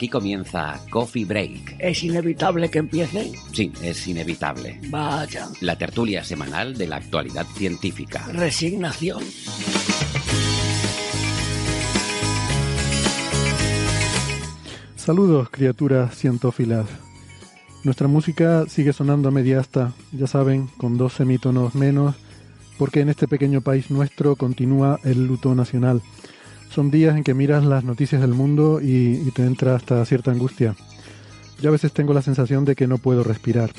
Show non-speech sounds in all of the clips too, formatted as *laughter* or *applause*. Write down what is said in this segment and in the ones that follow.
Aquí comienza Coffee Break. ¿Es inevitable que empiece? Sí, es inevitable. Vaya. La tertulia semanal de la actualidad científica. Resignación. Saludos, criaturas cientófilas. Nuestra música sigue sonando a media asta, ya saben, con dos semítonos menos, porque en este pequeño país nuestro continúa el luto nacional. Son días en que miras las noticias del mundo y, te entra hasta cierta angustia. Yo a veces tengo la sensación de que no puedo respirar.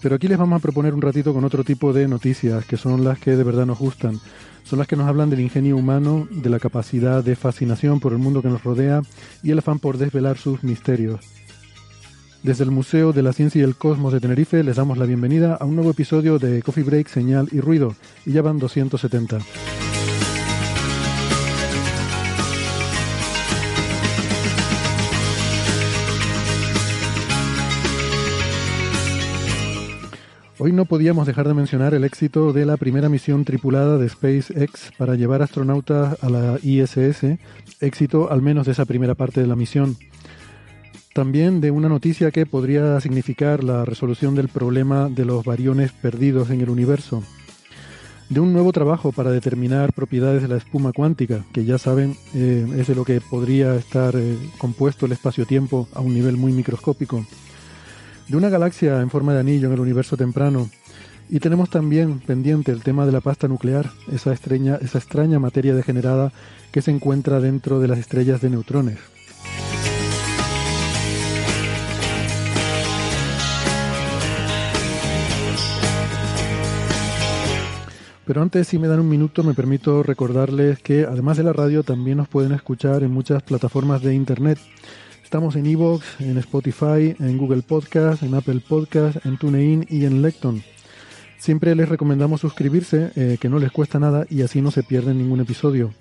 Pero aquí les vamos a proponer un ratito con otro tipo de noticias, que son las que de verdad nos gustan. Son las que nos hablan del ingenio humano, de la capacidad de fascinación por el mundo que nos rodea y el afán por desvelar sus misterios. Desde el Museo de la Ciencia y el Cosmos de Tenerife les damos la bienvenida a un nuevo episodio de Coffee Break, Señal y Ruido, y ya van 270. Hoy no podíamos dejar de mencionar el éxito de la primera misión tripulada de SpaceX para llevar astronautas a la ISS, éxito al menos de esa primera parte de la misión. También de una noticia que podría significar la resolución del problema de los variones perdidos en el universo. De un nuevo trabajo para determinar propiedades de la espuma cuántica, que ya saben eh, es de lo que podría estar eh, compuesto el espacio-tiempo a un nivel muy microscópico de una galaxia en forma de anillo en el universo temprano. Y tenemos también pendiente el tema de la pasta nuclear, esa, extraña, esa extraña materia degenerada que se encuentra dentro de las estrellas de neutrones. Pero antes, si me dan un minuto, me permito recordarles que además de la radio también nos pueden escuchar en muchas plataformas de Internet. Estamos en Evox, en Spotify, en Google Podcast, en Apple Podcast, en TuneIn y en Lecton. Siempre les recomendamos suscribirse, eh, que no les cuesta nada y así no se pierden ningún episodio.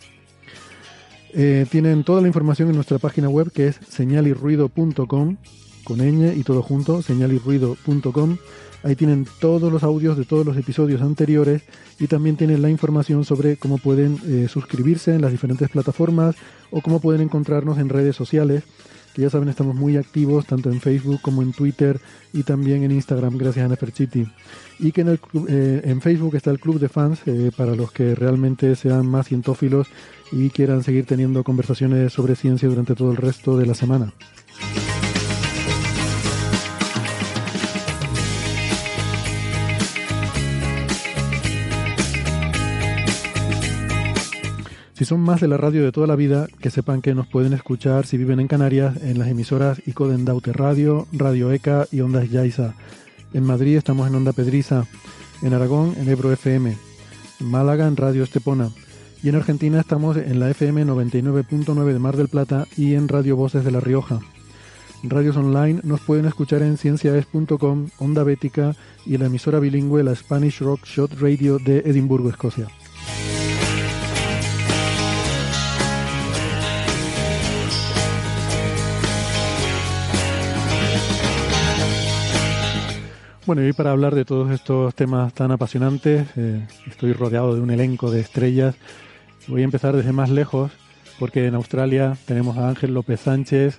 Eh, tienen toda la información en nuestra página web que es señalirruido.com, con ñ y todo junto, señalirruido.com. Ahí tienen todos los audios de todos los episodios anteriores y también tienen la información sobre cómo pueden eh, suscribirse en las diferentes plataformas o cómo pueden encontrarnos en redes sociales que ya saben estamos muy activos tanto en Facebook como en Twitter y también en Instagram gracias a Neferchiti. Y que en, el, eh, en Facebook está el club de fans eh, para los que realmente sean más cientófilos y quieran seguir teniendo conversaciones sobre ciencia durante todo el resto de la semana. Si son más de la radio de toda la vida, que sepan que nos pueden escuchar si viven en Canarias en las emisoras Icoden Daute Radio, Radio ECA y Ondas Yaiza. En Madrid estamos en Onda Pedriza, en Aragón en Ebro FM, en Málaga en Radio Estepona y en Argentina estamos en la FM 99.9 de Mar del Plata y en Radio Voces de La Rioja. Radios online nos pueden escuchar en cienciaes.com, Onda Bética y la emisora bilingüe la Spanish Rock Shot Radio de Edimburgo, Escocia. Bueno, y para hablar de todos estos temas tan apasionantes, eh, estoy rodeado de un elenco de estrellas. Voy a empezar desde más lejos, porque en Australia tenemos a Ángel López Sánchez,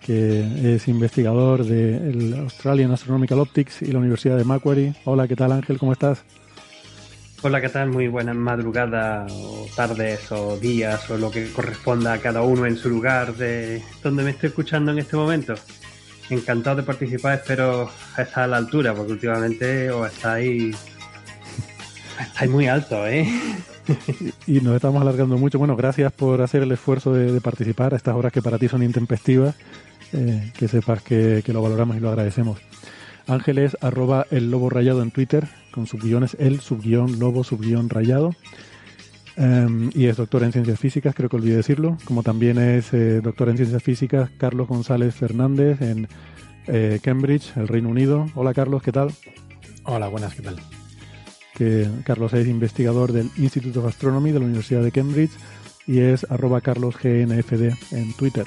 que es investigador del Australian Astronomical Optics y la Universidad de Macquarie. Hola, ¿qué tal Ángel? ¿Cómo estás? Hola, ¿qué tal? Muy buenas madrugadas o tardes o días o lo que corresponda a cada uno en su lugar de donde me estoy escuchando en este momento encantado de participar, espero estar a la altura, porque últimamente os estáis, estáis muy alto, ¿eh? y nos estamos alargando mucho. Bueno, gracias por hacer el esfuerzo de, participar a estas horas que para ti son intempestivas. Eh, que sepas que, lo valoramos y lo agradecemos. Ángeles arroba el lobo rayado en Twitter, con subguiones el subguión lobo subguión rayado. Em, y es doctor en ciencias físicas, creo que olvidé decirlo. Como también es eh, doctor en ciencias físicas Carlos González Fernández en eh, Cambridge, el Reino Unido. Hola Carlos, ¿qué tal? Hola, buenas, ¿qué tal? Que Carlos es investigador del Institute of Astronomy de la Universidad de Cambridge y es arroba carlosgnfd en Twitter.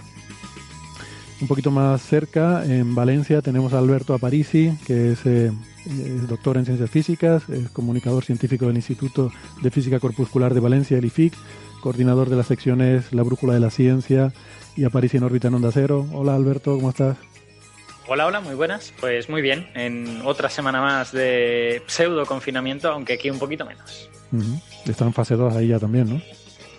Un poquito más cerca, en Valencia, tenemos a Alberto Aparici, que es, eh, doctor en ciencias físicas, es comunicador científico del Instituto de Física Corpuscular de Valencia, el IFIC, coordinador de las secciones La Brújula de la Ciencia y Aparici en órbita en onda cero. Hola Alberto, ¿cómo estás? Hola, hola, muy buenas. Pues muy bien, en otra semana más de pseudo confinamiento, aunque aquí un poquito menos. Está en fase 2 ahí ya también, ¿no?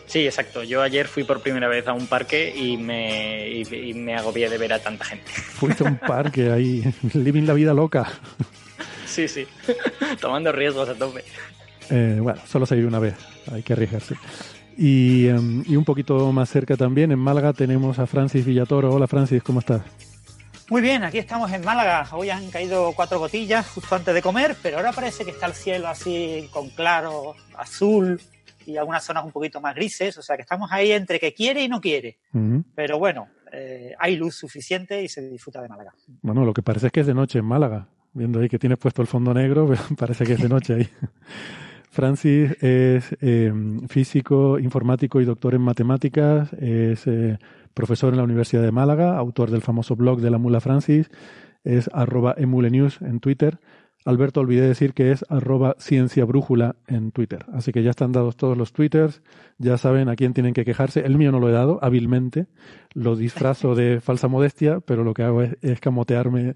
Sí, exacto. Yo ayer fui por primera vez a un parque y me, y, me agobié de ver a tanta gente. Fuiste a un parque ahí, *laughs* living la vida loca. Sí, sí, *laughs* tomando riesgos a tope. Eh, bueno, solo se vive una vez, hay que arriesgarse. Y, em, y un poquito más cerca también, en Málaga tenemos a Francis Villatoro. Hola Francis, ¿cómo estás? Muy bien, aquí estamos en Málaga. Hoy han caído cuatro gotillas justo antes de comer, pero ahora parece que está el cielo así con claro, azul y algunas zonas un poquito más grises. O sea que estamos ahí entre que quiere y no quiere. Pero bueno, eh, hay luz suficiente y se disfruta de Málaga. Bueno, lo que parece es que es de noche en Málaga. Viendo ahí que tienes puesto el fondo negro, *laughs* parece que es de noche ahí. *laughs* Francis es eh, físico, informático y doctor en matemáticas. Es eh, profesor en la Universidad de Málaga, autor del famoso blog de la Mula Francis, es arroba emulenews en Twitter. Alberto, olvidé decir que es arroba ciencia brújula en Twitter. Así que ya están dados todos los twitters, ya saben a quién tienen que quejarse. El mío no lo he dado, hábilmente, lo disfrazo de *laughs* falsa modestia, pero lo que hago es escamotearme,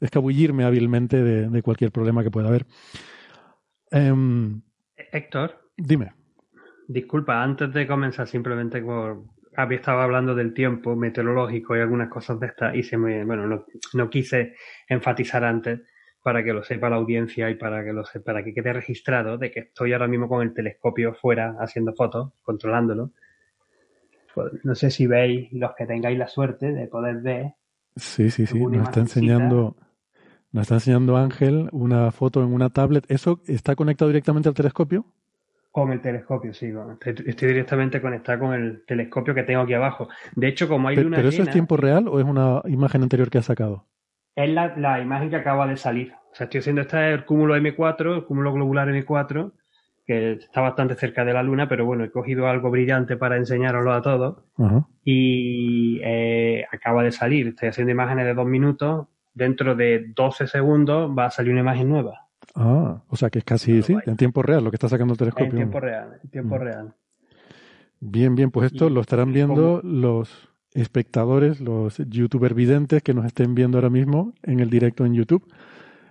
escabullirme hábilmente de, cualquier problema que pueda haber. Em, Héctor. Dime. Disculpa, antes de comenzar, simplemente por, había estado hablando del tiempo meteorológico y algunas cosas de estas y se me, bueno, no, no, quise enfatizar antes para que lo sepa la audiencia y para que lo sepa, para que quede registrado de que estoy ahora mismo con el telescopio fuera haciendo fotos, controlándolo. Pues, no sé si veis los que tengáis la suerte de poder ver. Sí, sí, sí. Nos está enseñando, nos está enseñando Ángel una foto en una tablet. ¿Eso está conectado directamente al telescopio? Con el telescopio, sí. Estoy, directamente conectado con el telescopio que tengo aquí abajo. De hecho, como hay pero, ¿Pero eso es tiempo real o es una imagen anterior que has sacado? Es la, imagen que acaba de salir. O sea, estoy haciendo este el cúmulo M4, el cúmulo globular M4, que está bastante cerca de la Luna, pero bueno, he cogido algo brillante para enseñaroslo a todos. Y eh, acaba de salir. Estoy haciendo imágenes de dos minutos. Dentro de 12 segundos va a salir una imagen nueva. Ah, o sea que es casi, sí, en tiempo real lo que está sacando el telescopio. En tiempo real, en tiempo mm. real. Bien, bien, pues esto lo estarán viendo los espectadores, los youtuber videntes que nos estén viendo ahora mismo en el directo en YouTube.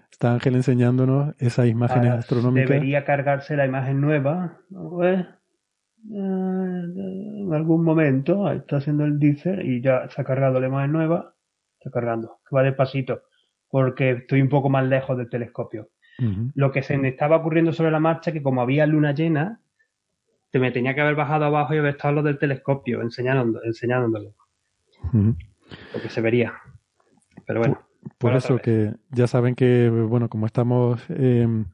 Está Ángel enseñándonos esas imágenes astronómicas. Debería cargarse la imagen nueva. Eh, en algún momento está haciendo el dice y ya se ha cargado la imagen nueva. Está cargando. Va despacito porque estoy un poco más lejos del telescopio. Lo que se me estaba ocurriendo sobre la marcha que como había luna llena, te me tenía que haber bajado abajo y haber estado lo del telescopio enseñándolo, enseñándolo. Lo que se vería. Pero bueno. Por, eso que ya saben que, bueno, como estamos em,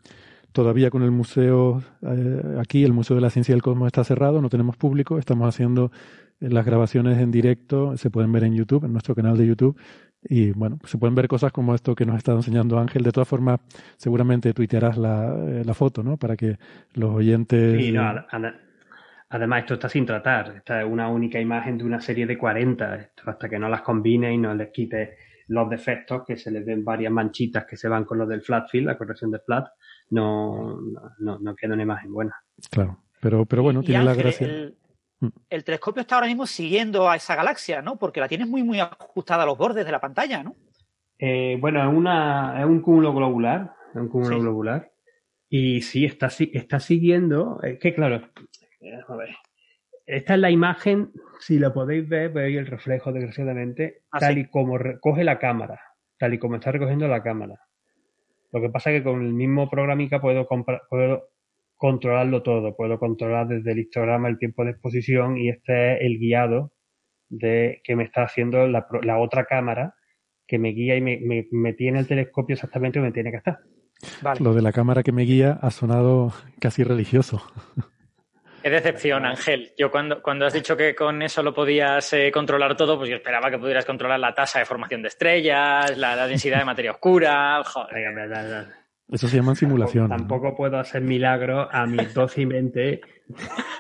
todavía con el museo eh, aquí, el Museo de la Ciencia del Cosmos está cerrado, no tenemos público, estamos haciendo las grabaciones en directo, se pueden ver en YouTube, en nuestro canal de YouTube, y bueno, se pueden ver cosas como esto que nos está enseñando Ángel. De todas formas, seguramente tuitearás la, eh, la foto, ¿no? Para que los oyentes. Sí, no, además, esto está sin tratar. Esta es una única imagen de una serie de 40. hasta que no las combine y no les quite los defectos, que se les den varias manchitas que se van con los del flat field, la corrección de flat, no, no, no queda una imagen buena. Claro, pero, pero bueno, tiene la gracia. Mm. el telescopio está ahora mismo siguiendo a esa galaxia, ¿no? Porque la tienes muy, muy ajustada a los bordes de la pantalla, ¿no? Eh, bueno, es, una, es un cúmulo globular, es un cúmulo globular. Y sí, está, está siguiendo, es que claro, a ver, esta es la imagen, si la podéis ver, veis el reflejo desgraciadamente, ah, tal y como recoge la cámara, tal y como está recogiendo la cámara. Lo que pasa es que con el mismo programica puedo, puedo controlarlo todo. Puedo controlar desde el histograma el tiempo de exposición y este es el guiado de que me está haciendo la, otra cámara que me guía y me, me, tiene el telescopio exactamente donde tiene que estar. Lo de la cámara que me guía ha sonado casi religioso. Qué decepción, Ángel. Yo cuando, cuando has dicho que con eso lo podías eh, controlar todo, pues yo esperaba que pudieras controlar la tasa de formación de estrellas, la, densidad de materia oscura. Joder. Eso se llama simulación. Tampoco, puedo hacer milagro a mis 12 y 20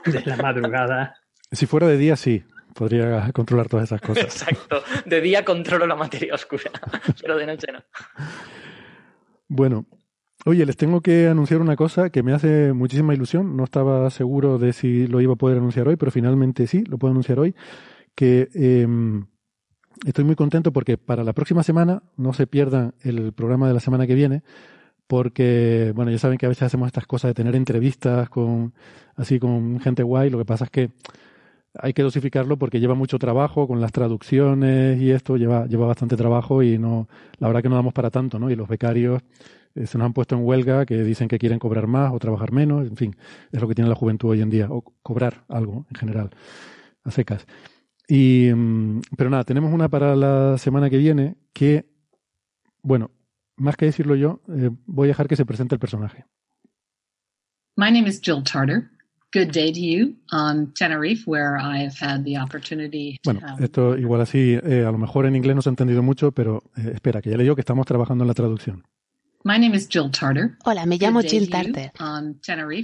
de la madrugada. Si fuera de día, sí. Podría controlar todas esas cosas. Exacto. De día controlo la materia oscura, *laughs* pero de noche no. Bueno, Oye, les tengo que anunciar una cosa que me hace muchísima ilusión. No estaba seguro de si lo iba a poder anunciar hoy, pero finalmente sí, lo puedo anunciar hoy. Que em, estoy muy contento porque para la próxima semana no se pierdan el programa de la semana que viene, porque, bueno, ya saben que a veces hacemos estas cosas de tener entrevistas con, así con gente guay. Lo que pasa es que hay que dosificarlo porque lleva mucho trabajo con las traducciones y esto lleva, lleva bastante trabajo y no, la verdad que no damos para tanto, ¿no? Y los becarios se nos han puesto en huelga, que dicen que quieren cobrar más o trabajar menos, en fin, es lo que tiene la juventud hoy en día, o cobrar algo en general, a secas. Y, mm, pero nada, tenemos una para la semana que viene que, bueno, más que decirlo yo, eh, voy a dejar que se presente el personaje. My name is Jill Tarter. Good day to you on Tenerife, where I have had the opportunity bueno, esto igual así, eh, a lo mejor en inglés no se ha entendido mucho, pero espera, que ya le digo que estamos trabajando en la traducción. Hola, me llamo Jill Tarter.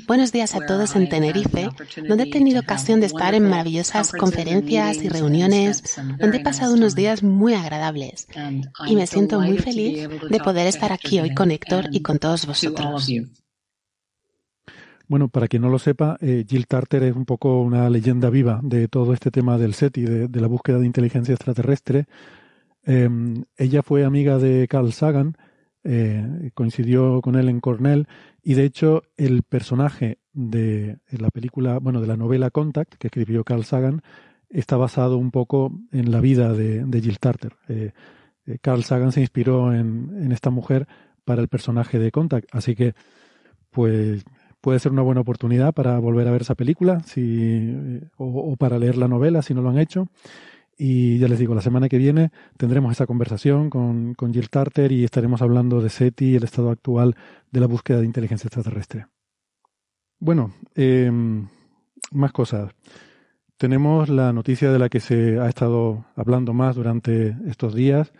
Buenos días a todos en Tenerife, donde he tenido ocasión de estar en maravillosas conferencias y reuniones, donde he pasado unos días muy agradables. Y me siento muy feliz de poder estar aquí hoy con Héctor y con todos vosotros. Bueno, para quien no lo sepa, eh, Jill Tarter es un poco una leyenda viva de todo este tema del SETI, de, de la búsqueda de inteligencia extraterrestre. Em, ella fue amiga de Carl Sagan eh, coincidió con él en Cornell y de hecho el personaje de la película, bueno, de la novela Contact que escribió Carl Sagan está basado un poco en la vida de, Jill Tarter. Eh, eh, Carl Sagan se inspiró en, esta mujer para el personaje de Contact, así que pues puede ser una buena oportunidad para volver a ver esa película si, o para leer la novela si no lo han hecho. Y ya les digo, la semana que viene tendremos esa conversación con, con Jill Tarter y estaremos hablando de SETI y el estado actual de la búsqueda de inteligencia extraterrestre. Bueno, em, más cosas. Tenemos la noticia de la que se ha estado hablando más durante estos días,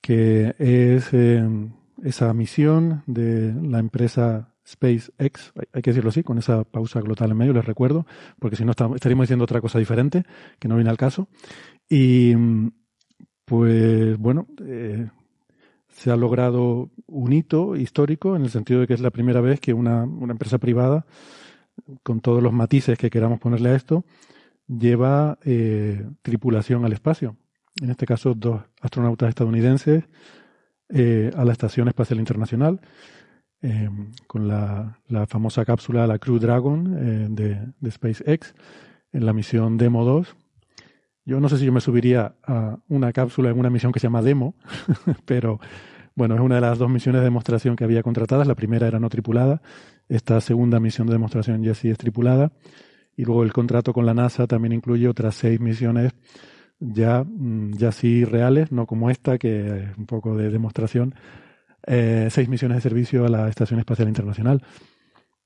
que es em, esa misión de la empresa SpaceX, hay que decirlo así, con esa pausa glotal en medio, les recuerdo, porque si no estaríamos diciendo otra cosa diferente, que no viene al caso. Y pues bueno, eh, se ha logrado un hito histórico en el sentido de que es la primera vez que una, una empresa privada, con todos los matices que queramos ponerle a esto, lleva eh, tripulación al espacio. En este caso, dos astronautas estadounidenses eh, a la Estación Espacial Internacional, con la, la, famosa cápsula, la Crew Dragon de, de SpaceX, en la misión Demo 2, yo no sé si yo me subiría a una cápsula en una misión que se llama Demo, *laughs* pero bueno, es una de las dos misiones de demostración que había contratadas. La primera era no tripulada, esta segunda misión de demostración ya sí es tripulada. Y luego el contrato con la NASA también incluye otras seis misiones ya, mm, ya sí reales, no como esta, que es un poco de demostración. Eh, seis misiones de servicio a la Estación Espacial Internacional.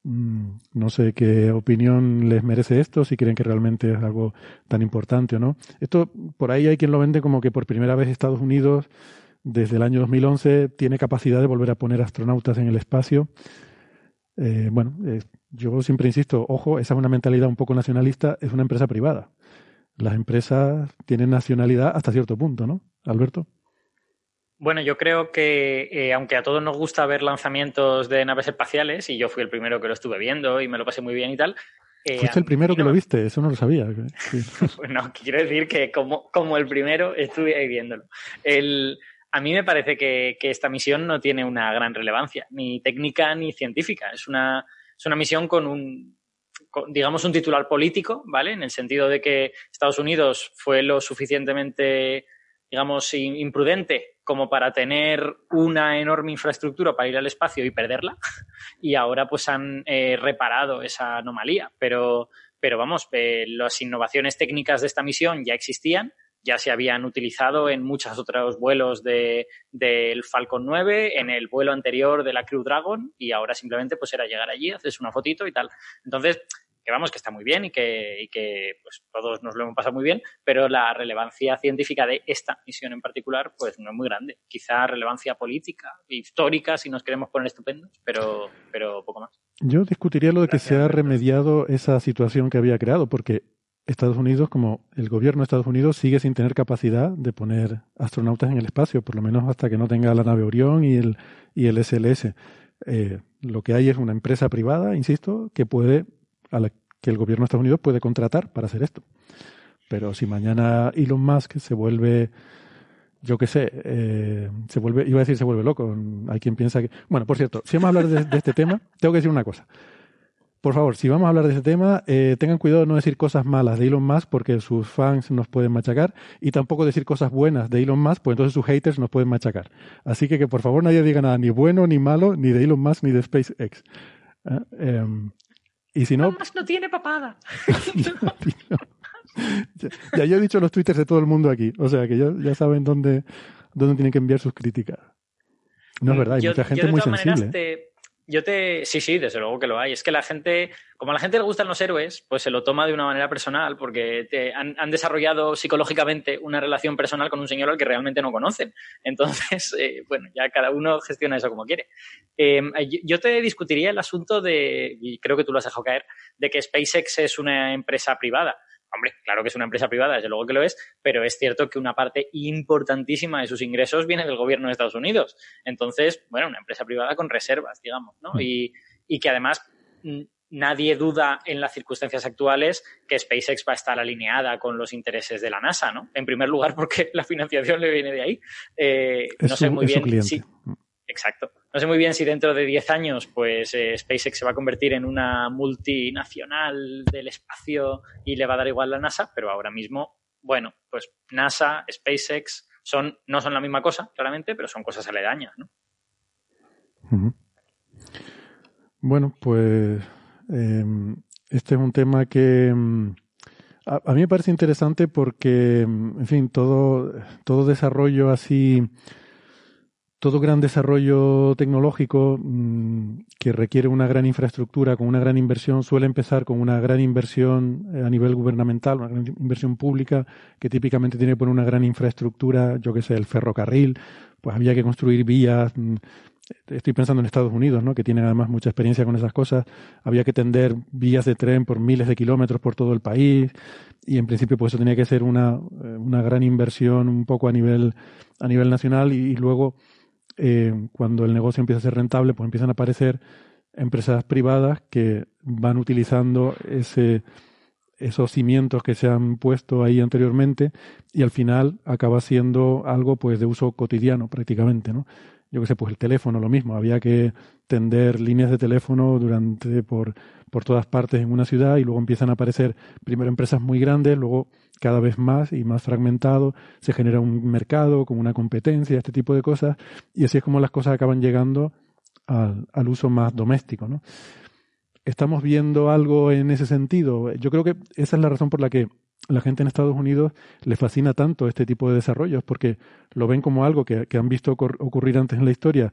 Mm, no sé qué opinión les merece esto, si creen que realmente es algo tan importante o no. Esto, por ahí hay quien lo vende como que por primera vez Estados Unidos, desde el año 2011, tiene capacidad de volver a poner astronautas en el espacio. Eh, bueno, eh, yo siempre insisto, ojo, esa es una mentalidad un poco nacionalista, es una empresa privada. Las empresas tienen nacionalidad hasta cierto punto, ¿no? Alberto. Bueno, yo creo que eh, aunque a todos nos gusta ver lanzamientos de naves espaciales, y yo fui el primero que lo estuve viendo y me lo pasé muy bien y tal. Eh, Fuiste el primero que lo viste, eso no lo sabía. *laughs* bueno, quiero decir que como, como el primero estuve ahí viéndolo. El, a mí me parece que, esta misión no tiene una gran relevancia, ni técnica ni científica. Es una, es una misión con un, digamos, un titular político, ¿vale? En el sentido de que Estados Unidos fue lo suficientemente digamos, imprudente como para tener una enorme infraestructura para ir al espacio y perderla. *laughs* Y ahora pues han eh, reparado esa anomalía. Pero, pero vamos, eh, las innovaciones técnicas de esta misión ya existían ya se habían utilizado en muchos otros vuelos del Falcon 9, en el vuelo anterior de la Crew Dragon y ahora simplemente pues era llegar allí, haces una fotito y tal. Entonces, que vamos, que está muy bien y que, que pues, todos nos lo hemos pasado muy bien, pero la relevancia científica de esta misión en particular pues no es muy grande. Quizá relevancia política, histórica, si nos queremos poner estupendos, pero, pero poco más. Yo discutiría lo de que se ha remediado esa situación que había creado, porque Estados Unidos, como el gobierno de Estados Unidos, sigue sin tener capacidad de poner astronautas en el espacio, por lo menos hasta que no tenga la nave Orión y el, y el SLS. Eh, lo que hay es una empresa privada, insisto, que puede, a la que el gobierno de Estados Unidos puede contratar para hacer esto. Pero si mañana Elon Musk se vuelve, yo qué sé, eh, se vuelve, iba a decir se vuelve loco, hay quien piensa que... Bueno, por cierto, si vamos a hablar de, este tema, *laughs* tengo que decir una cosa por favor, si vamos a hablar de ese tema, eh, tengan cuidado de no decir cosas malas de Elon Musk porque sus fans nos pueden machacar y tampoco decir cosas buenas de Elon Musk porque entonces sus haters nos pueden machacar. Así que que por favor nadie diga nada ni bueno ni malo ni de Elon Musk ni de SpaceX. ¿eh? Em, y si no... Musk no tiene papada. *laughs* *laughs* ya, yo he dicho los twitters de todo el mundo aquí, o sea que ya, ya saben dónde, dónde tienen que enviar sus críticas. No es verdad, hay mucha gente muy sensible. ¿eh? Yo te. Sí, sí, desde luego que lo hay. Es que la gente, como a la gente le gustan los héroes, pues se lo toma de una manera personal, porque te, han, desarrollado psicológicamente una relación personal con un señor al que realmente no conocen. Entonces, *laughs* eh, bueno, ya cada uno gestiona eso como quiere. Eh, yo te discutiría el asunto de, y creo que tú lo has dejado caer, de que SpaceX es una empresa privada. Hombre, claro que es una empresa privada, desde luego que lo es, pero es cierto que una parte importantísima de sus ingresos viene del gobierno de Estados Unidos. Entonces, bueno, una empresa privada con reservas, digamos, ¿no? Mm. Y, y que además mm, nadie duda en las circunstancias actuales que SpaceX va a estar alineada con los intereses de la NASA, ¿no? En primer lugar, porque la financiación le viene de ahí. Eh, no sé muy bien. Sí, exacto. No sé muy bien si dentro de 10 años pues eh, SpaceX se va a convertir en una multinacional del espacio y le va a dar igual la NASA, pero ahora mismo, bueno, pues NASA, SpaceX son, no son la misma cosa, claramente, pero son cosas aledañas, ¿no? Bueno, pues em, este es un tema que em, a, a, mí me parece interesante porque, em, en fin, todo, todo desarrollo así todo gran desarrollo tecnológico mm, que requiere una gran infraestructura, con una gran inversión, suele empezar con una gran inversión eh, a nivel gubernamental, una gran inversión pública, que típicamente tiene que poner una gran infraestructura, yo que sé, el ferrocarril, pues había que construir vías. Mm, estoy pensando en Estados Unidos, ¿no? que tienen además mucha experiencia con esas cosas. Había que tender vías de tren por miles de kilómetros por todo el país y en principio pues eso tenía que ser una, eh, una gran inversión un poco a nivel, a nivel nacional y luego eh, cuando el negocio empieza a ser rentable, pues empiezan a aparecer empresas privadas que van utilizando ese, esos cimientos que se han puesto ahí anteriormente y al final acaba siendo algo pues de uso cotidiano prácticamente, ¿no? Yo que sé, pues el teléfono lo mismo, había que tender líneas de teléfono durante por, por todas partes en una ciudad y luego empiezan a aparecer primero empresas muy grandes, luego cada vez más y más fragmentado, se genera un mercado con una competencia, este tipo de cosas, y así es como las cosas acaban llegando al, al uso más doméstico. ¿no? Estamos viendo algo en ese sentido. Yo creo que esa es la razón por la que la gente en Estados Unidos le fascina tanto este tipo de desarrollos, porque lo ven como algo que, que han visto ocurrir antes en la historia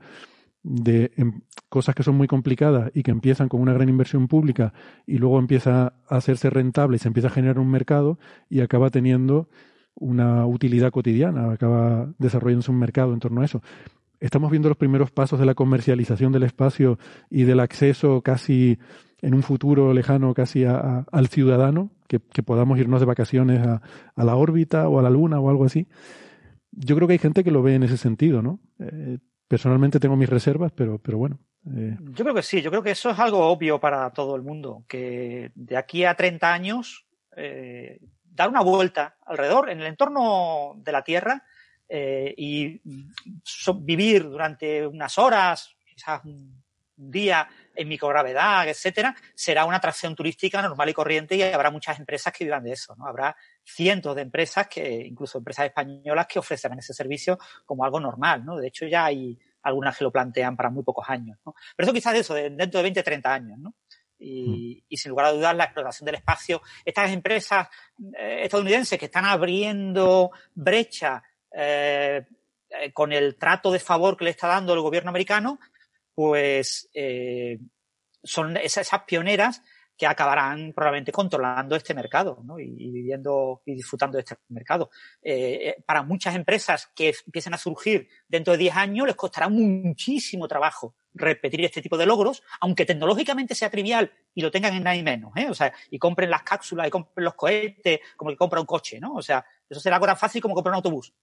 de em, cosas que son muy complicadas y que empiezan con una gran inversión pública y luego empieza a hacerse rentable y se empieza a generar un mercado y acaba teniendo una utilidad cotidiana, acaba desarrollándose un mercado en torno a eso. Estamos viendo los primeros pasos de la comercialización del espacio y del acceso casi en un futuro lejano casi al ciudadano, que, podamos irnos de vacaciones a, a, la órbita o a la luna o algo así. Yo creo que hay gente que lo ve en ese sentido, ¿no? Eh, Personalmente tengo mis reservas, pero, pero bueno. Eh. Yo creo que sí, yo creo que eso es algo obvio para todo el mundo, que de aquí a 30 años eh, dar una vuelta alrededor, en el entorno de la Tierra, eh, y vivir durante unas horas, quizás un día en microgravedad, etcétera, será una atracción turística normal y corriente y habrá muchas empresas que vivan de eso, ¿no? Habrá cientos de empresas que, incluso empresas españolas que ofrecerán ese servicio como algo normal, ¿no? De hecho, ya hay algunas que lo plantean para muy pocos años, ¿no? Pero eso quizás de eso, dentro de 20, 30 años, ¿no? Y, mm. y, sin lugar a dudas la explotación del espacio. Estas empresas eh, estadounidenses que están abriendo brecha eh, eh, con el trato de favor que le está dando el gobierno americano, pues eh, son esas, pioneras que acabarán probablemente controlando este mercado ¿no? y, viviendo y disfrutando de este mercado. Eh, para muchas empresas que empiecen a surgir dentro de 10 años les costará muchísimo trabajo repetir este tipo de logros, aunque tecnológicamente sea trivial y lo tengan en nada y menos, ¿eh? O sea, y compren las cápsulas y compren los cohetes como que compra un coche, ¿no? O sea, eso será algo tan fácil como comprar un autobús.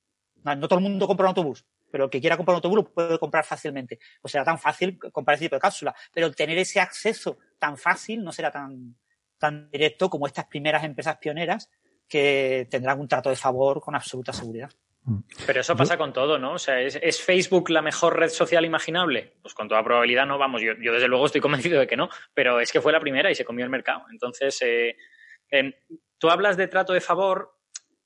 No, todo el mundo compra un autobús, pero el que quiera comprar un autobús lo puede comprar fácilmente. O será tan fácil comprar ese tipo de cápsula. Pero tener ese acceso tan fácil no será tan, tan directo como estas primeras empresas pioneras que tendrán un trato de favor con absoluta seguridad. Mm. Pero eso pasa con todo, ¿no? O sea, ¿es, Facebook la mejor red social imaginable? Pues con toda probabilidad no, vamos, yo, yo, desde luego estoy *laughs* convencido de que no, pero es que fue la primera y se comió el mercado. Entonces, eh, tú hablas de trato de favor,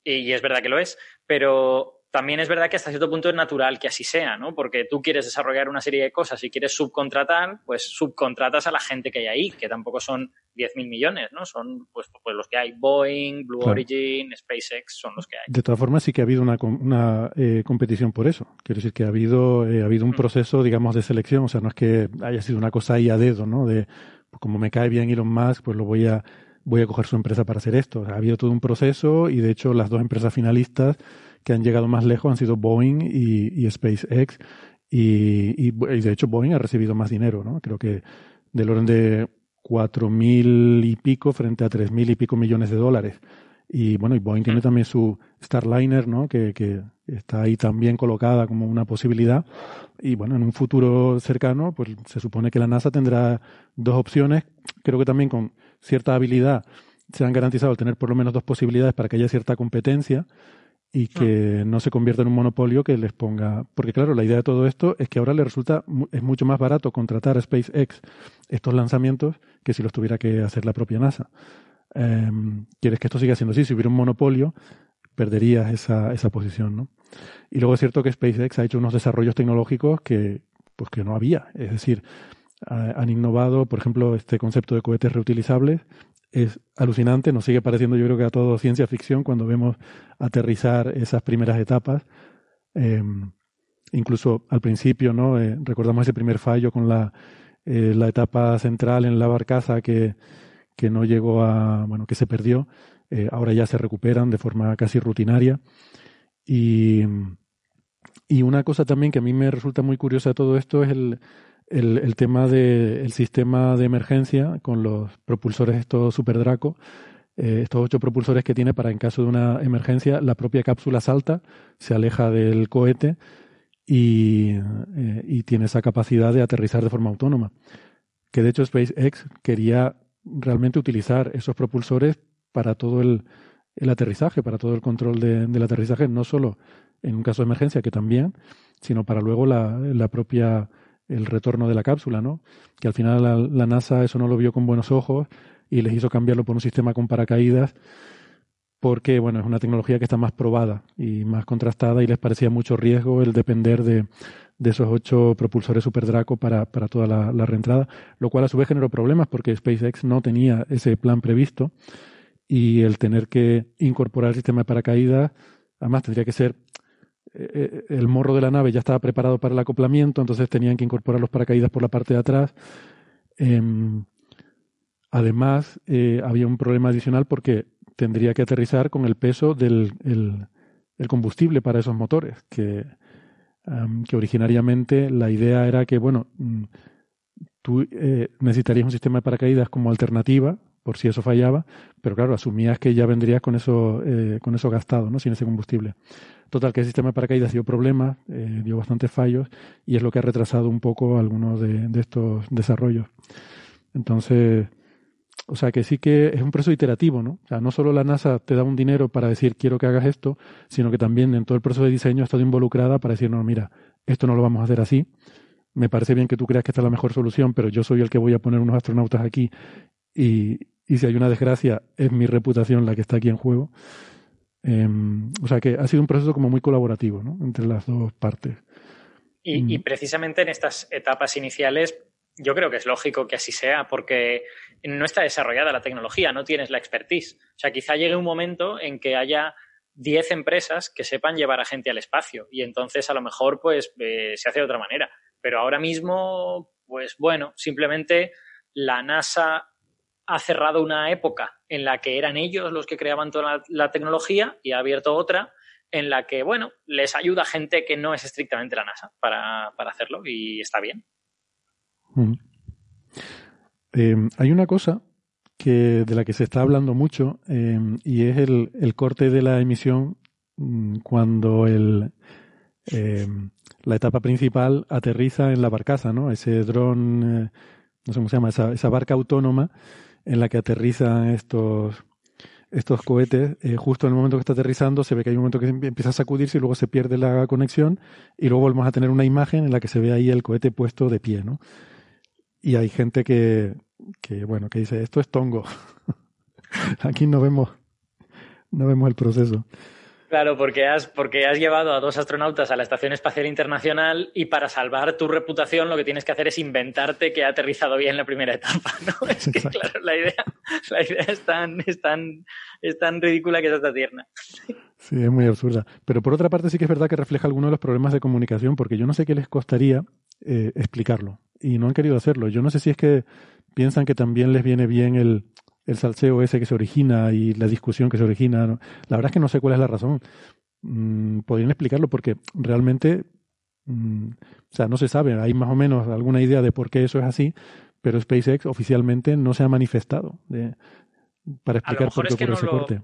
y es verdad que lo es, pero también es verdad que hasta cierto punto es natural que así sea, ¿no? Porque tú quieres desarrollar una serie de cosas y quieres subcontratar, pues subcontratas a la gente que hay ahí, que tampoco son 10.000 millones, ¿no? Son pues, pues, los que hay. Boeing, Blue Origin, SpaceX, son los que hay. De todas formas, sí que ha habido una, una eh, competición por eso. Quiero decir que ha habido, eh, ha habido un mm. proceso, digamos, de selección. O sea, no es que haya sido una cosa ahí a dedo, ¿no? De, pues, como me cae bien Elon Musk, pues lo voy a, voy a coger su empresa para hacer esto. ha habido todo un proceso y, de hecho, las dos empresas finalistas que han llegado más lejos han sido Boeing y, SpaceX. Y, de hecho Boeing ha recibido más dinero, ¿no? Creo que del orden de cuatro mil y pico frente a tres mil y pico millones de dólares. Y bueno, y Boeing tiene mm. también su Starliner, ¿no? Que, que, está ahí también colocada como una posibilidad. Y bueno, en un futuro cercano, pues se supone que la NASA tendrá dos opciones. Creo que también con cierta habilidad se han garantizado tener por lo menos dos posibilidades para que haya cierta competencia y ah. que no se convierta en un monopolio que les ponga. Porque, claro, la idea de todo esto es que ahora le resulta, es mucho más barato contratar a SpaceX estos lanzamientos que si los tuviera que hacer la propia NASA. Em, quieres que esto siga siendo así. Si hubiera un monopolio, perderías esa, esa posición, ¿no? Y luego es cierto que SpaceX ha hecho unos desarrollos tecnológicos que, pues que no había. Es decir, han innovado, por ejemplo, este concepto de cohetes reutilizables es alucinante, nos sigue pareciendo yo creo que a todo ciencia ficción cuando vemos aterrizar esas primeras etapas. Em, incluso al principio, ¿no? Eh, recordamos ese primer fallo con la, eh, la etapa central en la barcaza que, que, no llegó a, bueno, que se perdió. Eh, ahora ya se recuperan de forma casi rutinaria. Y, y una cosa también que a mí me resulta muy curiosa de todo esto es el, el, tema del sistema de emergencia con los propulsores estos Super Draco, eh, estos ocho propulsores que tiene para en caso de una emergencia, la propia cápsula salta, se aleja del cohete y, eh, y tiene esa capacidad de aterrizar de forma autónoma. Que de hecho SpaceX quería realmente utilizar esos propulsores para todo el, el aterrizaje, para todo el control de, del aterrizaje, no solo en un caso de emergencia, que también, sino para luego la, la propia el retorno de la cápsula, ¿no? Que al final la, NASA eso no lo vio con buenos ojos y les hizo cambiarlo por un sistema con paracaídas porque, bueno, es una tecnología que está más probada y más contrastada y les parecía mucho riesgo el depender de, de esos ocho propulsores Super Draco para, para toda la, la, reentrada, lo cual a su vez generó problemas porque SpaceX no tenía ese plan previsto y el tener que incorporar el sistema de paracaídas, además tendría que ser el morro de la nave ya estaba preparado para el acoplamiento, entonces tenían que incorporar los paracaídas por la parte de atrás. Em, además, eh, había un problema adicional porque tendría que aterrizar con el peso del el, combustible para esos motores, que, que originariamente la idea era que, bueno, mm, tú eh, necesitarías un sistema de paracaídas como alternativa por si eso fallaba, pero claro, asumías que ya vendrías con eso, con eso gastado, ¿no? sin ese combustible. Total, que el sistema de paracaídas dio problemas, eh, dio bastantes fallos y es lo que ha retrasado un poco algunos de, estos desarrollos. Entonces, o sea que sí que es un proceso iterativo, ¿no? O sea, no solo la NASA te da un dinero para decir quiero que hagas esto, sino que también en todo el proceso de diseño ha estado involucrada para decir, no, mira, esto no lo vamos a hacer así, me parece bien que tú creas que esta es la mejor solución, pero yo soy el que voy a poner unos astronautas aquí y, y si hay una desgracia es mi reputación la que está aquí en juego. Em, o sea que ha sido un proceso como muy colaborativo ¿no? entre las dos partes. Y, y, mm. precisamente en estas etapas iniciales yo creo que es lógico que así sea porque no está desarrollada la tecnología, no tienes la expertise. O sea, quizá llegue un momento en que haya 10 empresas que sepan llevar a gente al espacio y entonces a lo mejor pues eh, se hace de otra manera. Pero ahora mismo, pues bueno, simplemente la NASA ha cerrado una época en la que eran ellos los que creaban toda la, tecnología y ha abierto otra en la que, bueno, les ayuda gente que no es estrictamente la NASA para, hacerlo y está bien. Eh, hay una cosa que, de la que se está hablando mucho eh, y es el, el, corte de la emisión mm, cuando el, eh, la etapa principal aterriza en la barcaza, ¿no? Ese dron, no sé cómo se llama, esa, esa barca autónoma en la que aterrizan estos, estos cohetes, eh, justo en el momento que está aterrizando, se ve que hay un momento que empieza a sacudirse y luego se pierde la conexión y luego volvemos a tener una imagen en la que se ve ahí el cohete puesto de pie, ¿no? Y hay gente que, que bueno, que dice, esto es tongo. *laughs* Aquí no vemos, no vemos el proceso. Claro, porque has, porque has llevado a dos astronautas a la Estación Espacial Internacional y para salvar tu reputación lo que tienes que hacer es inventarte que ha aterrizado bien la primera etapa, ¿no? *laughs* Es que, claro, la idea, la idea es, tan, es, tan, es tan ridícula que es hasta tierna. Sí, es muy absurda. Pero por otra parte sí que es verdad que refleja algunos de los problemas de comunicación, porque yo no sé qué les costaría eh, explicarlo. Y no han querido hacerlo. Yo no sé si es que piensan que también les viene bien el, el salseo ese que se origina y la discusión que se origina. La verdad es que no sé cuál es la razón. Mm, podrían explicarlo porque realmente, mm, o sea, no se sabe. Hay más o menos alguna idea de por qué eso es así, pero SpaceX oficialmente no se ha manifestado de, para explicar por qué ese corte.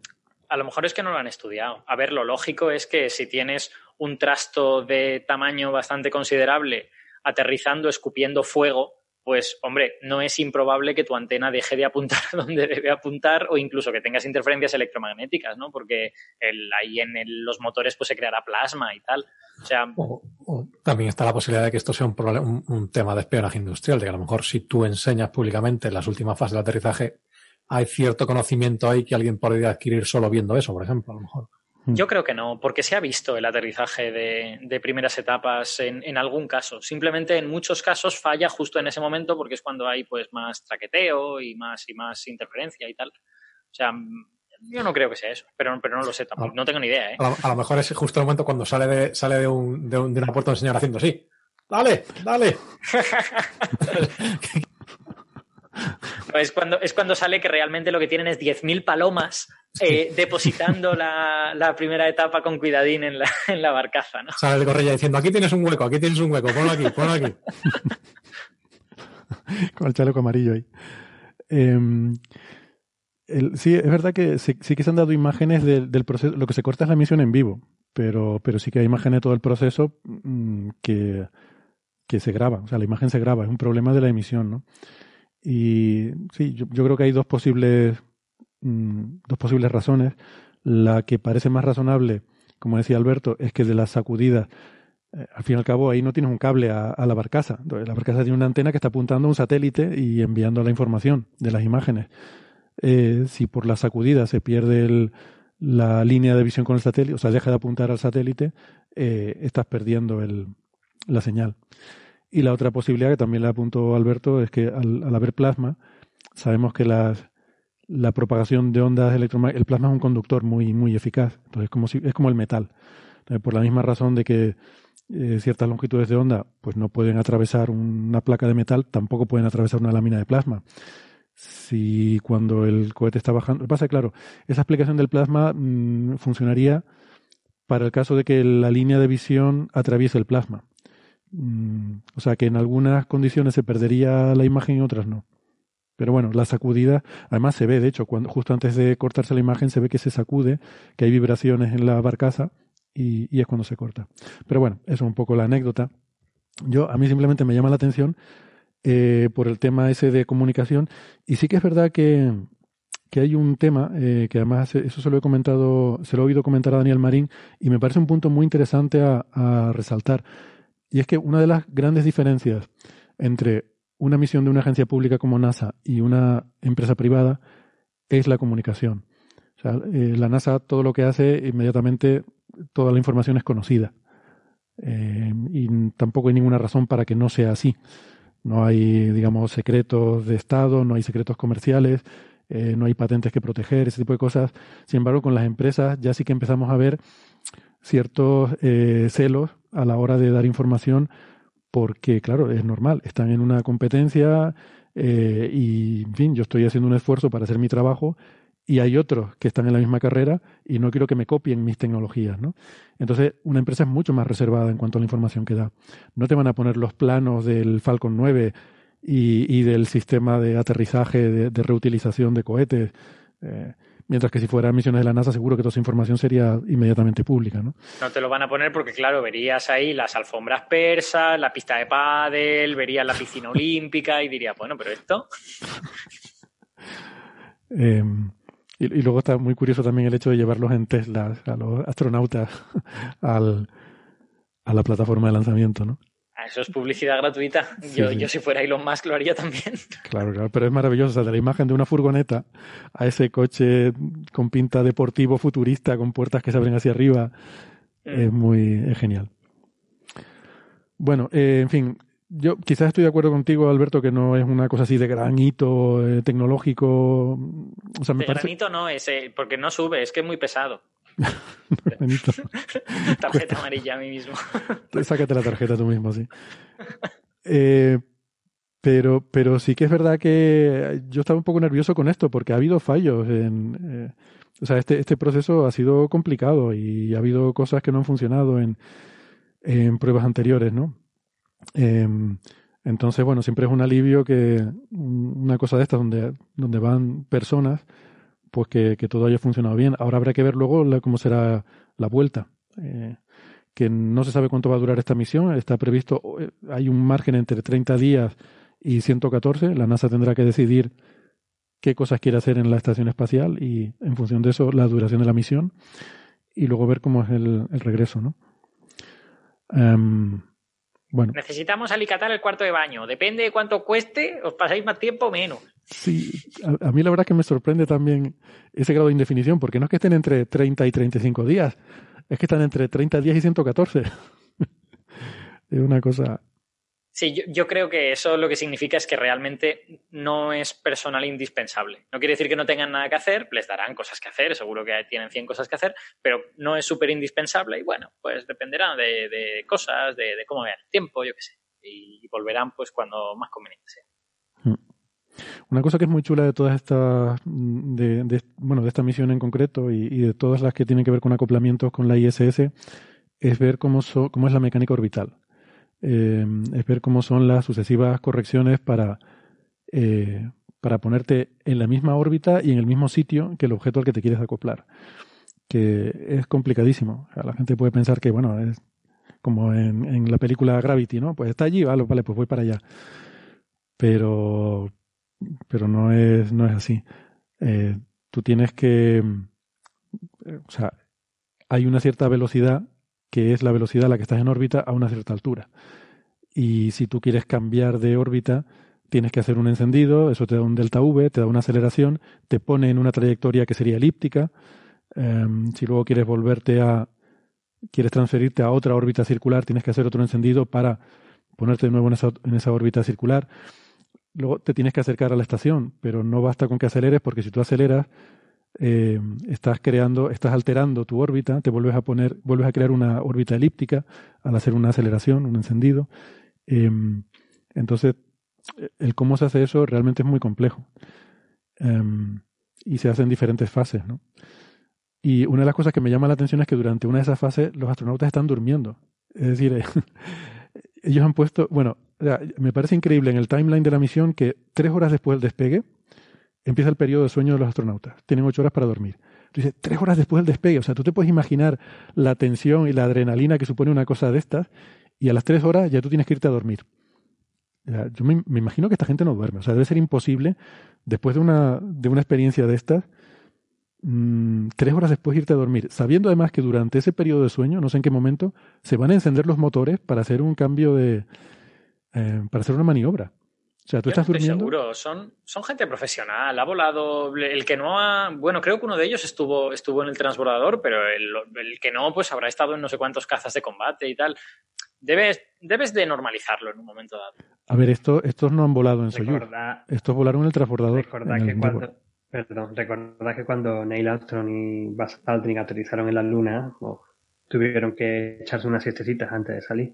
A lo mejor es que no lo han estudiado. A ver, lo lógico es que si tienes un trasto de tamaño bastante considerable aterrizando, escupiendo fuego, pues hombre, no es improbable que tu antena deje de apuntar *laughs* donde debe apuntar o incluso que tengas interferencias electromagnéticas, ¿no? Porque ahí en los motores pues se creará plasma y tal. O sea, también está la posibilidad de que esto sea un, un, tema de espionaje industrial, de que a lo mejor si tú enseñas públicamente las últimas fases del aterrizaje, hay cierto conocimiento ahí que alguien podría adquirir solo viendo eso, por ejemplo, a lo mejor. Mm. Yo creo que no, porque se ha visto el aterrizaje de, primeras etapas en, algún caso. Simplemente en muchos casos falla justo en ese momento porque es cuando hay pues más traqueteo y más y más interferencia y tal. O sea, yo no creo que sea eso, pero, pero no lo sé tampoco. No tengo ni idea. ¿eh? A, lo, mejor es justo el momento cuando sale de, sale de, un, de, un, de una puerta un señor haciendo así. Dale, dale. *laughs* Es cuando, es cuando sale que realmente lo que tienen es 10.000 palomas eh, depositando la, primera etapa con cuidadín en la, en la barcaza. ¿no? Sale de corrella diciendo, aquí tienes un hueco, aquí tienes un hueco, ponlo aquí, ponlo aquí. *laughs* con el chaleco amarillo ahí. Em, sí, es verdad que sí, que se han dado imágenes del proceso. Lo que se corta es la emisión en vivo, pero, pero sí que hay imágenes de todo el proceso mm, que, que se graba. O sea, la imagen se graba. Es un problema de la emisión, ¿no? Y sí, yo, creo que hay dos posibles, mm, dos posibles razones. La que parece más razonable, como decía Alberto, es que de las sacudidas, eh, al fin y al cabo, ahí no tienes un cable a, la barcaza. la barcaza tiene una antena que está apuntando a un satélite y enviando la información de las imágenes. Eh, si por la sacudida se pierde la línea de visión con el satélite, o sea, deja de apuntar al satélite, eh, estás perdiendo el, la señal. Y la otra posibilidad que también le apuntó Alberto es que al, haber plasma, sabemos que las, la propagación de ondas electromagnéticas, el plasma es un conductor muy, muy eficaz, entonces es como, si, es como el metal. por la misma razón de que eh, ciertas longitudes de onda pues no pueden atravesar una placa de metal, tampoco pueden atravesar una lámina de plasma. Si cuando el cohete está bajando, pasa claro, esa explicación del plasma mm, funcionaría para el caso de que la línea de visión atraviese el plasma. Mm, o sea que en algunas condiciones se perdería la imagen y otras no. Pero bueno, la sacudida, además se ve, de hecho, cuando justo antes de cortarse la imagen se ve que se sacude, que hay vibraciones en la barcaza y, es cuando se corta. Pero bueno, eso es un poco la anécdota. Yo, a mí simplemente me llama la atención eh, por el tema ese de comunicación y sí que es verdad que, que hay un tema eh, que además eso se lo he comentado, se lo he oído comentar a Daniel Marín y me parece un punto muy interesante a resaltar Y es que una de las grandes diferencias entre una misión de una agencia pública como NASA y una empresa privada es la comunicación. O sea, eh, la NASA todo lo que hace, inmediatamente toda la información es conocida. Eh, y tampoco hay ninguna razón para que no sea así. No hay, digamos, secretos de Estado, no hay secretos comerciales, eh, no hay patentes que proteger, ese tipo de cosas. Sin embargo, con las empresas ya sí que empezamos a ver ciertos celos a la hora de dar información porque, claro, es normal, están en una competencia y, en fin, yo estoy haciendo un esfuerzo para hacer mi trabajo y hay otros que están en la misma carrera y no quiero que me copien mis tecnologías, ¿no? Entonces, una empresa es mucho más reservada en cuanto a la información que da. No te van a poner los planos del Falcon 9 y, del sistema de aterrizaje, de, reutilización de cohetes. Eh, mientras que si fuera misiones de la NASA, seguro que toda esa información sería inmediatamente pública, ¿no? No te lo van a poner porque, claro, verías ahí las alfombras persas, la pista de pádel, verías la piscina *laughs* olímpica y dirías, bueno, pero esto... *laughs* eh, y, luego está muy curioso también el hecho de llevarlos en Tesla a los astronautas *laughs* al, a la plataforma de lanzamiento, ¿no? Ah, eso es publicidad gratuita. yo, yo si fuera Elon Musk lo haría también. *laughs* Claro, claro, pero es maravilloso. O sea, de la imagen de una furgoneta a ese coche con pinta deportivo futurista, con puertas que se abren hacia arriba, mm. es muy genial. Bueno, eh, en fin, yo quizás estoy de acuerdo contigo, Alberto, que no es una cosa así de granito eh, tecnológico. O sea, me de granito no es, eh, porque no sube, es que es muy pesado. *laughs* *laughs* tarjeta amarilla a mí mismo. *laughs* Sácate la tarjeta tú mismo, sí. Eh, pero, pero sí que es verdad que yo estaba un poco nervioso con esto, porque ha habido fallos en. o sea, este, este proceso ha sido complicado y ha habido cosas que no han funcionado en, en pruebas anteriores, ¿no? Em, entonces, bueno, siempre es un alivio que una cosa de estas donde, donde van personas, pues que, todo haya funcionado bien. Ahora habrá que ver luego cómo será la vuelta. Eh, que no se sabe cuánto va a durar esta misión. Está previsto, eh, hay un margen entre 30 días y 114. La NASA tendrá que decidir qué cosas quiere hacer en la estación espacial y en función de eso la duración de la misión y luego ver cómo es el, regreso, ¿no? Em, Necesitamos alicatar el cuarto de baño. Depende de cuánto cueste, os pasáis más tiempo o menos. Sí, a, mí la verdad que me sorprende también ese grado de indefinición, porque no es que estén entre 30 y 35 días, es que están entre 30 días y 114. *laughs* es una cosa Sí, yo, creo que eso lo que significa es que realmente no es personal indispensable. No quiere decir que no tengan nada que hacer, les darán cosas que hacer, seguro que tienen 100 cosas que hacer, pero no es súper indispensable y bueno, pues dependerá de, cosas, de, cómo vean el tiempo, yo qué sé. Y, volverán pues cuando más conveniente sea. Mm. Una cosa que es muy chula de todas estas, de, bueno, de esta misión en concreto y, de todas las que tienen que ver con acoplamientos con la ISS, es ver cómo, cómo es la mecánica orbital eh, es ver cómo son las sucesivas correcciones para, eh, para ponerte en la misma órbita y en el mismo sitio que el objeto al que te quieres acoplar. Que es complicadísimo. la gente puede pensar que, bueno, es como en, en, la película Gravity, ¿no? Pues está allí, vale, vale, pues voy para allá. Pero, pero no es, no es así. Eh, tú tienes que, o sea, hay una cierta velocidad que es la velocidad a la que estás en órbita a una cierta altura. Y si tú quieres cambiar de órbita, tienes que hacer un encendido, eso te da un delta V, te da una aceleración, te pone en una trayectoria que sería elíptica. Em, si luego quieres volverte a, quieres transferirte a otra órbita circular, tienes que hacer otro encendido para ponerte de nuevo en esa, en esa órbita circular. Luego te tienes que acercar a la estación, pero no basta con que aceleres, porque si tú aceleras, eh, estás creando, estás alterando tu órbita, te vuelves a poner, vuelves a crear una órbita elíptica al hacer una aceleración, un encendido. Em, entonces, el cómo se hace eso realmente es muy complejo. Em, y se hace en diferentes fases, ¿no? Y una de las cosas que me llama la atención es que durante una de esas fases los astronautas están durmiendo. Es decir, *laughs* ellos han puesto, bueno, me parece increíble en el timeline de la misión que tres horas después del despegue, empieza el periodo de sueño de los astronautas. Tienen ocho horas para dormir. Dice, tres horas después del despegue. O sea, tú te puedes imaginar la tensión y la adrenalina que supone una cosa de estas, y a las tres horas ya tú tienes que irte a dormir. Yo me, imagino que esta gente no duerme. O sea, debe ser imposible, después de una, de una experiencia de estas, mm, tres horas después irte a dormir, sabiendo además que durante ese periodo de sueño, no sé en qué momento, se van a encender los motores para hacer un cambio de, eh, para hacer una maniobra. O sea, tú estás durmiendo. Seguro, son, son gente profesional, ha volado. El que no ha. Bueno, creo que uno de ellos estuvo, estuvo en el transbordador, pero el, el que no, pues habrá estado en no sé cuántos cazas de combate y tal. Debes, debes de normalizarlo en un momento dado. A ver, esto, estos no han volado en Soyuz. Estos volaron en el transbordador. Recordad que cuando, perdón, recordad que cuando Neil Armstrong y Buzz Aldrin aterrizaron en la Luna, tuvieron que echarse unas siestecitas antes de salir.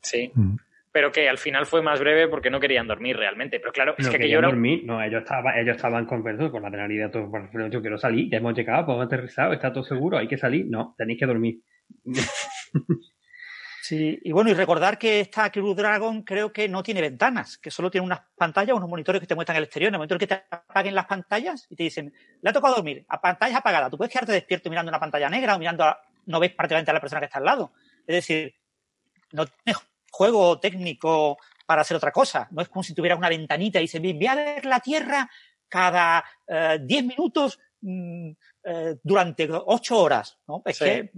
Sí. Mm. Pero que al final fue más breve porque no querían dormir realmente. Pero claro, es que, que yo dormir, no, ellos estaban, ellos estaban con, con la penalidad, todo, yo quiero salir, ya hemos llegado, hemos aterrizado, está todo seguro, hay que salir. No, tenéis que dormir. *laughs* Sí, y bueno, y recordar que esta Crew Dragon creo que no tiene ventanas, que solo tiene unas pantallas, unos monitores que te muestran el exterior. En el momento en que te apaguen las pantallas y te dicen, le ha tocado dormir, a pantalla apagada, tú puedes quedarte despierto mirando una pantalla negra o mirando, a, no ves prácticamente a la persona que está al lado. Es decir, no tienes juego técnico para hacer otra cosa. No es como si tuvieras una ventanita y dices, voy a ver la Tierra cada 10 eh, minutos mm, eh, durante 8 horas. ¿no? Es que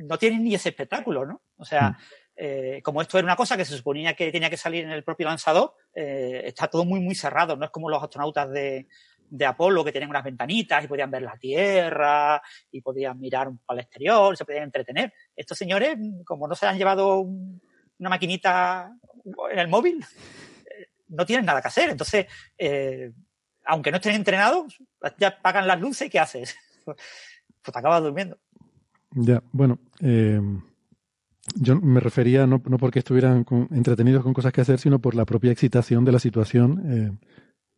no tienen ni ese espectáculo, ¿no? O sea, mm. eh, como esto era una cosa que se suponía que tenía que salir en el propio lanzador, eh, está todo muy, muy cerrado. No es como los astronautas de, de Apolo que tenían unas ventanitas y podían ver la Tierra y podían mirar al exterior, se podían entretener. Estos señores, como no se han llevado una maquinita en el móvil, eh, no tienen nada que hacer. Entonces, aunque no estén entrenados, ya apagan las luces y ¿qué haces? *laughs* pues te acabas durmiendo. Ya, bueno, eh, yo me refería no, no porque estuvieran entretenidos con cosas que hacer, sino por la propia excitación de la situación. Eh,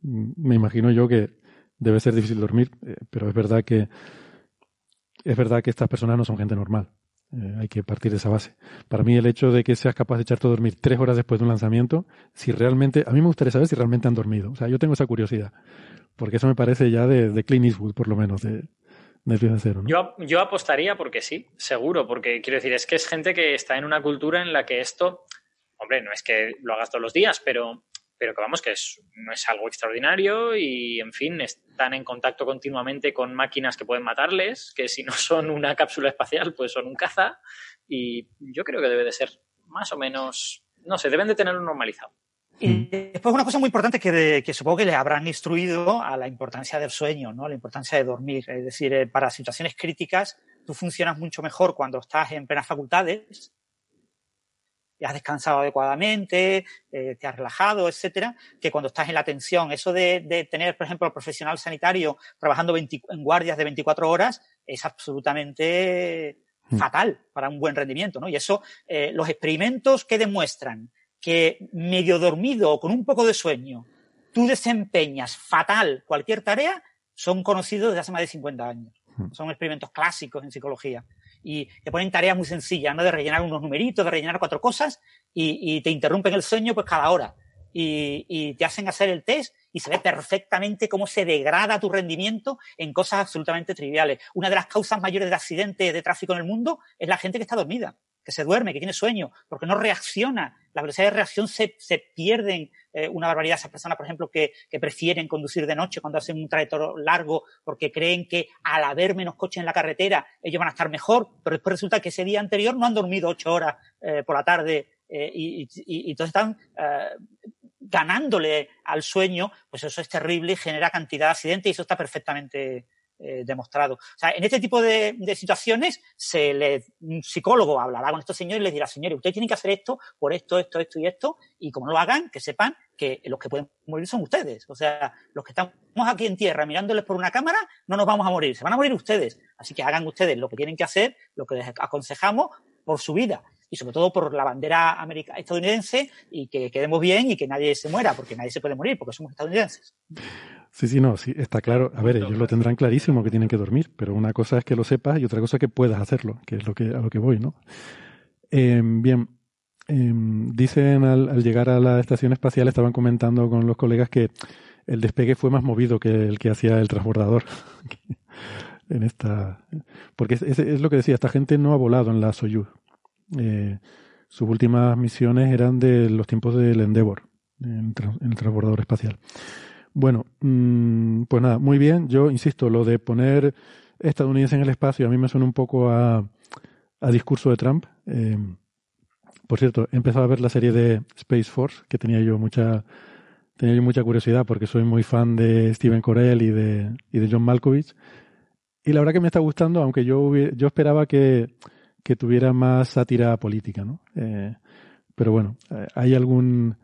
me imagino yo que debe ser difícil dormir, eh, pero es verdad que es verdad que estas personas no son gente normal. hay que partir de esa base. Para mí el hecho de que seas capaz de echarte a dormir tres horas después de un lanzamiento, si realmente, a mí me gustaría saber si realmente han dormido. O sea, yo tengo esa curiosidad, porque eso me parece ya de, de Clint Eastwood, por lo menos, de, yo, yo apostaría porque sí, seguro, porque quiero decir, es que es gente que está en una cultura en la que esto, hombre, no es que lo hagas todos los días, pero, pero que vamos, que es, no es algo extraordinario y, en fin, están en contacto continuamente con máquinas que pueden matarles, que si no son una *laughs* cápsula espacial, pues son un caza, y yo creo que debe de ser más o menos, no sé, deben de tenerlo normalizado. Y después una cosa muy importante que, que, supongo que le habrán instruido a la importancia del sueño, ¿no? La importancia de dormir. Es decir, eh, para situaciones críticas, tú funcionas mucho mejor cuando estás en plenas facultades, y has descansado adecuadamente, eh, te has relajado, etcétera, que cuando estás en la tensión. Eso de, de tener, por ejemplo, el profesional sanitario trabajando en guardias de 24 horas es absolutamente mm. fatal para un buen rendimiento, ¿no? Y eso, eh, los experimentos que demuestran que medio dormido o con un poco de sueño tú desempeñas fatal cualquier tarea, son conocidos desde hace más de 50 años. Hmm. Son experimentos clásicos en psicología. Y te ponen tareas muy sencillas, ¿no? De rellenar unos numeritos, de rellenar cuatro cosas y, te interrumpen el sueño pues cada hora. Y, y, te hacen hacer el test y se ve perfectamente cómo se degrada tu rendimiento en cosas absolutamente triviales. Una de las causas mayores de accidentes de tráfico en el mundo es la gente que está dormida que se duerme, que tiene sueño, porque no reacciona. La velocidad de reacción se, se pierden eh, una barbaridad. Esas personas, por ejemplo, que, que, prefieren conducir de noche cuando hacen un trayecto largo porque creen que al haber menos coches en la carretera ellos van a estar mejor, pero después resulta que ese día anterior no han dormido ocho horas eh, por la tarde eh, y, y, y, entonces están ganándole al sueño, pues eso es terrible y genera cantidad de accidentes y eso está perfectamente eh, demostrado. O sea, en este tipo de, situaciones, se le, un psicólogo hablará con estos señores y les dirá, señores, ustedes tienen que hacer esto por esto, esto, esto y esto, y como no lo hagan, que sepan que los que pueden morir son ustedes. O sea, los que estamos aquí en tierra mirándoles por una cámara, no nos vamos a morir, se van a morir ustedes. Así que hagan ustedes lo que tienen que hacer, lo que les aconsejamos por su vida y sobre todo por la bandera estadounidense y que quedemos bien y que nadie se muera, porque nadie se puede morir, porque somos estadounidenses. Sí, sí, no, sí, está claro. A ver, ellos lo tendrán clarísimo que tienen que dormir, pero una cosa es que lo sepas y otra cosa es que puedas hacerlo, que es lo que, a lo que voy, ¿no? Em, bien, em, dicen al, llegar a la estación espacial, estaban comentando con los colegas que el despegue fue más movido que el que hacía el transbordador. *laughs* en esta, porque es, es, lo que decía, esta gente no ha volado en la Soyuz. Eh, sus últimas misiones eran de los tiempos del Endeavour, en el transbordador espacial. Bueno, Mm, pues nada, muy bien. Yo insisto, lo de poner estadounidense en el espacio a mí me suena un poco a, a discurso de Trump. Eh, por cierto, he empezado a ver la serie de Space Force, que tenía yo mucha tenía yo mucha curiosidad porque soy muy fan de Steven Corell y de, y de John Malkovich. Y la verdad que me está gustando, aunque yo, yo esperaba que, que tuviera más sátira política, ¿no? Eh, pero bueno, eh, hay algún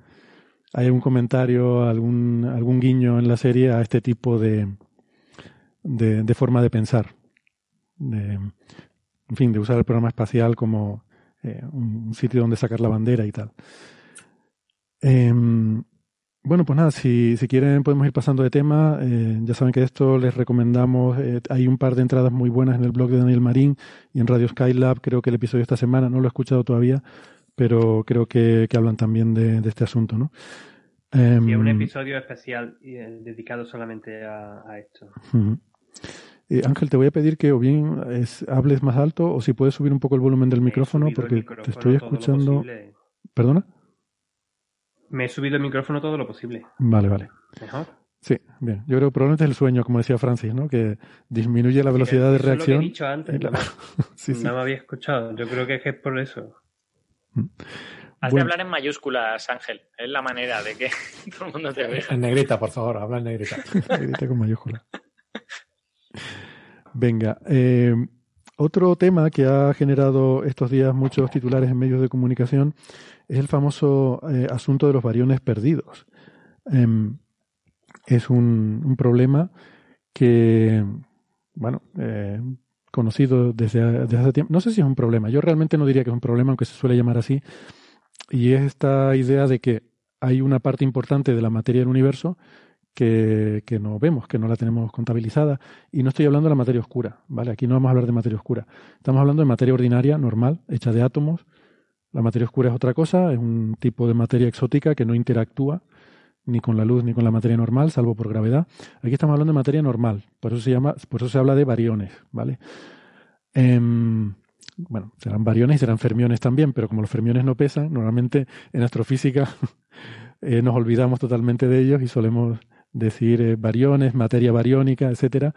hay algún comentario, algún, algún guiño en la serie a este tipo de, de, de forma de pensar. De, en fin, de usar el programa espacial como eh, un sitio donde sacar la bandera y tal. Eh, bueno, pues nada, si, si quieren podemos ir pasando de tema. Eh, ya saben que esto les recomendamos. Eh, hay un par de entradas muy buenas en el blog de Daniel Marín y en Radio Skylab. Creo que el episodio de esta semana no lo he escuchado todavía, pero creo que, que hablan también de, de, este asunto, ¿no? sí, un em, episodio especial eh, dedicado solamente a, a esto. Eh, Ángel, te voy a pedir que o bien es, hables más alto o si puedes subir un poco el volumen del micrófono porque micrófono te estoy escuchando. ¿Perdona? Me he subido el micrófono todo lo posible. Vale, vale. Mejor. Sí, bien. Yo creo que probablemente es el sueño, como decía Francis, ¿no? Que disminuye la velocidad de reacción. Lo que he dicho antes. La... *laughs* sí, sí. No me había escuchado. Yo creo que es por eso. Mm. Has de hablar en mayúsculas, Ángel. Es la manera de que *laughs* todo el mundo te vea. En negrita, por favor, habla en negrita. *laughs* negrita con mayúsculas. Venga, eh, otro tema que ha generado estos días muchos titulares en medios de comunicación es el famoso eh, asunto de los variones perdidos. Eh, es un, un, problema que, bueno, eh, conocido desde, desde, hace tiempo. No sé si es un problema. Yo realmente no diría que es un problema, aunque se suele llamar así. Y es esta idea de que hay una parte importante de la materia del universo que, no vemos, que no la tenemos contabilizada. Y no estoy hablando de la materia oscura, ¿vale? Aquí no vamos a hablar de materia oscura. Estamos hablando de materia ordinaria, normal, hecha de átomos. La materia oscura es otra cosa, es un tipo de materia exótica que no interactúa ni con la luz ni con la materia normal, salvo por gravedad. Aquí estamos hablando de materia normal, por eso se llama, por eso se habla de variones, ¿vale? Eh, bueno, serán variones y serán fermiones también, pero como los fermiones no pesan, normalmente en astrofísica *laughs* eh, nos olvidamos totalmente de ellos y solemos decir eh, variones, materia bariónica, etcétera,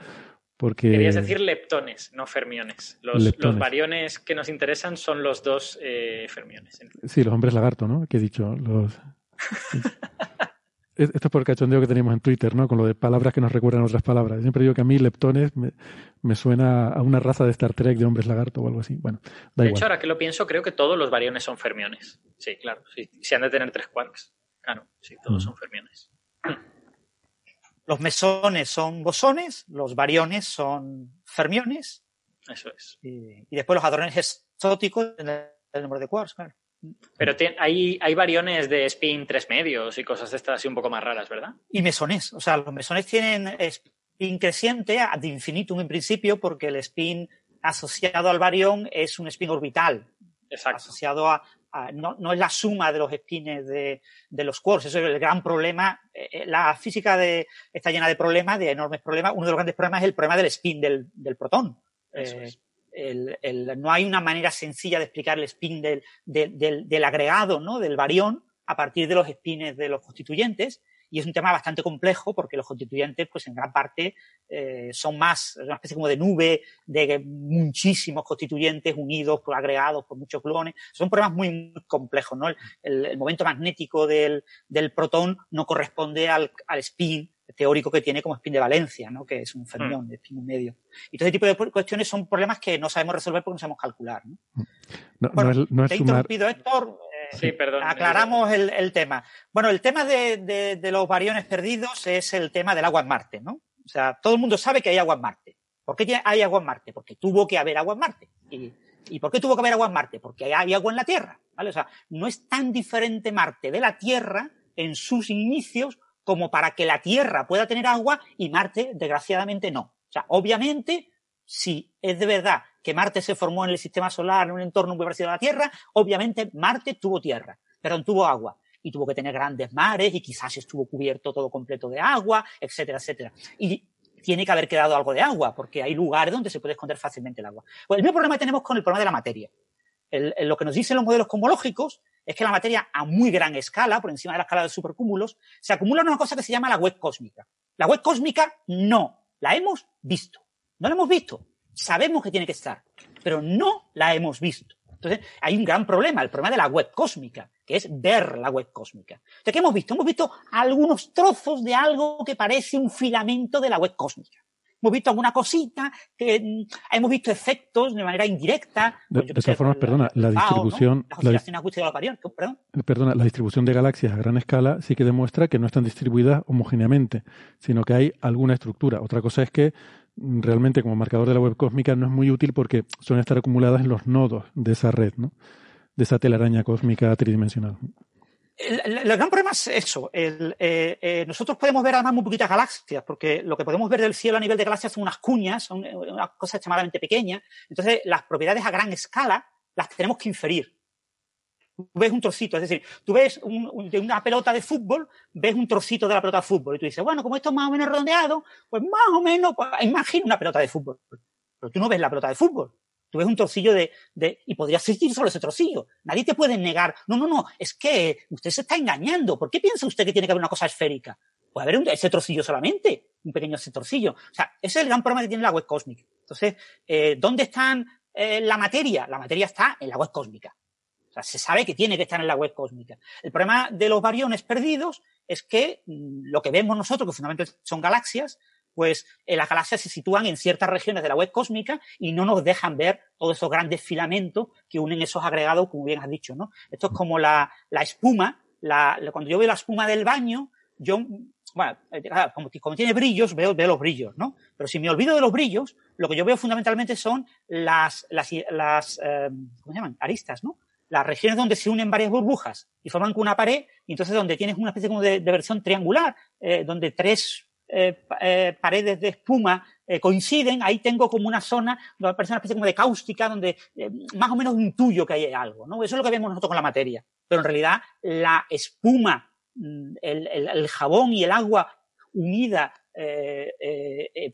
porque... Querías decir leptones, no fermiones. Los, leptones. los variones que nos interesan son los dos eh, fermiones. Sí, los hombres lagarto, ¿no? Que he dicho, los... *laughs* Esto es por el cachondeo que tenemos en Twitter, ¿no? Con lo de palabras que nos recuerdan otras palabras. Siempre digo que a mí leptones me, me suena a una raza de Star Trek de hombres lagarto o algo así. Bueno, da de igual. hecho, ahora que lo pienso, creo que todos los variones son fermiones. Sí, claro. Sí. Si han de tener tres quarks. Claro, sí, todos mm. son fermiones. Los mesones son bosones, los variones son fermiones. Eso es. Y, y después los hadrones exóticos el número de quarks, claro. Pero hay, hay variones de spin tres medios y cosas de estas así un poco más raras, ¿verdad? Y mesones. O sea, los mesones tienen spin creciente ad infinitum en principio porque el spin asociado al barión es un spin orbital. Exacto. Asociado a no, no, es la suma de los spines de, de, los quarks. Eso es el gran problema. La física de, está llena de problemas, de enormes problemas. Uno de los grandes problemas es el problema del spin del, del protón. Eso es. El, el, no hay una manera sencilla de explicar el spin del, del, del, del, agregado, ¿no? del barión, a partir de los spines de los constituyentes. Y es un tema bastante complejo porque los constituyentes, pues en gran parte, eh, son más, una especie como de nube de muchísimos constituyentes unidos, por agregados por muchos clones. Son problemas muy, muy complejos, ¿no? El, el, momento magnético del, del protón no corresponde al, al spin teórico que tiene como spin de valencia, ¿no? que es un fermión de spin medio. Y todo ese tipo de cuestiones son problemas que no sabemos resolver porque no sabemos calcular. ¿no? No, bueno, no es, no es te he sumar... interrumpido, Héctor. Eh, sí, perdón. Aclaramos el, el, tema. Bueno, el tema de, de, de, los variones perdidos es el tema del agua en Marte, ¿no? O sea, todo el mundo sabe que hay agua en Marte. ¿Por qué hay agua en Marte? Porque tuvo que haber agua en Marte. Y, ¿Y por qué tuvo que haber agua en Marte? Porque hay agua en la Tierra, ¿vale? O sea, no es tan diferente Marte de la Tierra en sus inicios como para que la Tierra pueda tener agua y Marte, desgraciadamente, no. O sea, obviamente, si es de verdad que Marte se formó en el sistema solar, en un entorno muy parecido a la Tierra, obviamente Marte tuvo tierra, pero no tuvo agua. Y tuvo que tener grandes mares y quizás estuvo cubierto todo completo de agua, etcétera, etcétera. Y tiene que haber quedado algo de agua, porque hay lugares donde se puede esconder fácilmente el agua. Pues el mismo problema que tenemos con el problema de la materia. Lo que nos dicen los modelos cosmológicos es que la materia a muy gran escala, por encima de la escala de supercúmulos, se acumula una cosa que se llama la web cósmica. La web cósmica no, la hemos visto. No la hemos visto. Sabemos que tiene que estar, pero no la hemos visto. Entonces, hay un gran problema, el problema de la web cósmica, que es ver la web cósmica. ¿De qué hemos visto? Hemos visto algunos trozos de algo que parece un filamento de la web cósmica hemos visto alguna cosita, que mm, hemos visto efectos de manera indirecta. De, pues todas formas, perdona, la distribución. perdona, la distribución de galaxias a gran escala sí que demuestra que no están distribuidas homogéneamente, sino que hay alguna estructura. Otra cosa es que realmente como marcador de la web cósmica no es muy útil porque suelen estar acumuladas en los nodos de esa red, ¿no? de esa telaraña cósmica tridimensional. El, gran problema es eso. Eh, eh, nosotros podemos ver además muy poquitas galaxias, porque lo que podemos ver del cielo a nivel de galaxias son unas cuñas, son eh, unas cosas extremadamente pequeñas. Entonces, las propiedades a gran escala las tenemos que inferir. Ves un trocito, es decir, tú ves de una pelota de fútbol, ves un trocito de la pelota de fútbol y tú dices, bueno, como esto es más o menos redondeado, pues más o menos, pues, imagina una pelota de fútbol. Pero tú no ves la pelota de fútbol. Tú ves un trocillo de, de y podría existir solo ese trocillo. Nadie te puede negar. No, no, no, es que usted se está engañando. ¿Por qué piensa usted que tiene que haber una cosa esférica? Puede haber un, ese trocillo solamente, un pequeño ese trocillo. O sea, ese es el gran problema que tiene la web cósmica. Entonces, eh, ¿dónde está eh, la materia? La materia está en la web cósmica. O sea, se sabe que tiene que estar en la web cósmica. El problema de los variones perdidos es que mm, lo que vemos nosotros, que fundamentalmente son galaxias, pues eh, las galaxias se sitúan en ciertas regiones de la web cósmica y no nos dejan ver todos esos grandes filamentos que unen esos agregados, como bien has dicho, ¿no? Esto es como la, la espuma, la, cuando yo veo la espuma del baño, yo, bueno, eh, como, como, tiene brillos, veo, veo los brillos, ¿no? Pero si me olvido de los brillos, lo que yo veo fundamentalmente son las, las, las eh, ¿cómo se llaman? Aristas, ¿no? Las regiones donde se unen varias burbujas y forman una pared, y entonces donde tienes una especie como de, versión triangular, eh, donde tres eh, eh, paredes de espuma coinciden, ahí tengo como una zona donde aparece una especie como de cáustica, donde más o menos intuyo que hay algo, ¿no? Eso es lo que vemos nosotros con la materia. Pero en realidad la espuma, mm, el, jabón y el agua unida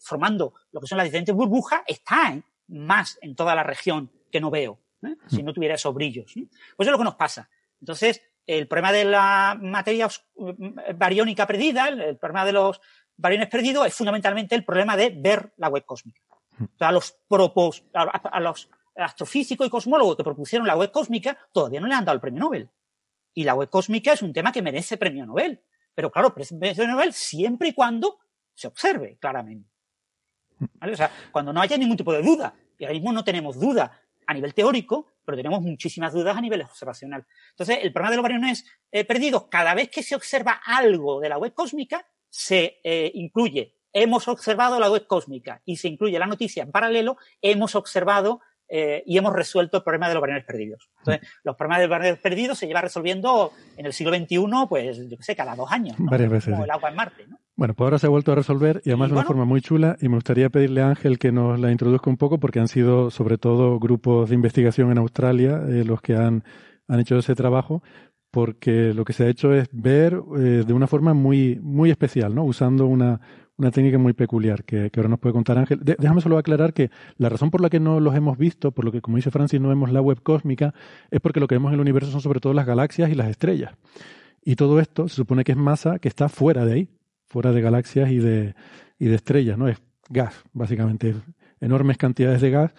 formando lo que son las diferentes burbujas está más en toda la región que no veo, si no tuviera esos brillos. Pues eso es lo que nos pasa. Entonces, el problema de la materia mm, bariónica perdida, el problema de los variones perdidos es fundamentalmente el problema de ver la web cósmica. O sea, a los, propos, a, los astrofísicos y cosmólogos que propusieron la web cósmica todavía no le han dado el premio Nobel. Y la web cósmica es un tema que merece premio Nobel. Pero claro, premio Nobel siempre y cuando se observe claramente. O sea, cuando no haya ningún tipo de duda. Y ahora mismo no tenemos duda a nivel teórico, pero tenemos muchísimas dudas a nivel observacional. Entonces, el problema de los variones eh, perdidos, cada vez que se observa algo de la web cósmica, se eh, incluye, hemos observado la web cósmica y se incluye la noticia en paralelo, hemos observado eh, y hemos resuelto el problema de los variones perdidos. Entonces, los problemas de los variones perdidos se llevan resolviendo en el siglo XXI, pues, yo qué sé, cada dos años. Varias veces. Como el agua en Marte, ¿no? Bueno, pues ahora se ha vuelto a resolver y además de una forma muy chula y me gustaría pedirle a Ángel que nos la introduzca un poco porque han sido sobre todo grupos de investigación en Australia eh, los que han, han hecho ese trabajo porque lo que se ha hecho es ver eh, de una forma muy, muy especial, ¿no? Usando una, una técnica muy peculiar que, ahora nos puede contar Ángel. déjame solo aclarar que la razón por la que no los hemos visto, por lo que, como dice Francis, no vemos la web cósmica, es porque lo que vemos en el universo son sobre todo las galaxias y las estrellas. Y todo esto se supone que es masa que está fuera de ahí, fuera de galaxias y de, y de estrellas, ¿no? Es gas, básicamente, enormes cantidades de gas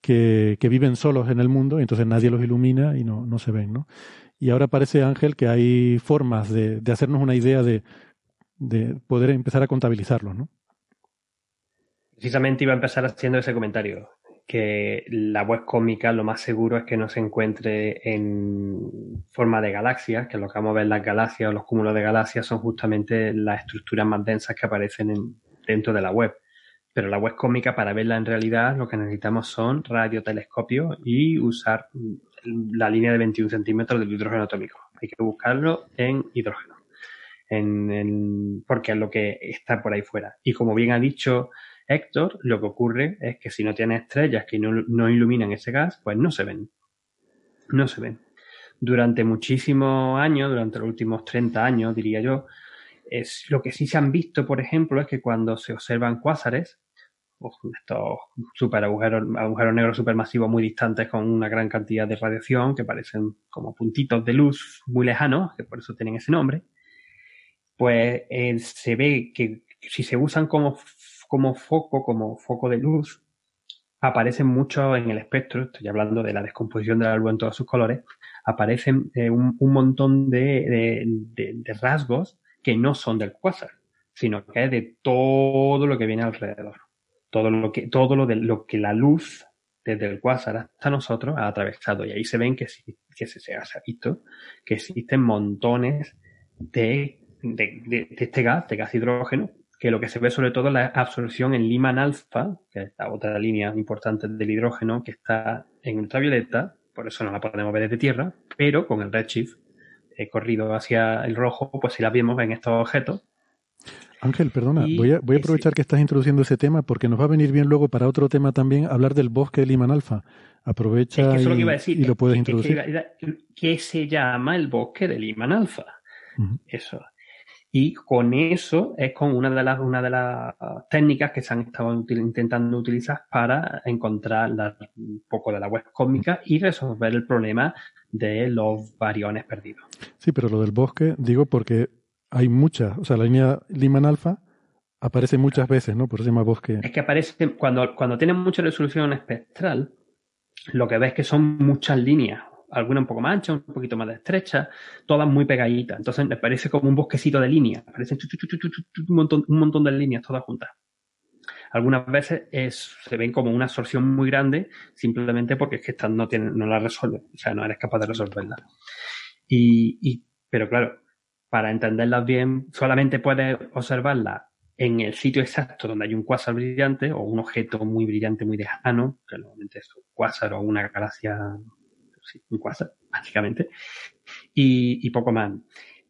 que, que viven solos en el mundo y entonces nadie los ilumina y no, no se ven, ¿no? Y ahora parece, Ángel, que hay formas de, hacernos una idea de, poder empezar a contabilizarlo, ¿no? Precisamente iba a empezar haciendo ese comentario, que la web cómica lo más seguro es que no se encuentre en forma de galaxias, que lo que vamos a ver las galaxias o los cúmulos de galaxias son justamente las estructuras más densas que aparecen dentro de la web. Pero la web cómica, para verla en realidad, lo que necesitamos son radiotelescopios y usar la línea de 21 centímetros del hidrógeno atómico. Hay que buscarlo en hidrógeno, en, porque es lo que está por ahí fuera. Y como bien ha dicho Héctor, lo que ocurre es que si no tiene estrellas que no, no iluminan ese gas, pues no se ven. No se ven. Durante muchísimos años, durante los últimos 30 años, diría yo, es, lo que sí se han visto, por ejemplo, es que cuando se observan cuásares, estos super agujeros, agujeros negros supermasivos muy distantes con una gran cantidad de radiación que parecen como puntitos de luz muy lejanos, que por eso tienen ese nombre, pues eh, se ve que si se usan como, como foco, como foco de luz, aparecen mucho en el espectro, estoy hablando de la descomposición de la luz en todos sus colores, aparecen eh, un, montón de, rasgos que no son del cuásar, sino que es de todo lo que viene alrededor. Todo lo que, todo lo de lo que la luz desde el cuásar hasta nosotros ha atravesado. Y ahí se ven que, que se, ha visto que existen montones de, de, este gas, de gas hidrógeno, que lo que se ve sobre todo es la absorción en Lyman alfa, que es la otra línea importante del hidrógeno que está en ultravioleta, por eso no la podemos ver desde tierra, pero con el redshift he corrido hacia el rojo, pues si la vemos en estos objetos. Ángel, perdona, voy, a, aprovechar que estás introduciendo ese tema porque nos va a venir bien luego para otro tema también hablar del bosque de Lyman alfa. Aprovecha y, lo puedes introducir. ¿Qué se llama el bosque de Lyman alfa? Eso. Y con eso es con una de las, una de las técnicas que se han estado intentando utilizar para encontrar un poco de la web cósmica y resolver el problema de los variones perdidos. Sí, pero lo del bosque, digo porque hay muchas, o sea, la línea Lyman alfa aparece muchas veces, ¿no? Por eso se llama bosque. Es que aparece, cuando, cuando tiene mucha resolución espectral, lo que ves es que son muchas líneas alguna un poco más ancha, un poquito más estrecha, todas muy pegaditas. Entonces me parece como un bosquecito de líneas, parecen un montón, un montón de líneas todas juntas. Algunas veces es, se ven como una absorción muy grande simplemente porque es que estas no, tienen, no la resuelven, o sea, no eres capaz de resolverla. Y, y, pero claro, para entenderlas bien, solamente puedes observarlas en el sitio exacto donde hay un cuásar brillante o un objeto muy brillante, muy lejano, que normalmente es un cuásar o una galaxia un quasar, básicamente, y, poco más.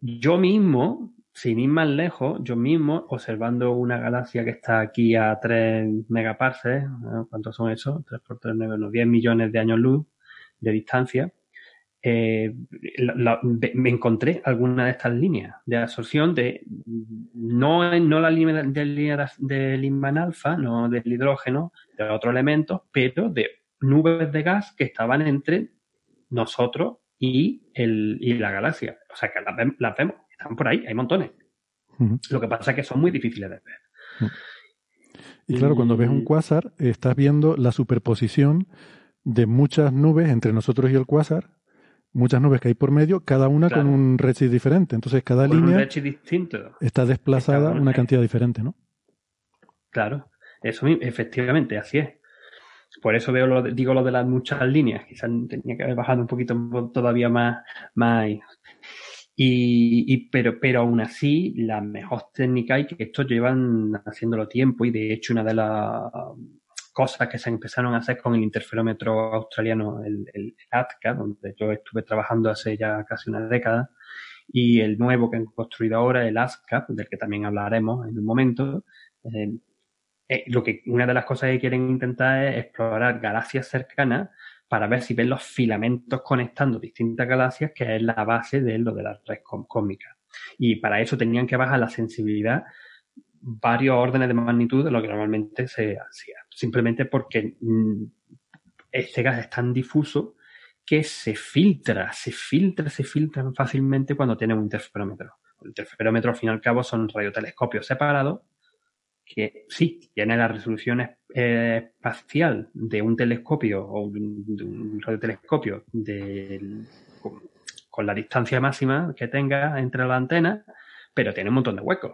Yo mismo, sin ir más lejos, yo mismo, observando una galaxia que está aquí a 3 megaparsecs, ¿cuántos son esos? 3 por 3, 9, unos 10 millones de años luz de distancia, eh, me encontré alguna de estas líneas de absorción de no, no la línea de, línea de alfa, no del hidrógeno, de otros elementos, pero de nubes de gas que estaban entre nosotros y, el, y la galaxia. O sea, que las, vemos, están por ahí, hay montones. Lo que pasa es que son muy difíciles de ver. Y claro, cuando ves un cuásar, estás viendo la superposición de muchas nubes entre nosotros y el cuásar, muchas nubes que hay por medio, cada una con un redshift diferente. Entonces, cada línea está desplazada una cantidad diferente, ¿no? Claro, eso efectivamente, así es. Por eso veo lo digo lo de las muchas líneas. Quizás tenía que haber bajado un poquito todavía más. más y, pero, pero aún así, la mejor técnica y que esto llevan haciéndolo tiempo y de hecho una de las cosas que se empezaron a hacer con el interferómetro australiano, el, el ATCA, donde yo estuve trabajando hace ya casi una década, y el nuevo que han construido ahora, el ASCAP, del que también hablaremos en un momento, eh, eh, lo que una de las cosas que quieren intentar es explorar galaxias cercanas para ver si ven los filamentos conectando distintas galaxias, que es la base de lo de la red cósmica. Y para eso tenían que bajar la sensibilidad varios órdenes de magnitud de lo que normalmente se hacía. Simplemente porque mm, este gas es tan difuso que se filtra, se filtra, se filtra fácilmente cuando tiene un interferómetro. El interferómetro, al fin y al cabo, son radiotelescopios separados que sí, tiene la resolución eh, espacial de un telescopio o de un radiotelescopio con, la distancia máxima que tenga entre la antena, pero tiene un montón de huecos.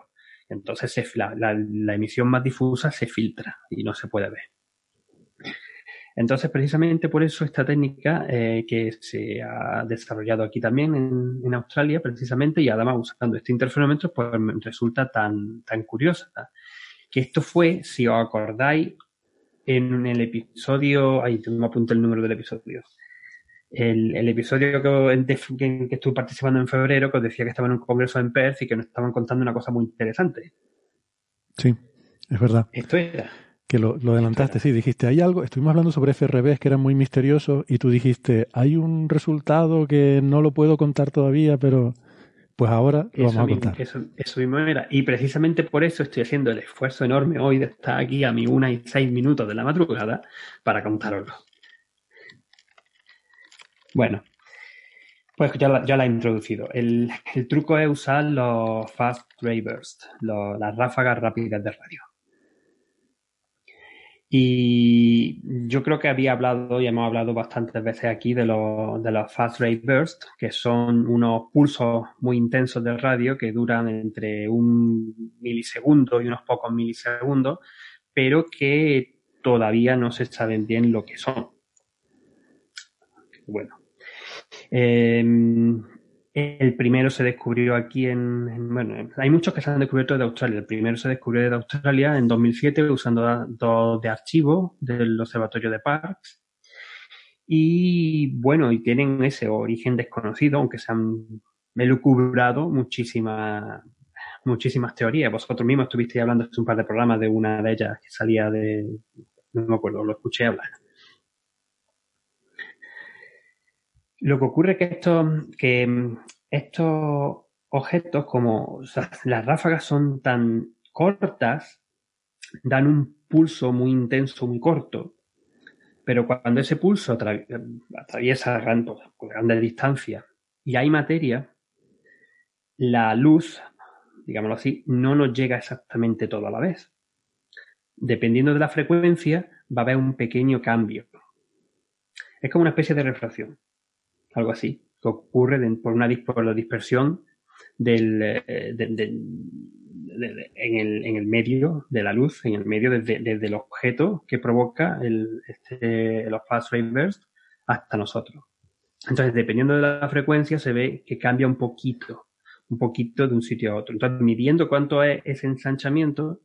Entonces la, emisión más difusa se filtra y no se puede ver. Entonces, precisamente por eso esta técnica eh, que se ha desarrollado aquí también en, en, Australia, precisamente, y además usando este interferómetro, pues resulta tan, tan curiosa que esto fue, si os acordáis, en el episodio, ahí me apunto el número del episodio, el, el episodio que, que, estuve participando en febrero, que os decía que estaba en un congreso en Perth y que nos estaban contando una cosa muy interesante. Sí, es verdad. Esto era. Que lo, lo adelantaste, sí, dijiste, hay algo, estuvimos hablando sobre FRBs que era muy misterioso y tú dijiste, hay un resultado que no lo puedo contar todavía, pero pues ahora lo vamos a contar. Eso, mismo era. Y precisamente por eso estoy haciendo el esfuerzo enorme hoy de estar aquí a mi una y seis minutos de la madrugada para contároslo. Bueno, Pues ya la, ya la he introducido. El, truco es usar los fast ray burst, las ráfagas rápidas de radio. Y yo creo que había hablado y hemos hablado bastantes veces aquí de, los, de los fast ray burst, que son unos pulsos muy intensos de radio que duran entre un milisegundo y unos pocos milisegundos, pero que todavía no se saben bien lo que son. Bueno. Em, el primero se descubrió aquí en, Bueno, hay muchos que se han descubierto de Australia. El primero se descubrió de Australia en 2007 usando datos de archivo del Observatorio de Parkes. Y bueno, y tienen ese origen desconocido, aunque se han melucubrado muchísimas muchísimas teorías. Vosotros mismos estuvisteis hablando hace un par de programas de una de ellas que salía de, no me acuerdo, lo escuché hablar. Lo que ocurre es que estos, que estos objetos, como las ráfagas son tan cortas, dan un pulso muy intenso, muy corto, pero cuando ese pulso atraviesa gran, grandes distancias y hay materia, la luz, digámoslo así, no nos llega exactamente todo a la vez. Dependiendo de la frecuencia, va a haber un pequeño cambio. Es como una especie de refracción algo así, que ocurre por, una, por la dispersión del, eh, en, el, en, el, medio de la luz, en el medio desde, el objeto que provoca el, este, los fast ray hasta nosotros. Entonces, dependiendo de la frecuencia, se ve que cambia un poquito, un poquito de un sitio a otro. Entonces, midiendo cuánto es ese ensanchamiento,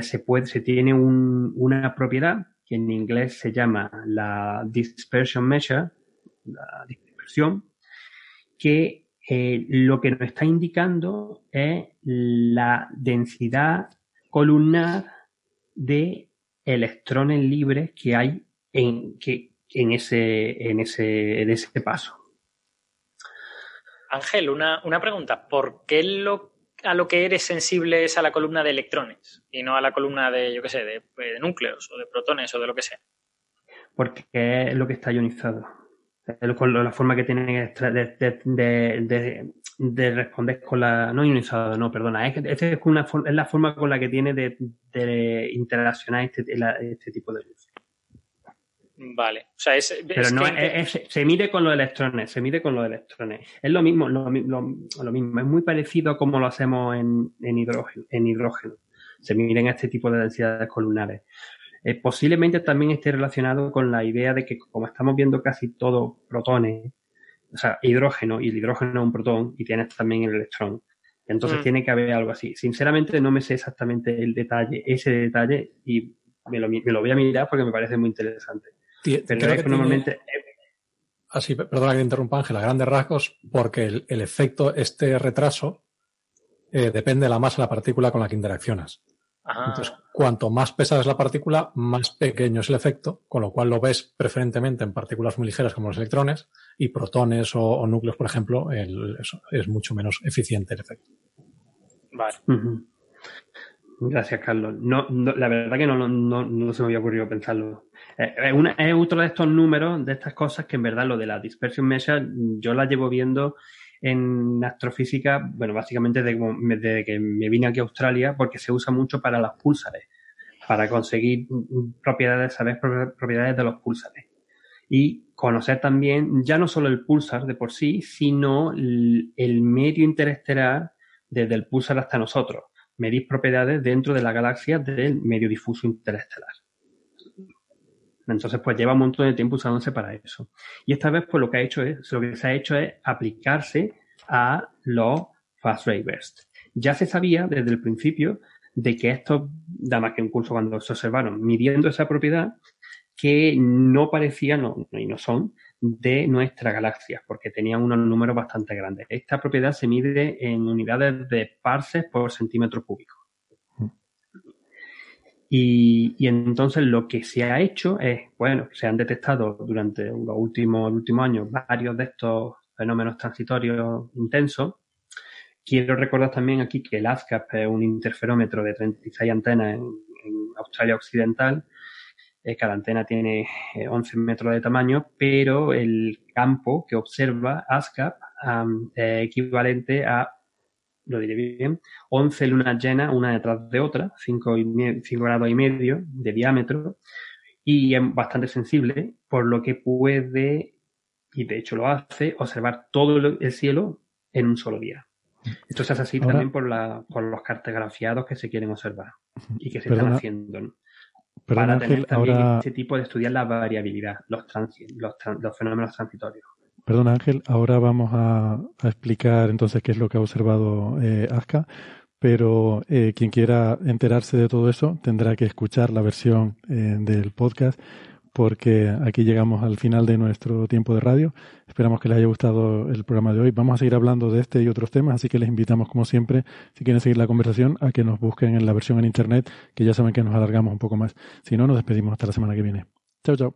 se puede, se tiene una propiedad que en inglés se llama la dispersion measure, la dispersión, que eh, lo que nos está indicando es la densidad columnar de electrones libres que hay en, que, en, ese, en, ese, en ese paso. Ángel, una, una pregunta. ¿Por qué lo, a lo que eres sensible es a la columna de electrones y no a la columna de, yo qué sé, de, de núcleos o de protones o de lo que sea? Porque es lo que está ionizado con la forma que tiene de, de, responder con la no ionizado no perdona es, es, una, es la forma con la que tiene de, interaccionar este, este tipo de luz. Vale o sea es, pero no se mide con los electrones se mide con los electrones. Es lo mismo lo, lo, mismo es muy parecido a como lo hacemos en, en hidrógeno en hidrógeno. Se miden este tipo de densidades columnares eh, posiblemente también esté relacionado con la idea de que como estamos viendo casi todo protones, o sea, hidrógeno, y el hidrógeno es un protón, y tienes también el electrón. Entonces mm. tiene que haber algo así. Sinceramente no me sé exactamente el detalle, ese detalle, y me lo, voy a mirar porque me parece muy interesante. Pero que normalmente... Así, perdona que te interrumpa, Ángela, grandes rasgos, porque el, efecto, este retraso, eh, depende de la masa de la partícula con la que interaccionas. Entonces, cuanto más pesada es la partícula, más pequeño es el efecto, con lo cual lo ves preferentemente en partículas muy ligeras como los electrones y protones o, núcleos, por ejemplo, es mucho menos eficiente el efecto. Vale. Gracias, Carlos. No, la verdad que no, no, se me había ocurrido pensarlo. Eh, es, otro de estos números, de estas cosas que en verdad lo de la dispersion measure yo la llevo viendo en astrofísica, bueno, básicamente desde, que me vine aquí a Australia, porque se usa mucho para los púlsares, para conseguir propiedades, saber propiedades de los púlsares. Y conocer también, ya no solo el pulsar de por sí, sino el, medio interestelar desde el pulsar hasta nosotros. Medir propiedades dentro de la galaxia del medio difuso interestelar. Entonces, pues lleva un montón de tiempo usándose para eso. Y esta vez, pues lo que ha hecho es, lo que se ha hecho es aplicarse a los fast ray burst. Ya se sabía desde el principio de que esto, da más que un curso cuando se observaron midiendo esa propiedad, que no parecían, no, y no son, de nuestra galaxia, porque tenían unos números bastante grandes. Esta propiedad se mide en unidades de parses por centímetro cúbico. Y, entonces lo que se ha hecho es, bueno, se han detectado durante los últimos, últimos años varios de estos fenómenos transitorios intensos. Quiero recordar también aquí que el ASCAP es un interferómetro de 36 antenas en, Australia Occidental eh, cada antena tiene 11 metros de tamaño, pero el campo que observa ASCAP es equivalente a, lo diré bien, 11 lunas llenas, una detrás de otra, 5, 5 grados y medio de diámetro, y es bastante sensible, por lo que puede, y de hecho lo hace, observar todo el cielo en un solo día. Esto se hace así también por, la, por los cartografiados que se quieren observar y que se están haciendo. para tener también este tipo de estudiar la variabilidad, los, los, fenómenos transitorios. Perdón Ángel, ahora vamos a, explicar entonces qué es lo que ha observado eh, ASCA, pero eh, quien quiera enterarse de todo eso tendrá que escuchar la versión eh, del podcast porque aquí llegamos al final de nuestro tiempo de radio. Esperamos que les haya gustado el programa de hoy. Vamos a seguir hablando de este y otros temas, así que les invitamos, como siempre, si quieren seguir la conversación, a que nos busquen en la versión en Internet, que ya saben que nos alargamos un poco más. Si no, nos despedimos hasta la semana que viene. Chao, chao.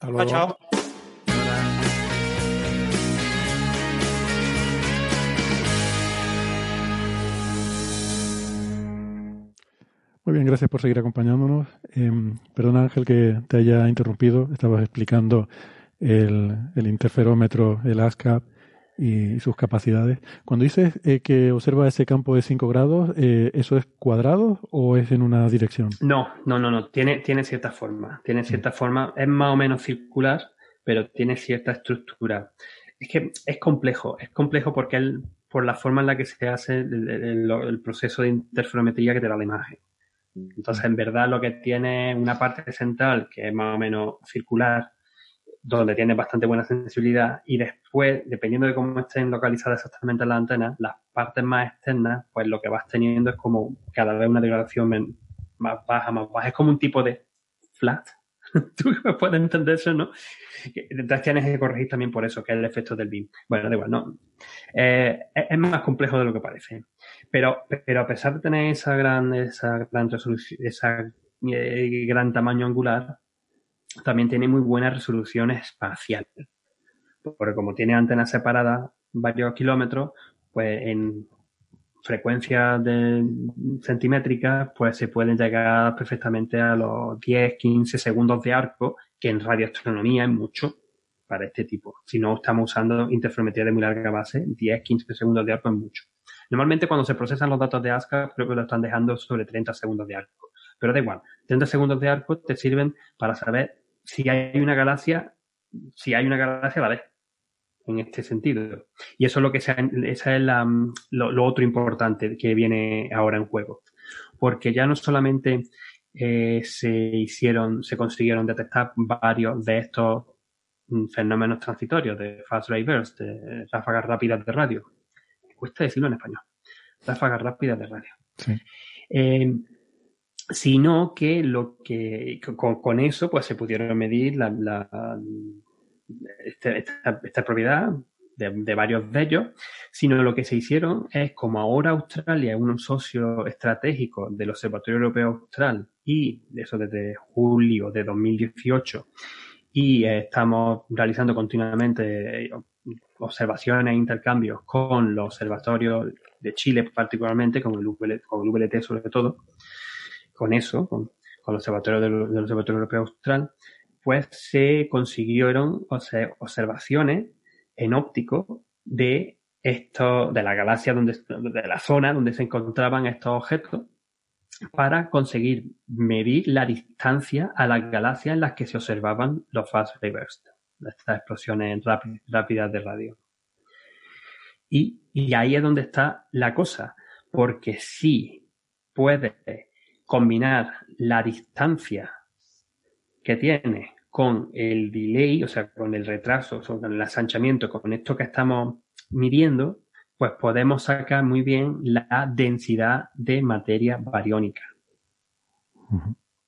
Chao, chao. Muy bien, gracias por seguir acompañándonos. Eh, perdona Ángel que te haya interrumpido. Estabas explicando el, interferómetro, el ASCAP y, sus capacidades. Cuando dices eh, que observa ese campo de 5 grados, eh, ¿eso es cuadrado o es en una dirección? No, no, no, no. Tiene, tiene cierta forma. Tiene cierta forma. Es más o menos circular, pero tiene cierta estructura. Es que es complejo. Es complejo porque él, por la forma en la que se hace el proceso de interferometría que te da la imagen. Entonces, en verdad, lo que tiene una parte central que es más o menos circular, donde tiene bastante buena sensibilidad, y después, dependiendo de cómo estén localizadas exactamente las antenas, las partes más externas, pues lo que vas teniendo es como cada vez una degradación más baja, más baja. Es como un tipo de flat. *laughs* Tú puedes entender eso, ¿no? Entonces tienes que corregir también por eso, que es el efecto del BIM. Bueno, da igual, ¿no? Eh, es más complejo de lo que parece. Pero, pero a pesar de tener esa gran, esa gran resolución, esa eh, gran tamaño angular, también tiene muy buena resolución espacial. Porque como tiene antenas separadas varios kilómetros, pues en frecuencias centimétricas, pues se pueden llegar perfectamente a los 10, 15 segundos de arco, que en radioastronomía es mucho para este tipo. Si no estamos usando interferometría de muy larga base, 10, 15 segundos de arco es mucho. Normalmente cuando se procesan los datos de ASCA, creo que lo están dejando sobre 30 segundos de arco. Pero da igual, 30 segundos de arco te sirven para saber si hay una galaxia, si hay una galaxia a la vez. En este sentido. Y eso es lo que esa es la, lo, otro importante que viene ahora en juego. Porque ya no solamente eh, se hicieron, se consiguieron detectar varios de estos mm, fenómenos transitorios de fast ray burst, de ráfagas rápidas de radio, cuesta decirlo en español, ráfagas rápidas de radio. Eh, sino que lo que con, eso pues se pudieron medir la, este, esta, propiedad de, varios de ellos, sino lo que se hicieron es como ahora Australia es un socio estratégico del Observatorio Europeo Austral y eso desde julio de 2018 y estamos realizando continuamente observaciones e intercambios con los observatorios de Chile particularmente, con el, VLT, sobre todo, con eso, con, el observatorio del, Observatorio Europeo Austral, pues se consiguieron observaciones en óptico de esto, de la galaxia donde, de la zona donde se encontraban estos objetos para conseguir medir la distancia a las galaxias en las que se observaban los fast reversed estas explosiones rápidas de radio. Y, ahí es donde está la cosa, porque si puedes combinar la distancia que tiene con el delay, o sea, con el retraso, con el asanchamiento, con esto que estamos midiendo, pues podemos sacar muy bien la densidad de materia bariónica.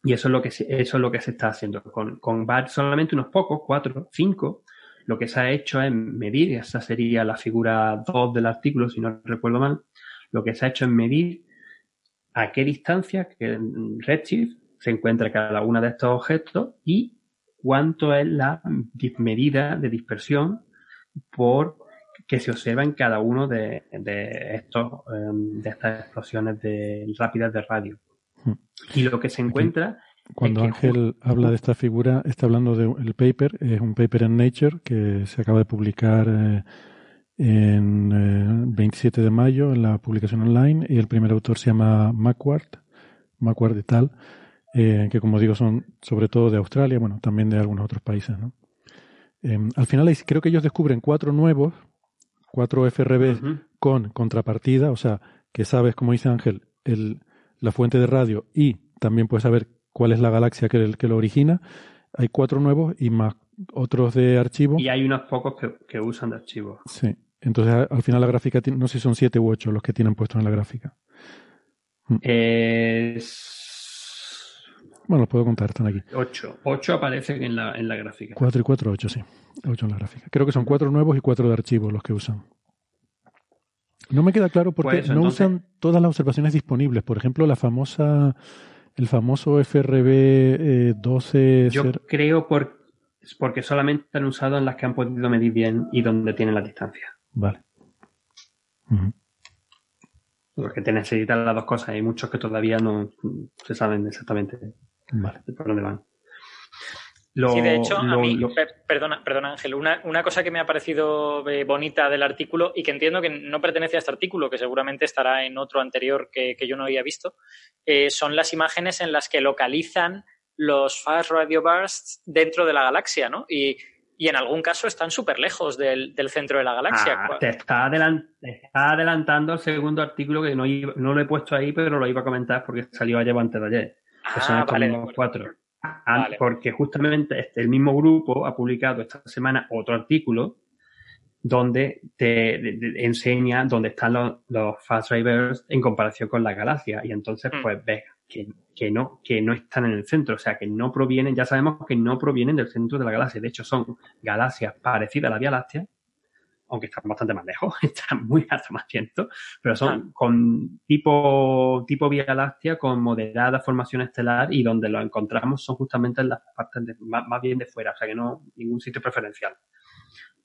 Y eso es lo que se, eso es lo que se está haciendo. Con, con solamente unos pocos, cuatro, cinco, lo que se ha hecho es medir, esa sería la figura 2 del artículo, si no recuerdo mal, lo que se ha hecho es medir a qué distancia, que redshift, se encuentra cada uno de estos objetos y cuánto es la medida de dispersión por que se observa en cada uno de, de estos em, de estas explosiones de rápidas de radio. Y lo que se encuentra cuando Ángel habla de esta figura, está hablando del paper, es un paper en Nature que se acaba de publicar eh, en 27 de mayo en la publicación online y el primer autor se llama Macquart, Macquart y tal, que como digo son sobre todo de Australia, bueno, también de algunos otros países. ¿no? al final creo que ellos descubren cuatro nuevos, cuatro FRB con contrapartida, o sea, que sabes, como dice Ángel, el, la fuente de radio y también puedes saber cuál es la galaxia que, que lo origina. Hay cuatro nuevos y más otros de archivo. Y hay unos pocos que, usan de archivo. Sí. Entonces, al final la gráfica, no sé si son siete u ocho los que tienen puestos en la gráfica. Mm. Es... Bueno, los puedo contar, están aquí. Ocho. Ocho aparecen en la, en la gráfica. Cuatro y cuatro, ocho, sí. Ocho en la gráfica. Creo que son cuatro nuevos y cuatro de archivo los que usan. No me queda claro por qué no usan todas las observaciones disponibles. Por ejemplo, la famosa, el famoso FRB 12. Eh, Yo creo por, porque solamente han usado en las que han podido medir bien y donde tienen la distancia. Vale. Porque te necesitan las dos cosas. Hay muchos que todavía no se saben exactamente por dónde van sí, de hecho, a mí, perdona, perdona Ángel, una, una, cosa que me ha parecido eh, bonita del artículo y que entiendo que no pertenece a este artículo, que seguramente estará en otro anterior que, yo no había visto, eh, son las imágenes en las que localizan los fast radio bursts dentro de la galaxia, ¿no? Y, en algún caso están súper lejos del, centro de la galaxia. Ah, te, está adelantando el segundo artículo que no, no, lo he puesto ahí, pero lo iba a comentar porque salió ayer o antes de ayer. Que son ah, vale, cuatro. Porque justamente este, el mismo grupo ha publicado esta semana otro artículo donde te enseña dónde están los, fast drivers en comparación con la galaxia. Y entonces, mm. pues ves que, que, no, que no están en el centro, o sea, que no provienen, ya sabemos que no provienen del centro de la galaxia. De hecho, son galaxias parecidas a la Vía Láctea, aunque están bastante más lejos, *laughs* están muy hasta más cientos, pero son con tipo, tipo Vía Láctea con moderada formación estelar y donde los encontramos son justamente en las partes más, bien de fuera, o sea que no ningún sitio preferencial.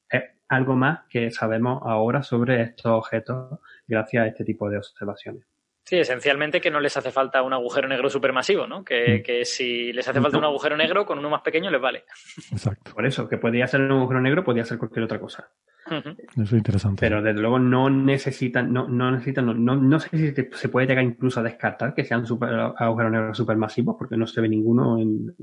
Es algo más que sabemos ahora sobre estos objetos gracias a este tipo de observaciones. Sí, esencialmente que no les hace falta un agujero negro supermasivo, ¿no? Que, mm. que, si les hace falta un agujero negro, con uno más pequeño les vale. Exacto. Por eso, que podría ser un agujero negro, podría ser cualquier otra cosa. Eso es interesante. Pero desde luego no necesitan, no, no necesitan, no, no, sé si se puede llegar incluso a descartar que sean super, agujeros negros supermasivos, porque no se ve ninguno en,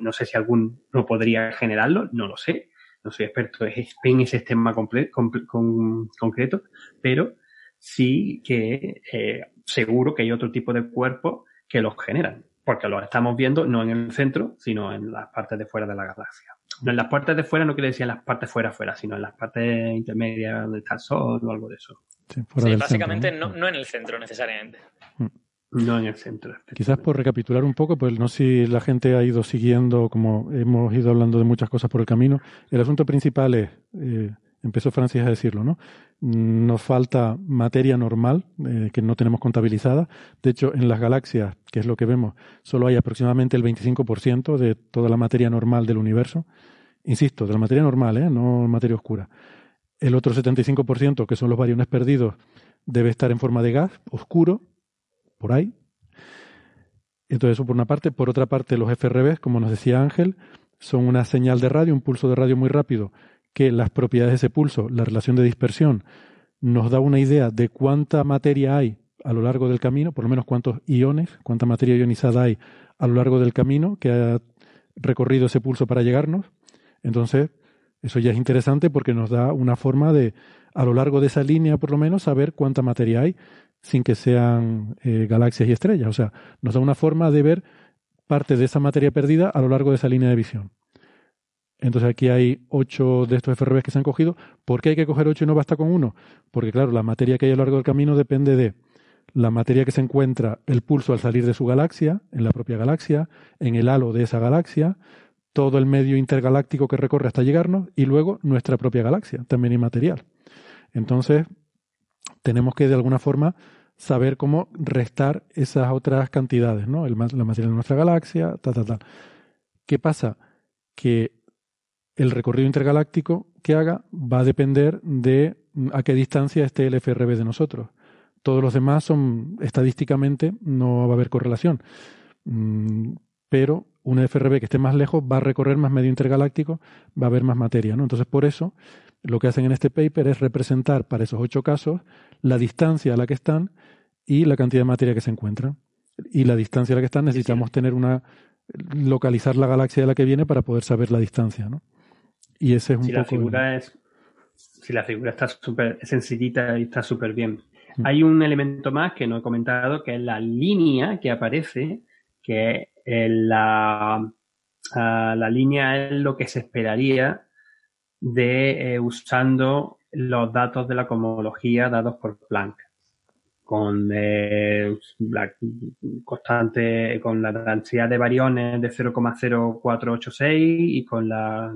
no sé si algún no podría generarlo, no lo sé. No soy experto en ese tema concreto, pero sí que eh, seguro que hay otro tipo de cuerpos que los generan, porque los estamos viendo no en el centro, sino en las partes de fuera de la galaxia. No, en las partes de fuera no quiere decir en las partes fuera fuera, sino en las partes intermedias donde está el sol o algo de eso. Sí, básicamente ¿no? ¿no? en el centro necesariamente. Mm. No en el centro. Quizás por recapitular un poco, pues no sé si la gente ha ido siguiendo, como hemos ido hablando de muchas cosas por el camino. El asunto principal es, eh, empezó Francis a decirlo, ¿no? Nos falta materia normal eh, que no tenemos contabilizada. De hecho, en las galaxias, que es lo que vemos, solo hay aproximadamente el 25% de toda la materia normal del universo. Insisto, de la materia normal, ¿eh? no materia oscura. El otro 75%, que son los variones perdidos, debe estar en forma de gas oscuro, por ahí. Entonces, eso por una parte. Por otra parte, los FRBs, como nos decía Ángel, son una señal de radio, un pulso de radio muy rápido que las propiedades de ese pulso, la relación de dispersión, nos da una idea de cuánta materia hay a lo largo del camino, por lo menos cuántos iones, cuánta materia ionizada hay a lo largo del camino que ha recorrido ese pulso para llegarnos. Entonces, eso ya es interesante porque nos da una forma de, a lo largo de esa línea por lo menos, saber cuánta materia hay sin que sean eh, galaxias y estrellas. O sea, nos da una forma de ver parte de esa materia perdida a lo largo de esa línea de visión. Entonces aquí hay ocho de estos FRBs que se han cogido. ¿Por qué hay que coger ocho y no basta con uno? Porque claro, la materia que hay a lo largo del camino depende de la materia que se encuentra el pulso al salir de su galaxia, en la propia galaxia, en el halo de esa galaxia, todo el medio intergaláctico que recorre hasta llegarnos y luego nuestra propia galaxia, también inmaterial. Entonces, tenemos que de alguna forma saber cómo restar esas otras cantidades, ¿no? La materia de nuestra galaxia, tal, tal, tal. ¿Qué pasa? Que el recorrido intergaláctico que haga va a depender de a qué distancia esté el FRB de nosotros. Todos los demás son, estadísticamente, no va a haber correlación. Mm, pero un FRB que esté más lejos va a recorrer más medio intergaláctico, va a haber más materia. ¿no? Entonces, por eso, lo que hacen en este paper es representar para esos ocho casos la distancia a la que están y la cantidad de materia que se encuentra. Y la distancia a la que están necesitamos tener una localizar la galaxia de la que viene para poder saber la distancia, ¿no? Y ese es un si La figura es, si la figura está súper sencillita y está súper bien. Mm. Hay un elemento más que no he comentado, que es la línea que aparece, que la, ah, la línea es lo que se esperaría de eh, usando los datos de la cosmología dados por Planck con eh, la constante, con la densidad de variones de 0,0486 y con la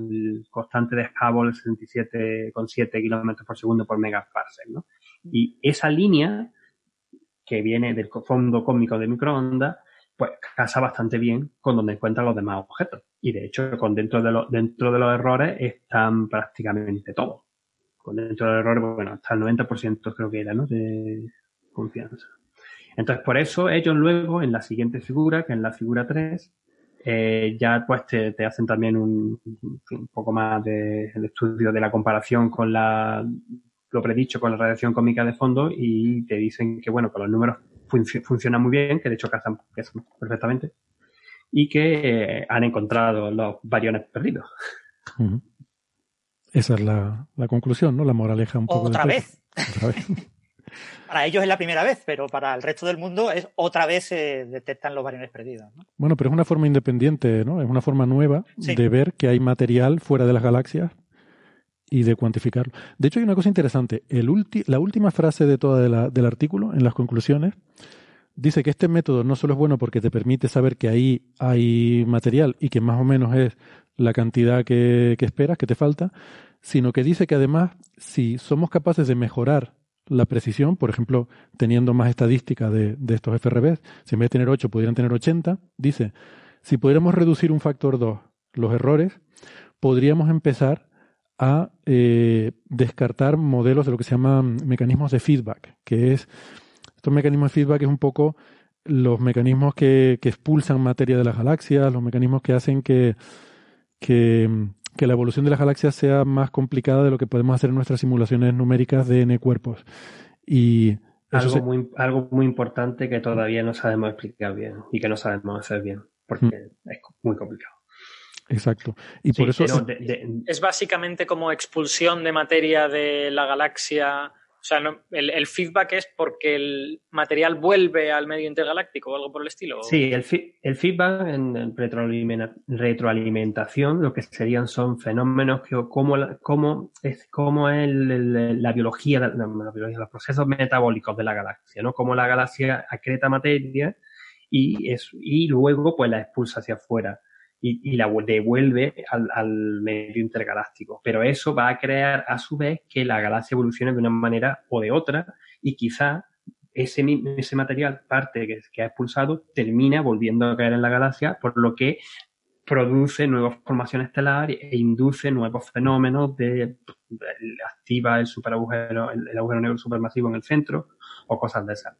constante de Hubble 67,7 kilómetros por segundo por megaparsec, ¿no? Y esa línea que viene del fondo cósmico de microondas, pues casa bastante bien con donde encuentran los demás objetos. Y de hecho, con dentro de, los dentro de los errores están prácticamente todos. Con dentro de los errores, bueno, hasta el 90% creo que era, ¿no? Confianza. Entonces, por eso ellos luego, en la siguiente figura, que es la figura 3, eh, ya pues te, hacen también un, un poco más de, estudio de la comparación con la, lo predicho con la radiación cómica de fondo y te dicen que, bueno, que los números funcionan muy bien, que de hecho cazan perfectamente, y que eh, han encontrado los variones perdidos. Esa es la, conclusión, ¿no? La moraleja un poco. Otra vez. Otra vez. Para ellos es la primera vez, pero para el resto del mundo es otra vez se detectan los variones perdidos. Bueno, pero es una forma independiente, ¿no? Es una forma nueva de ver que hay material fuera de las galaxias y de cuantificarlo. De hecho, hay una cosa interesante. El la última frase de toda del artículo, en las conclusiones, dice que este método no solo es bueno porque te permite saber que ahí hay material y que más o menos es la cantidad que esperas, que te falta, sino que dice que además, si somos capaces de mejorar la precisión, por ejemplo, teniendo más estadística de, estos FRBs, si en vez de tener 8 pudieran tener 80, dice, si pudiéramos reducir un factor 2 los errores, podríamos empezar a eh, descartar modelos de lo que se llaman mecanismos de feedback, que es, estos mecanismos de feedback es un poco los mecanismos que, que expulsan materia de las galaxias, los mecanismos que hacen que, que, que la evolución de las galaxias sea más complicada de lo que podemos hacer en nuestras simulaciones numéricas de N cuerpos. Y algo, muy, algo muy importante que todavía no sabemos explicar bien y que no sabemos hacer bien, porque mm. es muy complicado. Exacto. Y por eso. Es básicamente como expulsión de materia de la galaxia o sea, el, feedback es porque el material vuelve al medio intergaláctico o algo por el estilo. Sí, el, el feedback en, retroalimentación lo que serían son fenómenos que como, como es como la, biología, la, biología, los procesos metabólicos de la galaxia, ¿no? Como la galaxia acreta materia y, es, y luego pues la expulsa hacia afuera y, la devuelve al, medio intergaláctico. Pero eso va a crear a su vez que la galaxia evolucione de una manera o de otra y quizá ese, ese material, parte que, que ha expulsado, termina volviendo a caer en la galaxia, por lo que produce nuevas formaciones estelares e induce nuevos fenómenos de, activa el superagujero, el, agujero negro supermasivo en el centro o cosas de esas.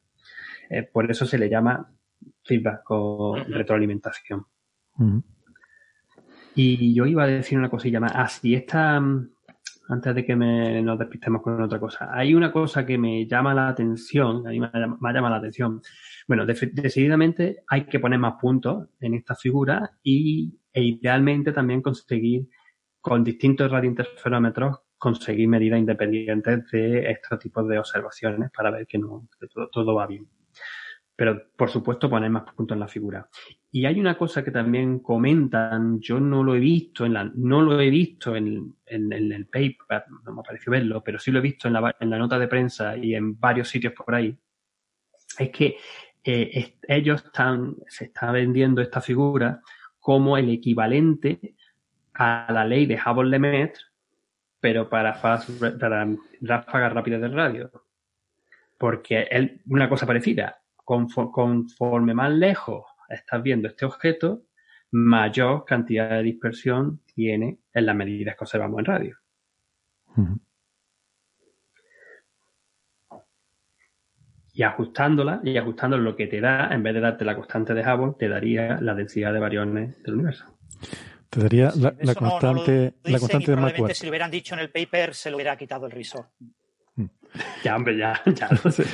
Eh, por eso se le llama feedback o retroalimentación. Y yo iba a decir una cosilla más. Ah, sí, esta, mm, antes de que me, nos despistemos con otra cosa. Hay una cosa que me llama la atención, a mí me, me llama la atención. Bueno, decididamente hay que poner más puntos en esta figura y e idealmente también conseguir con distintos radiointerferómetros conseguir medidas independientes de estos tipos de observaciones para ver que, no, todo va bien pero por supuesto poner más puntos en la figura. Y hay una cosa que también comentan, yo no lo he visto en la, no lo he visto en, el paper, no me pareció verlo, pero sí lo he visto en la, en la nota de prensa y en varios sitios por ahí, es que eh, ellos están, se está vendiendo esta figura como el equivalente a la ley de Hubble-Lemaitre, pero para, para ráfagas rápidas del radio. Porque es una cosa parecida conforme más lejos estás viendo este objeto, mayor cantidad de dispersión tiene en las medidas que observamos en radio. Y ajustándola, y ajustando lo que te da, en vez de darte la constante de Hubble, te daría la densidad de variones del universo. Te daría la, constante, la constante de Probablemente si lo hubieran dicho en el paper, se lo hubiera quitado el risor. Ya, hombre, ya, *laughs* ya lo sé.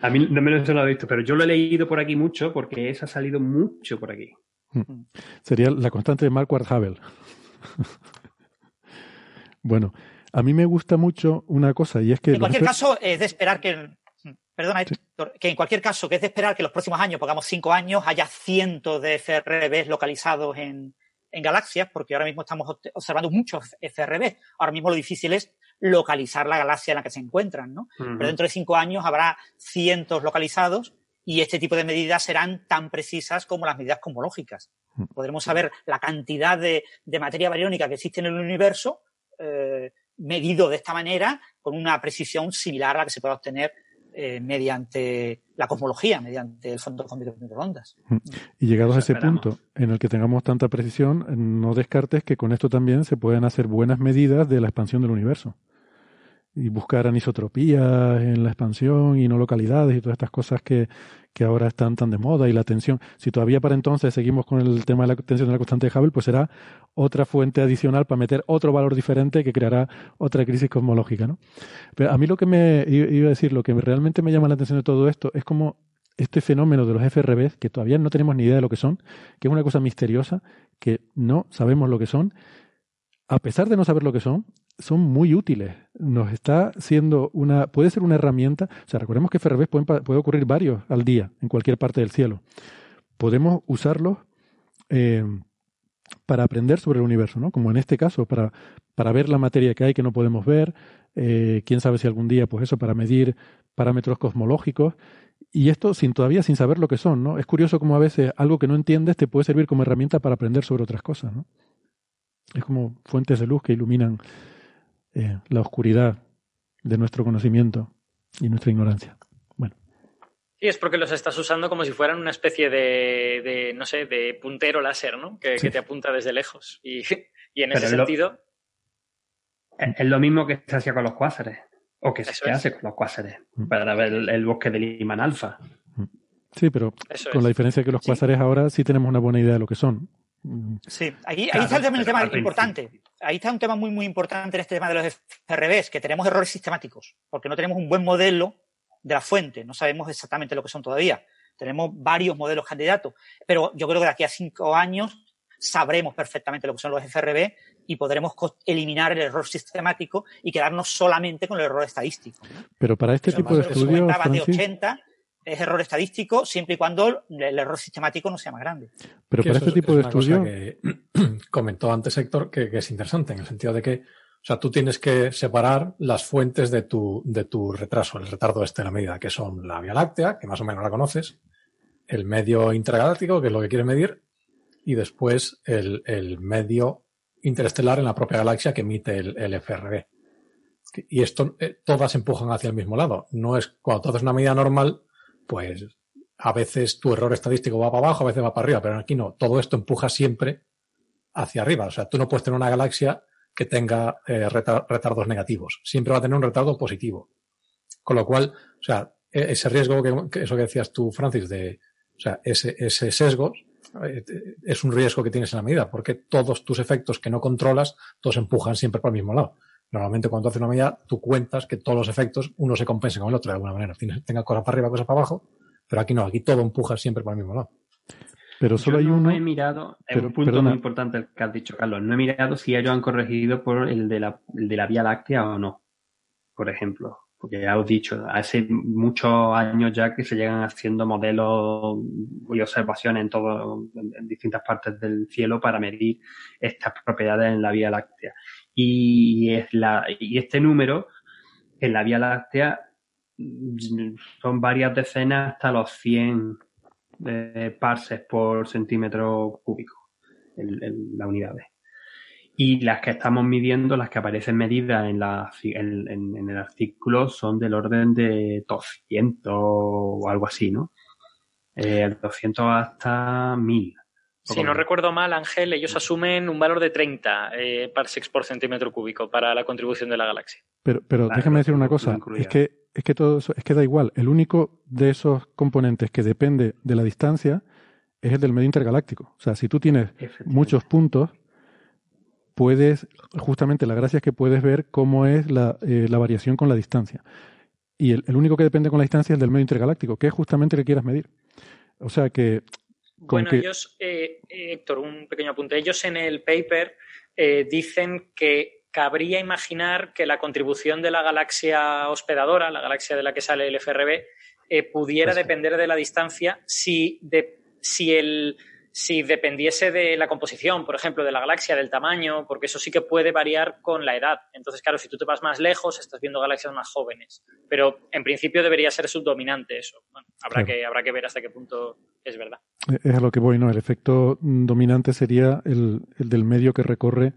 A mí no me lo he visto, pero yo lo he leído por aquí mucho porque eso ha salido mucho por aquí. Mm. Sería la constante de Marquardt *laughs* Hubble. bueno, a mí me gusta mucho una cosa y es que... En cualquier caso, es de esperar que... Perdona, que en cualquier caso, que es de esperar que los próximos años, pongamos cinco años, haya cientos de FRBs localizados en, en galaxias, porque ahora mismo estamos observando muchos FRB. Ahora mismo lo difícil es localizar la galaxia en la que se encuentran, ¿no? Pero dentro de cinco años habrá cientos localizados y este tipo de medidas serán tan precisas como las medidas cosmológicas. Podremos saber la cantidad de, materia bariónica que existe en el universo eh, medido de esta manera con una precisión similar a la que se puede obtener eh, mediante la cosmología, mediante el fondo de microondas. Y llegados a ese punto en el que tengamos tanta precisión, no descartes que con esto también se pueden hacer buenas medidas de la expansión del universo. Y buscar anisotropías en la expansión y no localidades y todas estas cosas que, que, ahora están tan de moda y la tensión. Si todavía para entonces seguimos con el tema de la tensión de la constante de Hubble, pues será otra fuente adicional para meter otro valor diferente que creará otra crisis cosmológica. ¿no? Pero a mí lo que me iba a decir, lo que realmente me llama la atención de todo esto es como este fenómeno de los FRB, que todavía no tenemos ni idea de lo que son, que es una cosa misteriosa, que no sabemos lo que son, a pesar de no saber lo que son, son muy útiles. Nos está siendo una, puede ser una herramienta, o sea, recordemos que FRBs pueden, puede ocurrir varios al día en cualquier parte del cielo. Podemos usarlos eh, para aprender sobre el universo, ¿no? Como en este caso, para, para ver la materia que hay que no podemos ver, eh, quién sabe si algún día, pues eso, para medir parámetros cosmológicos. Y esto sin todavía sin saber lo que son, ¿no? Es curioso como a veces algo que no entiendes te puede servir como herramienta para aprender sobre otras cosas, ¿no? Es como fuentes de luz que iluminan eh, la oscuridad de nuestro conocimiento y nuestra ignorancia. Bueno. Sí, es porque los estás usando como si fueran una especie de, no sé, de puntero láser, ¿no? Que, te apunta desde lejos. Y, en ese sentido... es lo mismo que se hacía con los cuásares. O que se hace con los cuásares. Mm. Para ver el, bosque del imán alfa. Mm. Sí, pero con la diferencia que los cuásares ahora sí tenemos una buena idea de lo que son. Sí, ahí, está también el tema importante. Ahí está un tema muy, muy importante en este tema de los FRBs, que tenemos errores sistemáticos, porque no tenemos un buen modelo de la fuente, no sabemos exactamente lo que son todavía. Tenemos varios modelos candidatos, pero yo creo que de aquí a cinco años sabremos perfectamente lo que son los FRB y podremos eliminar el error sistemático y quedarnos solamente con el error estadístico. Pero para este tipo de estudios, de 80 es error estadístico siempre y cuando el error sistemático no sea más grande. Pero para este tipo de estudio. Que *clears throat* comentó antes Héctor que, es interesante, en el sentido de que, o sea, tú tienes que separar las fuentes de tu, de tu retraso, el retardo este de la medida, que son la Vía Láctea, que más o menos la conoces, el medio intergaláctico, que es lo que quieres medir, y después el, medio interestelar en la propia galaxia que emite el, FRB. Y esto, eh, todas empujan hacia el mismo lado. No es cuando tú haces una medida normal, pues a veces tu error estadístico va para abajo, a veces va para arriba, pero aquí no. Todo esto empuja siempre hacia arriba. O sea, tú no puedes tener una galaxia que tenga eh, retardos negativos. Siempre va a tener un retardo positivo. Con lo cual, o sea, e-, ese riesgo, que, eso que decías tú, Francis, de, o sea, ese, ese sesgo eh, es un riesgo que tienes en la medida, porque todos tus efectos que no controlas, todos empujan siempre para el mismo lado. Normalmente cuando haces una medida, tú cuentas que todos los efectos, uno se compensa con el otro de alguna manera. tenga cosas para arriba, cosas para abajo, pero aquí no, aquí todo empuja siempre para el mismo lado. Pero solo hay uno. he mirado, es un punto muy importante el que has dicho, Carlos. No he mirado si ellos han corregido por el de la, el de la Vía Láctea o no, por ejemplo. Porque ya os he dicho, hace muchos años ya que se llegan haciendo modelos y observaciones en todo, en distintas partes del cielo para medir estas propiedades en la Vía Láctea y, es la, y este número en la Vía Láctea son varias decenas hasta los 100 eh, parses por centímetro cúbico en, las unidades. Y las que estamos midiendo, las que aparecen medidas en, la, en, el artículo, son del orden de 200 o algo así, ¿no? Eh, 200 hasta 1000. Si no recuerdo mal, Ángel, ellos asumen un valor de 30 eh, parsecs por centímetro cúbico para la contribución de la galaxia. Pero, pero déjame decir una cosa, es que es que todo eso, es que da igual. El único de esos componentes que depende de la distancia es el del medio intergaláctico. O sea, si tú tienes muchos puntos, puedes, justamente la gracia es que puedes ver cómo es la, eh, variación con la distancia. Y el, único que depende con la distancia es el del medio intergaláctico, que es justamente el que quieras medir. O sea que... bueno, ellos, eh, Héctor, un pequeño apunte. Ellos en el paper eh, dicen que cabría imaginar que la contribución de la galaxia hospedadora, la galaxia de la que sale el FRB, pudiera depender de la distancia si, de, si el si dependiese de la composición, por ejemplo, de la galaxia, del tamaño, porque eso sí que puede variar con la edad. Entonces, claro, si tú te vas más lejos, estás viendo galaxias más jóvenes. Pero en principio debería ser subdominante eso. habrá, que, habrá que ver hasta qué punto es verdad. Es a lo que voy, ¿no? El efecto dominante sería el, del medio que recorre,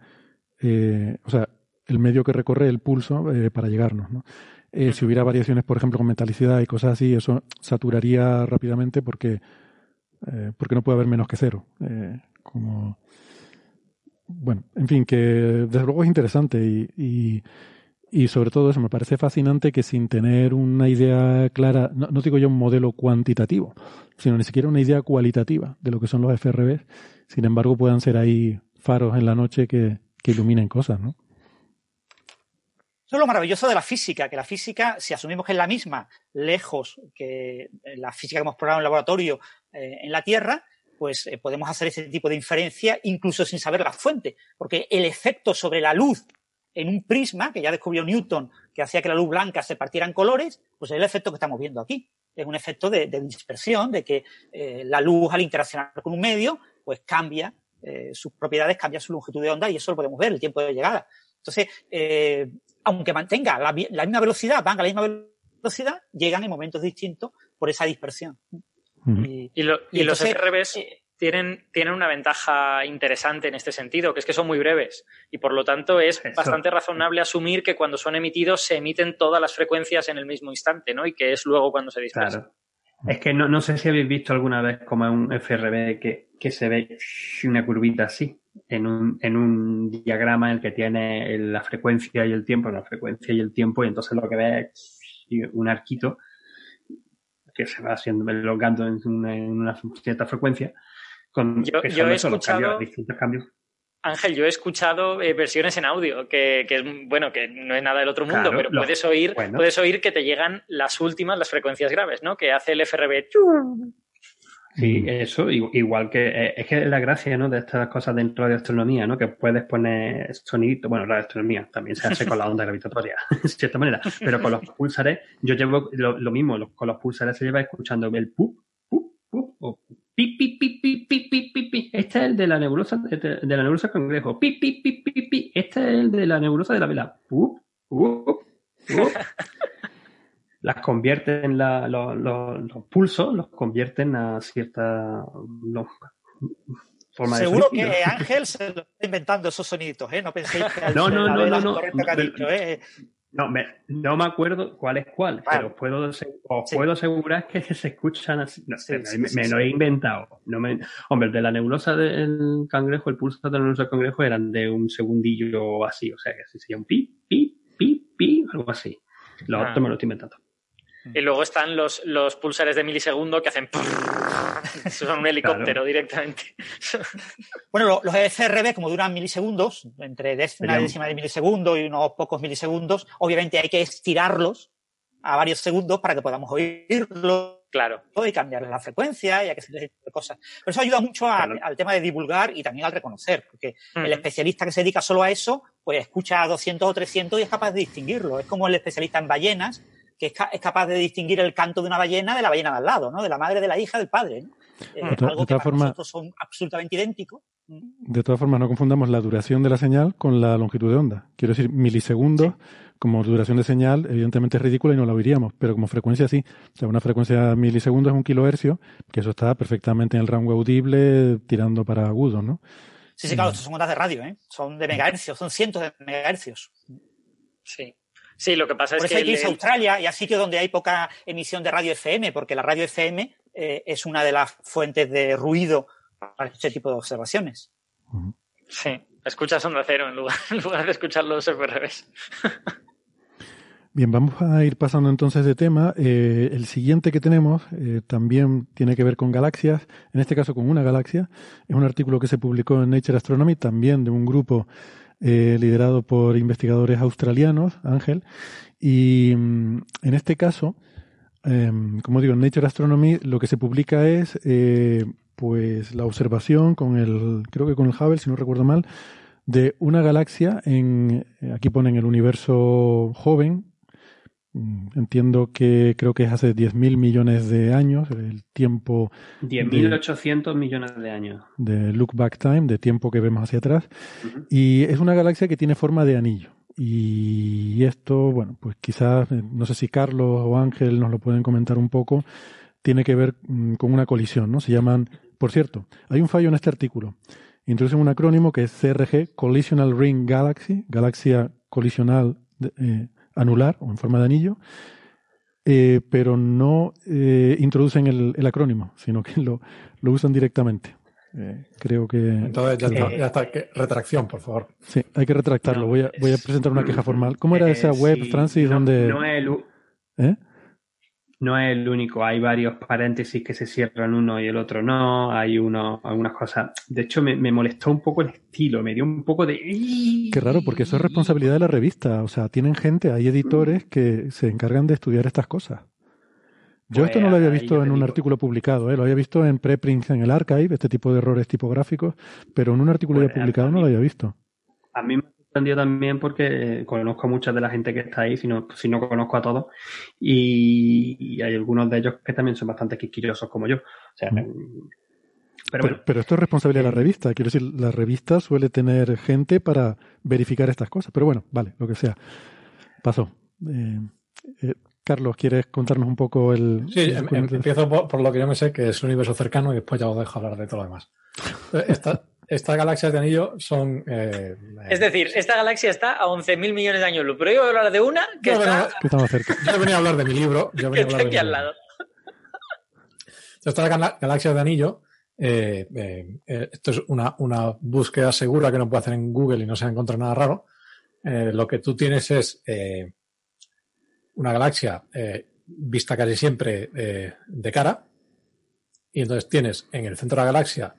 eh, o sea, el medio que recorre el pulso eh, para llegarnos, ¿no? Eh, si hubiera variaciones, por ejemplo, con metalicidad y cosas así, eso saturaría rápidamente porque eh, porque no puede haber menos que cero. Eh, como, bueno, en fin, que desde luego es interesante y, y, sobre todo eso, me parece fascinante que sin tener una idea clara, no, digo yo un modelo cuantitativo, sino ni siquiera una idea cualitativa de lo que son los FRB, sin embargo puedan ser ahí faros en la noche que, que iluminen cosas, ¿no? Eso es lo maravilloso de la física, que la física, si asumimos que es la misma, lejos que la física que hemos probado en el laboratorio eh, en la Tierra, pues eh, podemos hacer ese tipo de inferencia incluso sin saber la fuente, porque el efecto sobre la luz en un prisma, que ya descubrió Newton, que hacía que la luz blanca se partiera en colores, pues es el efecto que estamos viendo aquí. Es un efecto de, dispersión, de que eh, la luz al interaccionar con un medio, pues cambia sus propiedades, cambia su longitud de onda y eso lo podemos ver, el tiempo de llegada. Entonces, aunque mantenga la, misma velocidad, van a la misma velocidad, llegan en momentos distintos por esa dispersión. Y, los FRBs eh, tienen, tienen una ventaja interesante en este sentido, que es que son muy breves. Y por lo tanto es bastante razonable asumir que cuando son emitidos se emiten todas las frecuencias en el mismo instante, ¿no? Y que es luego cuando se dispersan. Es que no, sé si habéis visto alguna vez como un FRB que, que se ve una curvita así en un, en un diagrama en el que tiene la frecuencia y el tiempo, la frecuencia y el tiempo, y entonces lo que ve es un arquito que se va haciendo elongando en una, en una cierta frecuencia con yo, he escuchado, distintos cambios. Ángel, yo he escuchado eh, versiones en audio, que, que, es bueno, que no es nada del otro mundo, pero puedes oír, puedes oír que te llegan las últimas, las frecuencias graves, ¿no? Que hace el FRB Sí, eso, igual que eh, es que la gracia ¿no? de estas cosas dentro de astronomía, ¿no? que puedes poner sonido, bueno, la astronomía también se hace con la onda gravitatoria, de cierta manera, pero con los pulsares, yo llevo lo, mismo, con los pulsares se lleva escuchando el pup, pup, pup, o pi, pi, pi, pi, pi, pi, pi, pi. Este es el de la nebulosa, de la nebulosa cangrejo, pi, pi, pi, pi, pi, este es el de la nebulosa de la vela, pup, pup, pup las convierten la, los pulsos, los convierten a cierta forma Seguro que Ángel se lo está inventando esos sonidos, ¿eh? No penséis que no, no, no, no, no, ¿eh? No, me, no me acuerdo cuál es cuál, pero puedo, os puedo asegurar que se escuchan así. me, lo he inventado. No me, hombre, de la nebulosa del cangrejo, el pulso de la nebulosa del cangrejo eran de un segundillo así, o sea que así sería un pi, pi, pi, pi, algo así. Lo ah. otro me lo estoy inventando. Y luego están los, los pulsares de milisegundo que hacen. *laughs* Son un helicóptero directamente. *laughs* bueno, los FRB, como duran milisegundos, entre una décima de milisegundo y unos pocos milisegundos, obviamente hay que estirarlos a varios segundos para que podamos oírlos. Claro. Y cambiar la frecuencia y a que se de cosas. Pero eso ayuda mucho al tema de divulgar y también al reconocer, porque el especialista que se dedica solo a eso, pues escucha a 200 o 300 y es capaz de distinguirlo. Es como el especialista en ballenas, que es, capaz de distinguir el canto de una ballena de la ballena de al lado, ¿no? De la madre, de la hija, del padre. ¿no? Eh, algo que para nosotros son absolutamente idénticos. De todas formas, no confundamos la duración de la señal con la longitud de onda. Quiero decir, milisegundos, como duración de señal, evidentemente es ridícula y no la oiríamos, pero como frecuencia sí. O sea, una frecuencia de milisegundos es un kilohercio, que eso está perfectamente en el rango audible, tirando para agudos, ¿no? Sí, sí, claro, son ondas de radio, ¿eh? Son de megahercios, son cientos de megahercios. Sí. Sí, lo que pasa es que. hay que irse a Australia y a sitios donde hay poca emisión de radio FM, porque la radio FM eh, es una de las fuentes de ruido para este tipo de observaciones. Sí, escuchas onda cero en lugar, *laughs* en lugar de escuchar los FRBs. Bien, vamos a ir pasando entonces de tema. Eh, el siguiente que tenemos eh, también tiene que ver con galaxias, en este caso con una galaxia. Es un artículo que se publicó en Nature Astronomy, también de un grupo eh, liderado por investigadores australianos, Ángel. Y mm, en este caso, em, como digo, en Nature Astronomy lo que se publica es pues la observación con el, creo que con el Hubble, si no recuerdo mal, de una galaxia en, aquí ponen el universo joven, entiendo que creo que es hace 10.000 millones de años, el tiempo... 10.800 millones de años. De look back time, de tiempo que vemos hacia atrás. Y es una galaxia que tiene forma de anillo. Y esto, bueno, pues quizás, eh, no sé si Carlos o Ángel nos lo pueden comentar un poco, tiene que ver mm, con una colisión, ¿no? Se llaman, por cierto, hay un fallo en este artículo. Introducen un acrónimo que es CRG, Collisional Ring Galaxy, galaxia colisional eh, anular o en forma de anillo, eh, pero no eh, introducen el, acrónimo, sino que lo, lo usan directamente. Eh, creo que. Entonces ya está, retracción, por favor. Sí, hay que retractarlo. voy, a, voy a presentar una queja formal. ¿Cómo era esa web, Francis, donde. No es el, no es el único, hay varios paréntesis que se cierran uno y el otro no, hay uno, algunas cosas. De hecho, me, molestó un poco el estilo, me dio un poco de... Qué raro, porque eso es responsabilidad de la revista, o sea, tienen gente, hay editores que se encargan de estudiar estas cosas. Yo esto no lo había pues, visto en un artículo publicado, ¿eh? lo había visto en preprints en el archive, este tipo de errores tipográficos, pero en un artículo ya pues, publicado no lo había visto. A mí también porque conozco a mucha de la gente que está ahí, si no, si no conozco a todos, y, hay algunos de ellos que también son bastante quisquillosos como yo. pero, pero, esto es responsabilidad de la revista. Quiero decir, la revista suele tener gente para verificar estas cosas. Pero bueno, vale, lo que sea. Pasó. Eh, eh, Carlos, ¿quieres contarnos un poco el... Sí, em, em, empiezo por, lo que yo me sé, que es un universo cercano, y después ya os dejo hablar de todo lo demás. Esta, estas galaxias de anillo son. Eh, es decir, esta galaxia está a 11.000 millones de años luz. Pero yo voy a hablar de una que está. cerca. Yo venía a hablar de mi libro. Yo que *laughs* está aquí al lado. Esta galaxia de anillo. Eh, eh, esto es una, una, búsqueda segura que no puede hacer en Google y no se va a encontrar nada raro. lo que tú tienes es una galaxia vista casi siempre de cara. Y entonces tienes en el centro de la galaxia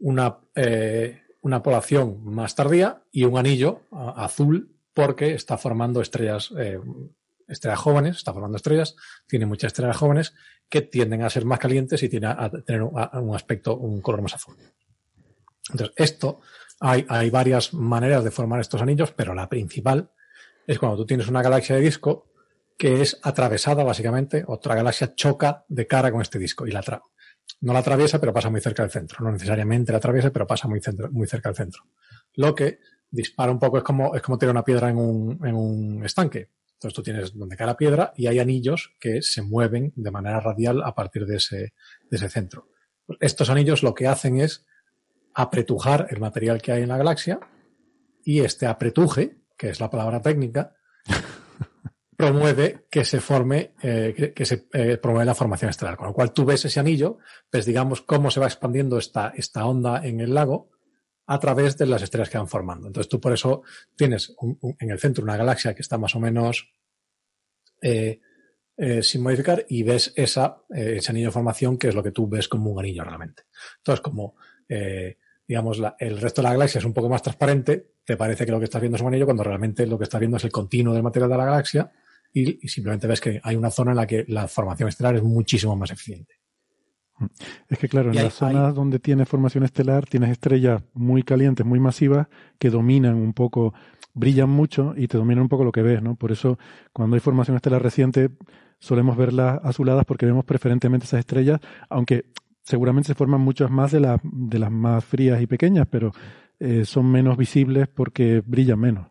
una, eh, una población más tardía y un anillo azul porque está formando estrellas, eh, estrellas jóvenes, está formando estrellas, tiene muchas estrellas jóvenes que tienden a ser más calientes y tienen a tener un, aspecto, un color más azul. Entonces, esto, hay, hay varias maneras de formar estos anillos, pero la principal es cuando tú tienes una galaxia de disco que es atravesada básicamente, otra galaxia choca de cara con este disco y la, no la atraviesa, pero pasa muy cerca del centro. No necesariamente la atraviesa, pero pasa muy, muy cerca del centro. Lo que dispara un poco es como, es como tirar una piedra en un, en un estanque. Entonces tú tienes donde cae la piedra y hay anillos que se mueven de manera radial a partir de ese, de ese centro. Estos anillos lo que hacen es apretujar el material que hay en la galaxia y este apretuje, que es la palabra técnica, promueve que se forme, eh, que, se eh, promueve la formación estelar. Con lo cual tú ves ese anillo, ves, digamos, cómo se va expandiendo esta, esta onda en el lago a través de las estrellas que van formando. Entonces tú por eso tienes en el centro una galaxia que está más o menos eh, sin modificar y ves esa, ese anillo de formación que es lo que tú ves como un anillo realmente. Entonces como digamos, el resto de la galaxia es un poco más transparente, te parece que lo que estás viendo es un anillo cuando realmente lo que estás viendo es el continuo del material de la galaxia y, simplemente ves que hay una zona en la que la formación estelar es muchísimo más eficiente. Es que claro, en las zonas donde tienes formación estelar tienes estrellas muy calientes, muy masivas, que dominan un poco, brillan mucho y te dominan un poco lo que ves, ¿no? Por eso, cuando hay formación estelar reciente, solemos verlas azuladas porque vemos preferentemente esas estrellas, aunque seguramente se forman muchas más de, de las más frías y pequeñas, pero eh, son menos visibles porque brillan menos.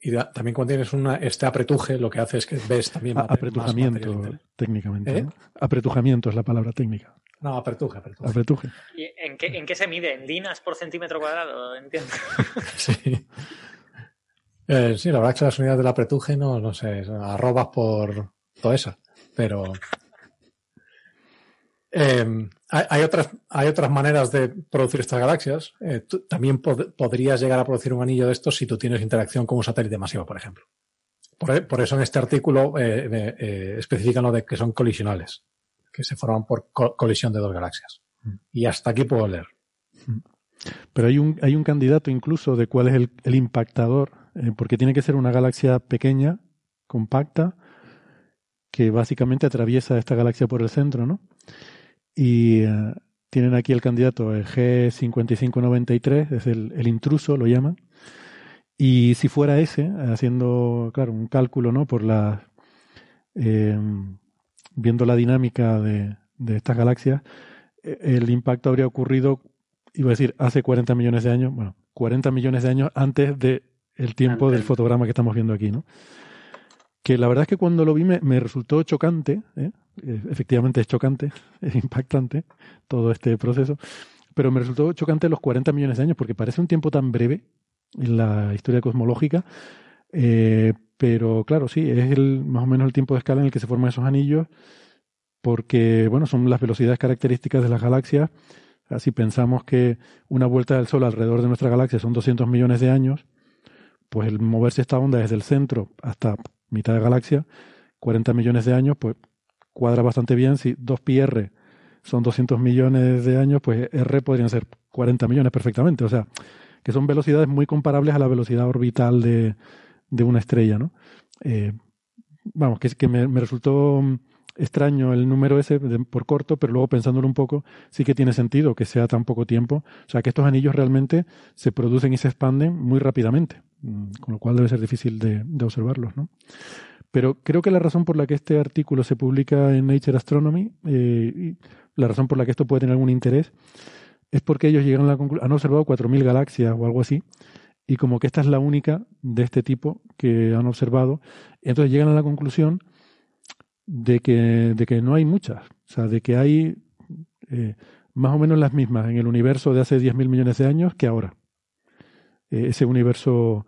Y también cuando tienes una, este apretuje, lo que hace es que ves también. apretujamiento, técnicamente. ¿Eh? Apretujamiento es la palabra técnica. No, apretuje, apretuje. apretuje. ¿Y en, qué, en qué se mide? ¿En dinas por centímetro cuadrado? Entiendo. *laughs* sí. Eh, sí, la verdad es que las unidades del apretuje no, no sé, arrobas por todo eso. Pero eh, hay, otras, hay otras maneras de producir estas galaxias. Eh, también podrías llegar a producir un anillo de estos si tú tienes interacción con un satélite masivo, por ejemplo. Por, eso en este artículo eh, eh, especifican lo de que son colisionales, que se forman por colisión de dos galaxias. Mm. Y hasta aquí puedo leer. Mm. Pero hay un, hay un candidato incluso de cuál es el, impactador, eh, porque tiene que ser una galaxia pequeña, compacta, que básicamente atraviesa esta galaxia por el centro, ¿no? Y eh, tienen aquí el candidato el G5593, es el, el, intruso, lo llaman. Y si fuera ese, haciendo, claro, un cálculo, ¿no? Por la. Eh, viendo la dinámica de, de estas galaxias, el impacto habría ocurrido iba a decir hace 40 millones de años, bueno, 40 millones de años antes del el tiempo del fotograma que estamos viendo aquí, ¿no? Que la verdad es que cuando lo vi me, resultó chocante, ¿eh? ¿eh? efectivamente es chocante, *laughs* es impactante todo este proceso, pero me resultó chocante los 40 millones de años porque parece un tiempo tan breve en la historia cosmológica, eh, pero claro, sí, es más o menos el tiempo de escala en el que se forman esos anillos, porque, bueno, son las velocidades características de las galaxias si pensamos que una vuelta del Sol alrededor de nuestra galaxia son 200 millones de años, pues el moverse esta onda desde el centro hasta mitad de galaxia, 40 millones de años, pues cuadra bastante bien. Si 2 pi r son 200 millones de años, pues R podrían ser 40 millones perfectamente. O sea, que son velocidades muy comparables a la velocidad orbital de, de una estrella, ¿no? Eh, vamos, que, que me, resultó extraño el número ese por corto, pero luego pensándolo un poco, sí que tiene sentido que sea tan poco tiempo. O sea, que estos anillos realmente se producen y se expanden muy rápidamente, mm, con lo cual debe ser difícil de, observarlos, ¿no? Pero creo que la razón por la que este artículo se publica en Nature Astronomy, eh, y la razón por la que esto puede tener algún interés, es porque ellos llegan a han observado 4.000 galaxias o algo así, y como que esta es la única de este tipo que han observado, entonces llegan a la conclusión de que, de que no hay muchas, o sea, de que hay eh, más o menos las mismas en el universo de hace 10.000 millones de años que ahora. Eh, ese universo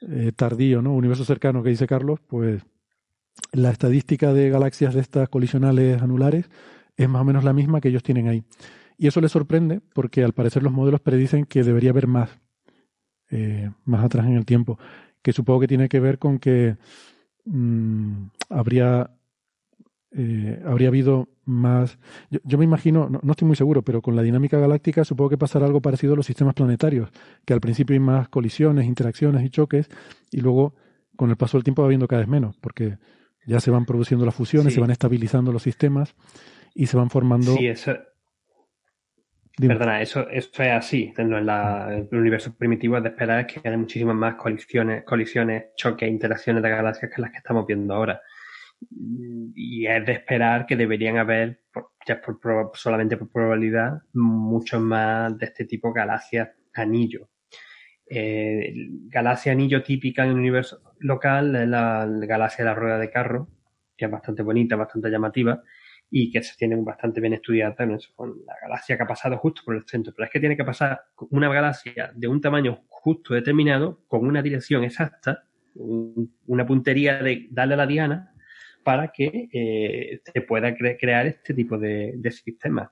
eh, tardío, ¿no? Universo cercano que dice Carlos, pues la estadística de galaxias de estas colisionales anulares es más o menos la misma que ellos tienen ahí. Y eso les sorprende porque al parecer los modelos predicen que debería haber más, más atrás en el tiempo, que supongo que tiene que ver con que mm, habría eh, habría habido más. Yo, me imagino, no, estoy muy seguro, pero con la dinámica galáctica supongo que pasará algo parecido a los sistemas planetarios, que al principio hay más colisiones, interacciones y choques, y luego con el paso del tiempo va habiendo cada vez menos, porque ya se van produciendo las fusiones, se van estabilizando los sistemas y se van formando. Sí, eso. Perdona, eso, eso es así. En, el universo primitivo es de esperar que haya muchísimas más colisiones, colisiones, choques, interacciones de galaxias que las que estamos viendo ahora y es de esperar que deberían haber, ya por, solamente por probabilidad, muchos más de este tipo galaxias anillo. Eh, galaxia anillo típica en el universo local es la, galaxia de la rueda de carro, que es bastante bonita, bastante llamativa y que se tiene bastante bien estudiada con la galaxia que ha pasado justo por el centro. Pero es que tiene que pasar una galaxia de un tamaño justo determinado, con una dirección exacta, una puntería de darle a la diana para que eh, se pueda crear este tipo de, sistemas.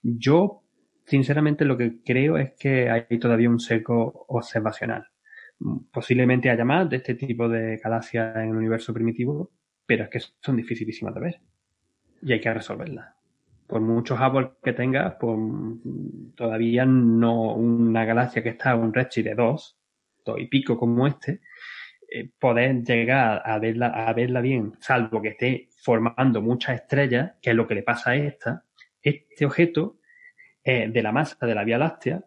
Yo, sinceramente, lo que creo es que hay todavía un seco observacional. Posiblemente haya más de este tipo de galaxias en el universo primitivo, pero es que son dificilísimas de ver y hay que resolverlas. Por muchos árboles que tengas, pues, todavía no una galaxia que está a un redshift de 2, 2 y pico como este, eh, poder llegar a verla, a verla bien, salvo que esté formando muchas estrellas, que es lo que le pasa a esta, este objeto es de la masa de la Vía Láctea,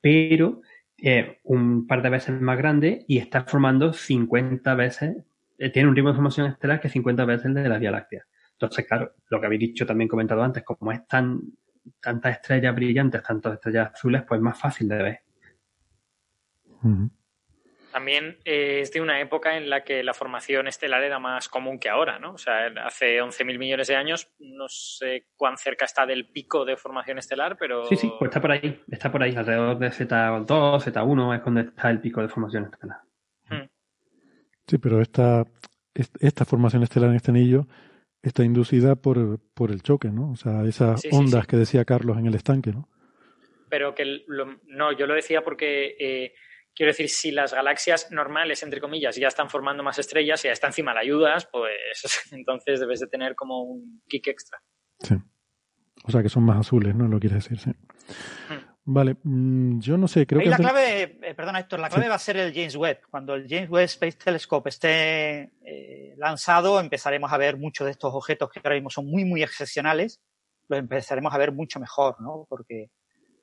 pero es un par de veces más grande y está formando 50 veces, eh, tiene un ritmo de formación estelar que es 50 veces el de la Vía Láctea. Entonces, claro, lo que habéis dicho también comentado antes, como es tan tantas estrellas brillantes, tantas estrellas azules, pues es más fácil de ver. También eh, es de una época en la que la formación estelar era más común que ahora, ¿no? O sea, hace 11.000 millones de años, no sé cuán cerca está del pico de formación estelar, pero... Sí, sí, pues está por ahí, está por ahí, alrededor de Z2, Z1 es donde está el pico de formación estelar. Hmm. Sí, pero esta, esta formación estelar en este anillo está inducida por, por el choque, ¿no? O sea, esas ondas que decía Carlos en el estanque, ¿no? Pero que no, yo lo decía porque... Eh, Quiero decir, si las galaxias normales, entre comillas, ya están formando más estrellas y ya está encima la ayudas, pues *laughs* entonces debes de tener como un kick extra. Sí. O sea que son más azules, ¿no? Lo quieres decir, sí. Hmm. Vale, mm, yo no sé, creo Ahí que... la clave, eh, perdona Héctor, la clave va a ser el James Webb. Cuando el James Webb Space Telescope esté eh, lanzado, empezaremos a ver muchos de estos objetos que ahora mismo son muy, muy excepcionales, los empezaremos a ver mucho mejor, ¿no? Porque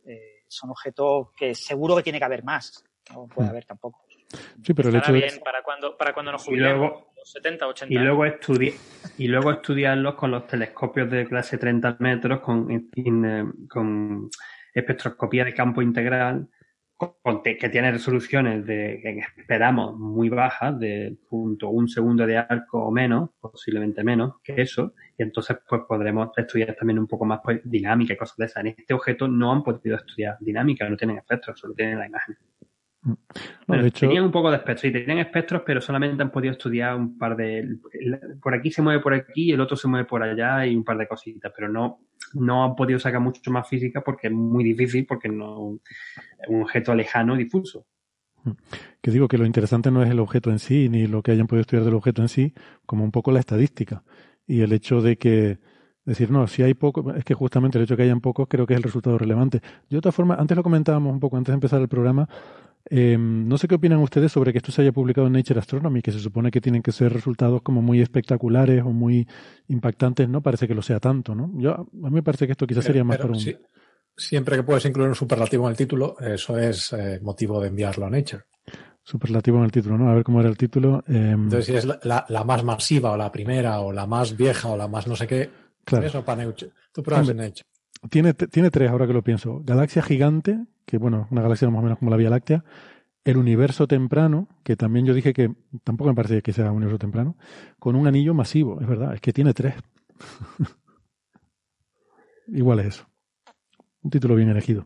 eh, son objetos que seguro que tiene que haber más, no puede haber tampoco. Sí, pero el hecho bien para cuando, para cuando nos jubilemos, 70, 80 y luego, y luego estudiarlos con los telescopios de clase 30 metros con, con espectroscopía de campo integral que tiene resoluciones de que esperamos muy bajas, de punto un segundo de arco o menos, posiblemente menos que eso, y entonces pues podremos estudiar también un poco más pues, dinámica y cosas de esas. En este objeto no han podido estudiar dinámica, no tienen efectos, solo tienen la imagen. Tenían un poco de espectros, sí, tenían espectros, pero solamente han podido estudiar un par de... Por aquí se mueve por aquí, el otro se mueve por allá y un par de cositas, pero no, no han podido sacar mucho más física porque es muy difícil, porque no es un objeto lejano y difuso. Que digo que lo interesante no es el objeto en sí, ni lo que hayan podido estudiar del objeto en sí, como un poco la estadística. Y el hecho de que decir, no, si hay poco, es que justamente el hecho de que hayan pocos creo que es el resultado relevante. De otra forma, antes lo comentábamos un poco, antes de empezar el programa, Em, no sé qué opinan ustedes sobre que esto se haya publicado en Nature Astronomy, que se supone que tienen que ser resultados como muy espectaculares o muy impactantes, ¿no? Parece que lo sea tanto, ¿no? Yo, a mí me parece que esto quizás sería más para un... siempre que puedes incluir un superlativo en el título, eso es eh, motivo de enviarlo a Nature. Superlativo en el título, ¿no? A ver cómo era el título. Em, Entonces, si es la, la, más masiva o la primera o la más vieja o la más no sé qué, claro. eso para Nature. Tú pruebas en Nature. Tiene, tiene tres, ahora que lo pienso. Galaxia gigante, que bueno, una galaxia más o menos como la Vía Láctea. El universo temprano, que también yo dije que tampoco me parece que sea un universo temprano, con un anillo masivo, es verdad, es que tiene tres. *laughs* Igual es eso. Un título bien elegido.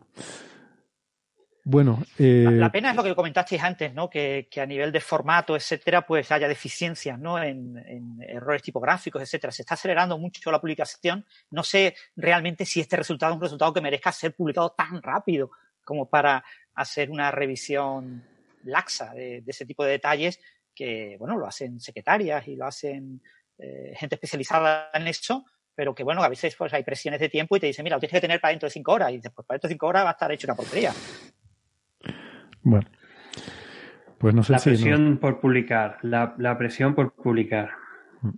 Bueno, eh... la pena es lo que comentasteis antes, ¿no? Que, a nivel de formato, etcétera, pues haya deficiencias, ¿no? En, errores tipográficos, etcétera. Se está acelerando mucho la publicación. No sé realmente si este resultado es un resultado que merezca ser publicado tan rápido como para hacer una revisión laxa de, ese tipo de detalles que, bueno, lo hacen secretarias y lo hacen eh, gente especializada en eso, pero que, bueno, a veces pues hay presiones de tiempo y te dicen, mira, lo tienes que tener para dentro de cinco horas y después para dentro de cinco horas va a estar hecho una porquería. Bueno. Pues no sé la presión por publicar, la, presión por publicar. Mm.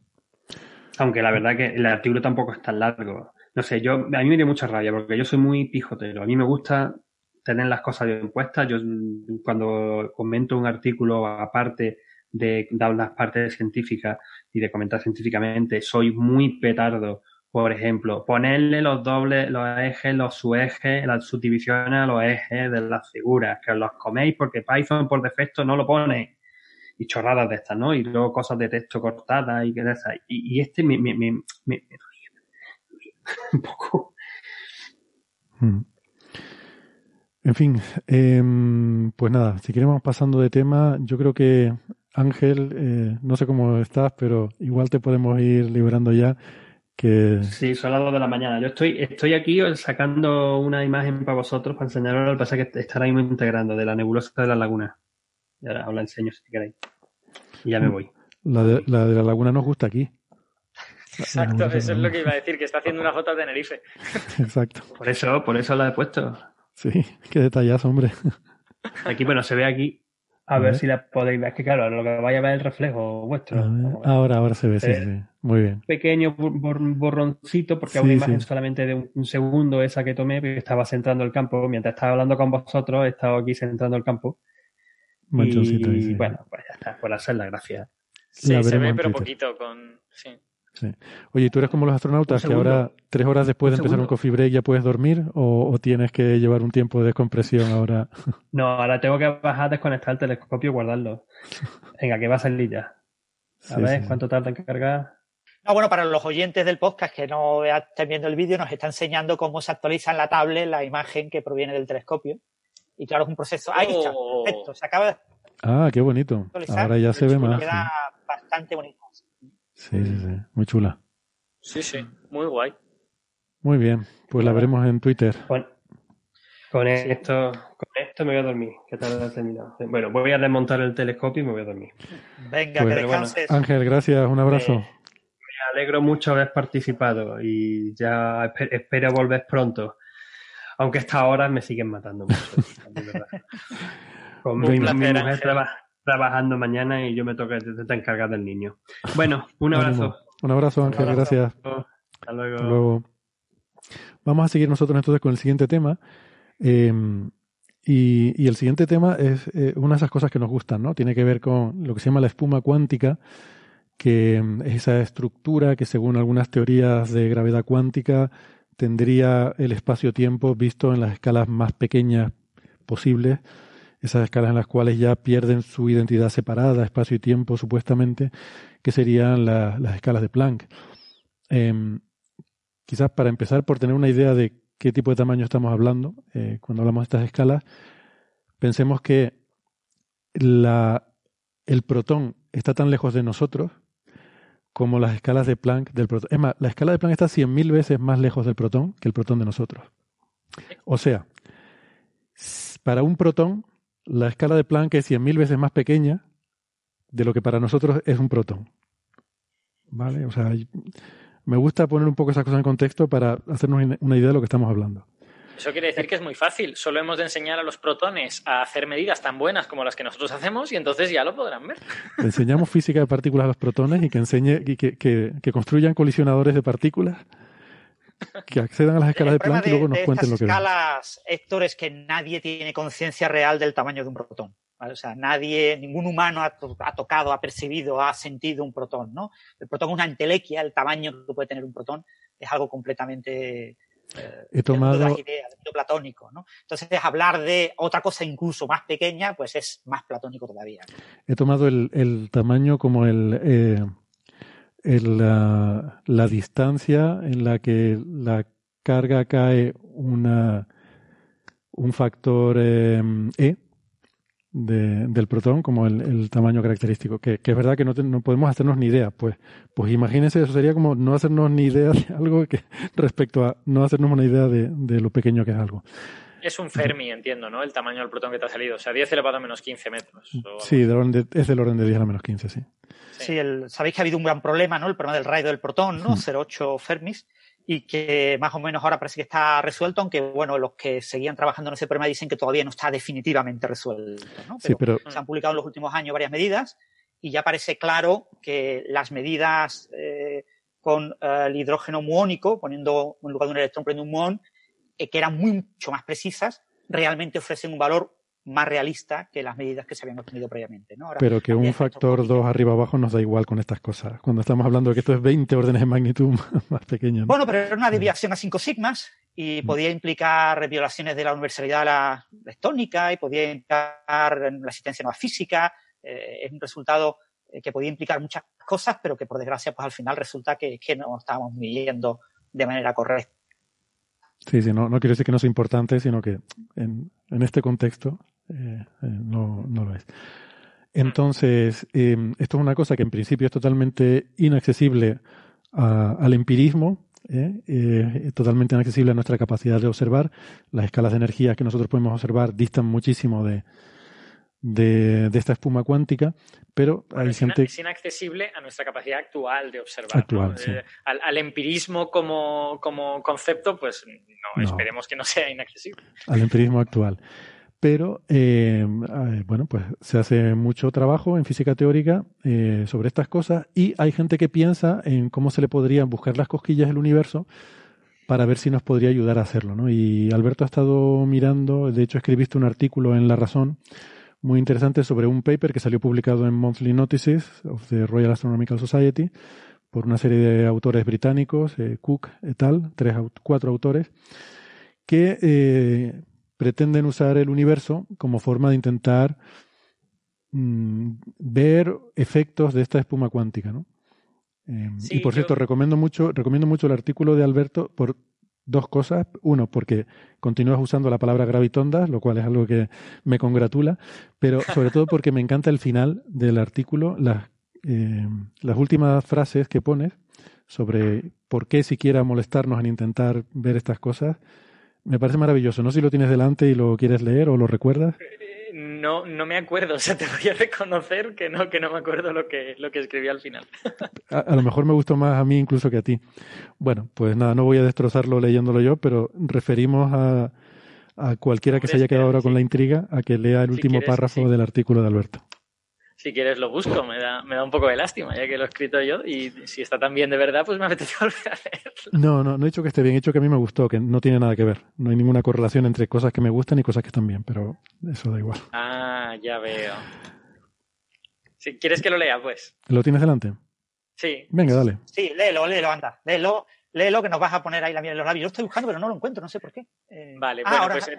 Aunque la verdad que el artículo tampoco es tan largo. No sé, yo a mí me dio mucha rabia porque yo soy muy pijotero. A mí me gusta tener las cosas bien puestas. Yo cuando comento un artículo aparte de dar las partes científicas y de comentar científicamente, soy muy petardo por ejemplo, ponerle los dobles, los ejes, los subejes, las subdivisiones a los ejes de las figuras, que os los coméis porque Python por defecto no lo pone. Y chorradas de estas, ¿no? Y luego cosas de texto cortadas y que de esas. Y, este me, me, me, me, un poco. Hmm. En fin, eh, pues nada, si queremos pasando de tema, yo creo que Ángel, eh, no sé cómo estás, pero igual te podemos ir liberando ya Sí, son las 2 de la mañana. Yo estoy, estoy aquí sacando una imagen para vosotros para enseñaros lo que pasa que estará ahí integrando de la nebulosa de la laguna. Y ahora os la enseño si queréis. Y ya me voy. La de la, de la laguna nos gusta aquí. Exacto, eso es lo que iba a decir, que está haciendo una foto de Tenerife. *laughs* Exacto. Por eso, por eso la he puesto. Sí, *laughs* qué detallazo, hombre. *laughs* Aquí, bueno, se ve aquí a, ver, si la podéis ver. Es que claro, lo que vaya a ver es el reflejo vuestro. Ahora, ahora se ve, sí, sí. Muy bien. Pequeño borroncito, porque una imagen solamente de un, segundo esa que tomé, porque estaba centrando el campo. Mientras estaba hablando con vosotros, he estado aquí centrando el campo. y bueno, pues ya está, por hacer la gracia. Sí, se ve, pero poquito con. Sí. Oye, ¿tú eres como los astronautas que ahora, tres horas después de empezar un coffee break, ya puedes dormir o, tienes que llevar un tiempo de descompresión ahora? *laughs* No, ahora tengo que bajar, desconectar el telescopio y guardarlo. Venga, que va a salir ya. A ver, ¿cuánto tarda en cargar? No, bueno, para los oyentes del podcast que no estén viendo el vídeo, nos está enseñando cómo se actualiza en la tablet la imagen que proviene del telescopio. Y claro, es un proceso. Ahí está, oh. perfecto, se acaba de. Ah, qué bonito. Ahora ya se ve más. Queda bastante bonito. Sí, sí, sí. Muy chula. Sí, sí. Muy guay. Muy bien. Pues la veremos en Twitter. Con esto, con esto me voy a dormir. ¿Qué tal ha terminado? Bueno, voy a desmontar el telescopio y me voy a dormir. Venga, pues, que Ángel, gracias, un abrazo. me alegro mucho haber participado y ya espero volver pronto. Aunque estas horas me siguen matando mucho. *laughs* Con mi, mujer trabajando mañana y yo me toca estar encargar del niño. Bueno, un abrazo. Un abrazo, Ángel, gracias. Hasta luego. Vamos a seguir nosotros entonces con el siguiente tema. Em, y, el siguiente tema es eh, una de esas cosas que nos gustan, ¿no? Tiene que ver con lo que se llama la espuma cuántica, que em, es esa estructura que según algunas teorías de gravedad cuántica tendría el espacio-tiempo visto en las escalas más pequeñas posibles, esas escalas en las cuales ya pierden su identidad separada, espacio y tiempo supuestamente, que serían las escalas de Planck. Em, quizás para empezar por tener una idea de qué tipo de tamaño estamos hablando, eh, cuando hablamos de estas escalas, pensemos que la, el protón está tan lejos de nosotros como las escalas de Planck del protón. Es más, la escala de Planck está 100.000 veces más lejos del protón que el protón de nosotros. O sea, para un protón, la escala de Planck es 100.000 veces más pequeña de lo que para nosotros es un protón. ¿Vale? O sea, me gusta poner un poco esas cosas en contexto para hacernos una idea de lo que estamos hablando. Eso quiere decir que es muy fácil. Solo hemos de enseñar a los protones a hacer medidas tan buenas como las que nosotros hacemos y entonces ya lo podrán ver. enseñamos física de partículas a los protones y que enseñe y que, que, construyan colisionadores de partículas *laughs* que accedan a las escalas de Planck y luego nos cuenten lo que escalas, Héctor, es que nadie tiene conciencia real del tamaño de un protón. O sea, nadie, ningún humano ha, tocado, ha percibido, ha sentido un protón, ¿no? El protón es una entelequia, el tamaño que puede tener un protón es algo completamente eh, he tomado de ideas, de platónico, ¿no? Entonces hablar de otra cosa incluso más pequeña, pues es más platónico todavía. He tomado el, tamaño como el, eh, la, distancia en la que la carga cae una un factor eh, E del protón como el, tamaño característico, que, es verdad que no, no, podemos hacernos ni idea. Pues, pues imagínense, eso sería como no hacernos ni idea de algo que *laughs* respecto a no hacernos una idea de, lo pequeño que es algo. Es un Fermi, entiendo, ¿no? El tamaño del protón que te ha salido. O sea, 10 elevado a menos 15 metros. Sí, es del orden de 10 a menos 15, sí. Sí, el, sabéis que ha habido un gran problema, ¿no? El problema del radio del protón, ¿no? 0,8 Fermis y que más o menos ahora parece que está resuelto, aunque bueno, los que seguían trabajando en ese problema dicen que todavía no está definitivamente resuelto. Pero, se han publicado en los últimos años varias medidas y ya parece claro que las medidas eh, con eh, el hidrógeno muónico, poniendo en lugar de un electrón poniendo un muón, que eran mucho más precisas, realmente ofrecen un valor más realista que las medidas que se habían obtenido previamente. ¿no? Pero que un factor 2 arriba abajo nos da igual con estas cosas. Cuando estamos hablando de que esto es 20 órdenes de magnitud *laughs* más pequeño. Bueno, pero era una desviación a 5 sigmas y mm. podía implicar violaciones de la Universidad la Estónica y podía implicar la asistencia nueva física. Eh, es un resultado eh, que podía implicar muchas cosas, pero que por desgracia pues al final resulta que, que no estábamos midiendo de manera correcta. Sí, sí, no, quiero decir que no sea importante, sino que en, este contexto eh, eh, no, no lo es. Entonces, em, esto es una cosa que en principio es totalmente inaccesible al empirismo, ¿eh? totalmente inaccesible a nuestra capacidad de observar. Las escalas de energía que nosotros podemos observar distan muchísimo de, de, esta espuma cuántica, pero hay es gente... Es inaccesible a nuestra capacidad actual de observar. al, empirismo como, como concepto, pues no, esperemos que no sea inaccesible. Al empirismo actual pero eh, bueno, pues se hace mucho trabajo en física teórica eh, sobre estas cosas y hay gente que piensa en cómo se le podrían buscar las cosquillas del universo para ver si nos podría ayudar a hacerlo. ¿no? Y Alberto ha estado mirando, de hecho escribiste un artículo en La Razón muy interesante sobre un paper que salió publicado en Monthly Notices of the Royal Astronomical Society por una serie de autores británicos, eh, Cook et al., tres, cuatro autores, que eh, pretenden usar el universo como forma de intentar mm, ver efectos de esta espuma cuántica, ¿no? Em, y por cierto, recomiendo mucho, recomiendo mucho el artículo de Alberto por dos cosas. Uno, porque continúas usando la palabra gravitondas, lo cual es algo que me congratula, pero sobre todo porque me encanta el final del artículo, las, em, las últimas frases que pones sobre por qué siquiera molestarnos en intentar ver estas cosas Me parece maravilloso. No sé si lo tienes delante y lo quieres leer o lo recuerdas. No, no me acuerdo, *laughs* o sea, te voy a reconocer que no, que no me acuerdo lo que, lo que escribí al final. *laughs* a, lo mejor me gustó más a mí incluso que a ti. Bueno, pues nada, no voy a destrozarlo leyéndolo yo, pero referimos a, a cualquiera que se haya quedado ahora con la intriga a que lea el último párrafo del artículo de Alberto si quieres lo busco, me da, me da un poco de lástima, ya que lo he escrito yo y si está tan bien de verdad, pues me apetece *laughs* volver a leerlo. No, no, no he dicho que esté bien, he dicho que a mí me gustó, que no tiene nada que ver. No hay ninguna correlación entre cosas que me gustan y cosas que están bien, pero eso da igual. Ah, ya veo. Si quieres que lo lea, pues. ¿Lo tienes delante? Sí. Venga, dale. Sí, léelo, léelo, anda. Léelo, léelo que nos vas a poner ahí la miel en los labios. Yo estoy buscando, pero no lo encuentro, no sé por qué. Eh, vale, ah, bueno, pues... Eh,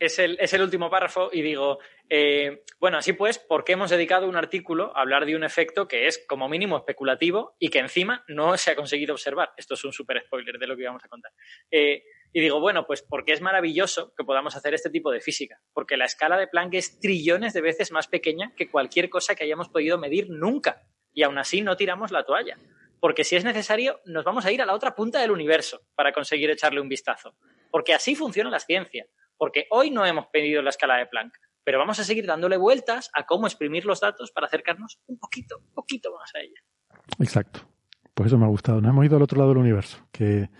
es el, es el, último párrafo y digo, eh, bueno, así pues, ¿por qué hemos dedicado un artículo a hablar de un efecto que es como mínimo especulativo y que encima no se ha conseguido observar? Esto es un super spoiler de lo que íbamos a contar. Eh, y digo, bueno, pues porque es maravilloso que podamos hacer este tipo de física, porque la escala de Planck es trillones de veces más pequeña que cualquier cosa que hayamos podido medir nunca, y aún así no tiramos la toalla. Porque si es necesario, nos vamos a ir a la otra punta del universo para conseguir echarle un vistazo. Porque así funciona la ciencia porque hoy no hemos pedido la escala de Planck, pero vamos a seguir dándole vueltas a cómo exprimir los datos para acercarnos un poquito, un poquito más a ella. Exacto. Pues eso me ha gustado. Nos hemos ido al otro lado del universo, que,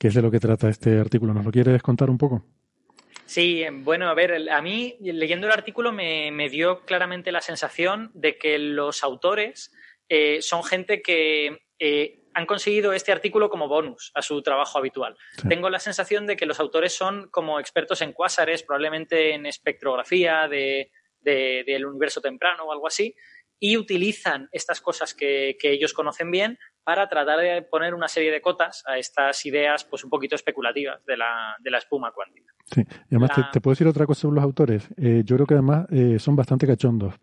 es de lo que trata este artículo. ¿Nos lo quieres contar un poco? Sí, bueno, a ver, a mí leyendo el artículo me, dio claramente la sensación de que los autores eh, son gente que eh, han conseguido este artículo como bonus a su trabajo habitual. Tengo la sensación de que los autores son como expertos en cuásares, probablemente en espectrografía de, del universo temprano o algo así, y utilizan estas cosas que, ellos conocen bien para tratar de poner una serie de cotas a estas ideas pues un poquito especulativas de la, de la espuma cuántica. Sí, y además te, puedo decir otra cosa sobre los autores. Eh, yo creo que además eh, son bastante cachondos,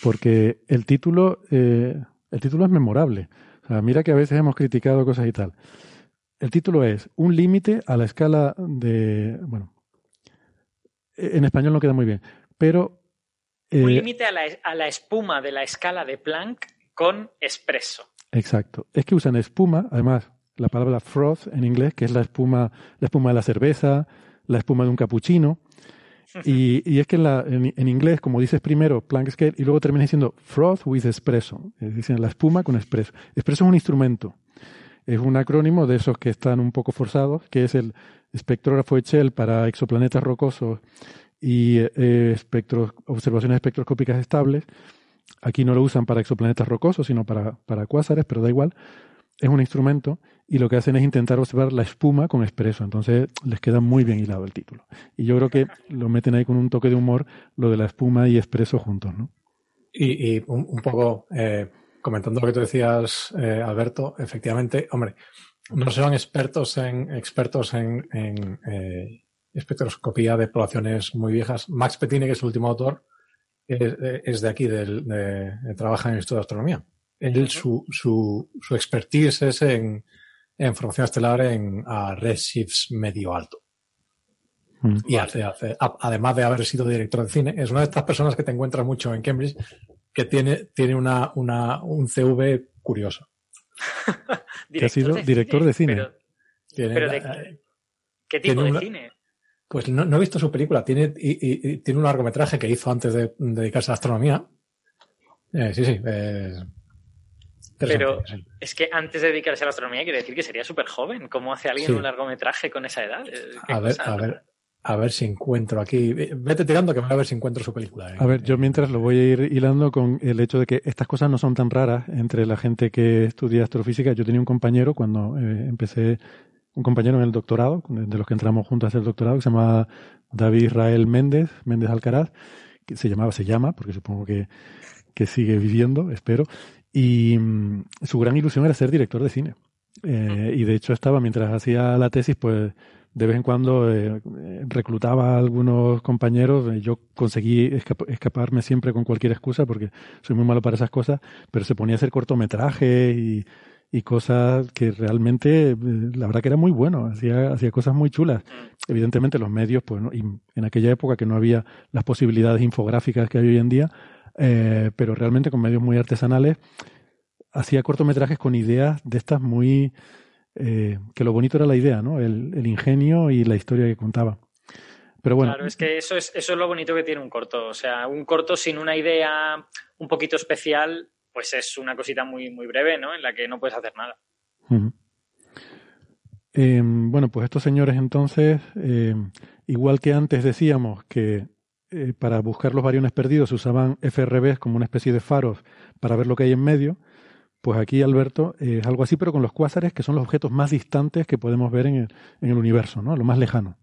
porque el título, eh, el título es memorable mira que a veces hemos criticado cosas y tal. El título es Un límite a la escala de. Bueno, en español no queda muy bien, pero. Un eh, límite a la, a la espuma de la escala de Planck con espresso. Exacto. Es que usan espuma, además, la palabra froth en inglés, que es la espuma, la espuma de la cerveza, la espuma de un capuchino. *laughs* Y, es que en, la, en, inglés, como dices primero, Planck Scale, y luego termina diciendo froth with espresso, es decir, la espuma con espresso. Espresso es un instrumento, es un acrónimo de esos que están un poco forzados, que es el espectrógrafo Echel para exoplanetas rocosos y eh, observaciones espectroscópicas estables. Aquí no lo usan para exoplanetas rocosos, sino para, para cuásares, pero da igual es un instrumento y lo que hacen es intentar observar la espuma con expreso. Entonces les queda muy bien hilado el título. Y yo creo que lo meten ahí con un toque de humor, lo de la espuma y expreso juntos, ¿no? Y, un, poco eh, comentando lo que tú decías, eh, Alberto, efectivamente, hombre, no son expertos en expertos en, eh, espectroscopía de poblaciones muy viejas. Max Petine, que es el último autor, es, de aquí, de, trabaja en el Instituto de Astronomía su, su, su, expertise es en, en formación estelar en a redshifts medio alto. Mm. Y hace, hace, además de haber sido director de cine, es una de estas personas que te encuentras mucho en Cambridge que tiene, tiene una, una, un CV curioso. *laughs* que ha sido director de cine. Pero, ¿Qué tipo de cine? Pues no, no, he visto su película. Tiene, y, y, tiene un largometraje que hizo antes de, dedicarse a la astronomía. Eh, sí, sí. Eh, pero es que antes de dedicarse a la astronomía, quiere decir que sería súper joven. ¿Cómo hace alguien un largometraje con esa edad? Eh, a ver, a ver, a ver si encuentro aquí. Vete tirando que voy a ver si encuentro su película. ¿eh? A ver, yo mientras lo voy a ir hilando con el hecho de que estas cosas no son tan raras entre la gente que estudia astrofísica. Yo tenía un compañero cuando eh, empecé, un compañero en el doctorado, de los que entramos juntos a hacer el doctorado, que se llama David Israel Méndez, Méndez Alcaraz, que se llamaba, se llama, porque supongo que, que sigue viviendo, espero. Y mm, su gran ilusión era ser director de cine. Eh, y de hecho estaba, mientras hacía la tesis, pues de vez en cuando eh, reclutaba a algunos compañeros. Eh, yo conseguí escaparme siempre con cualquier excusa porque soy muy malo para esas cosas, pero se ponía a hacer cortometrajes y, cosas que realmente, la verdad que era muy bueno, hacía, hacía cosas muy chulas. Evidentemente los medios, pues y en aquella época que no había las posibilidades infográficas que hay hoy en día, eh, pero realmente con medios muy artesanales, hacía cortometrajes con ideas de estas muy eh, que lo bonito era la idea, ¿no? El, ingenio y la historia que contaba. Pero bueno. Claro, es que eso es, eso es lo bonito que tiene un corto. O sea, un corto sin una idea un poquito especial, pues es una cosita muy, muy breve, ¿no? En la que no puedes hacer nada. Em, bueno, pues estos señores entonces, em, igual que antes decíamos que eh, para buscar los variones perdidos usaban FRBs como una especie de faros para ver lo que hay en medio, pues aquí, Alberto, es algo así, pero con los cuásares, que son los objetos más distantes que podemos ver en el, en el universo, ¿no? Lo más lejano.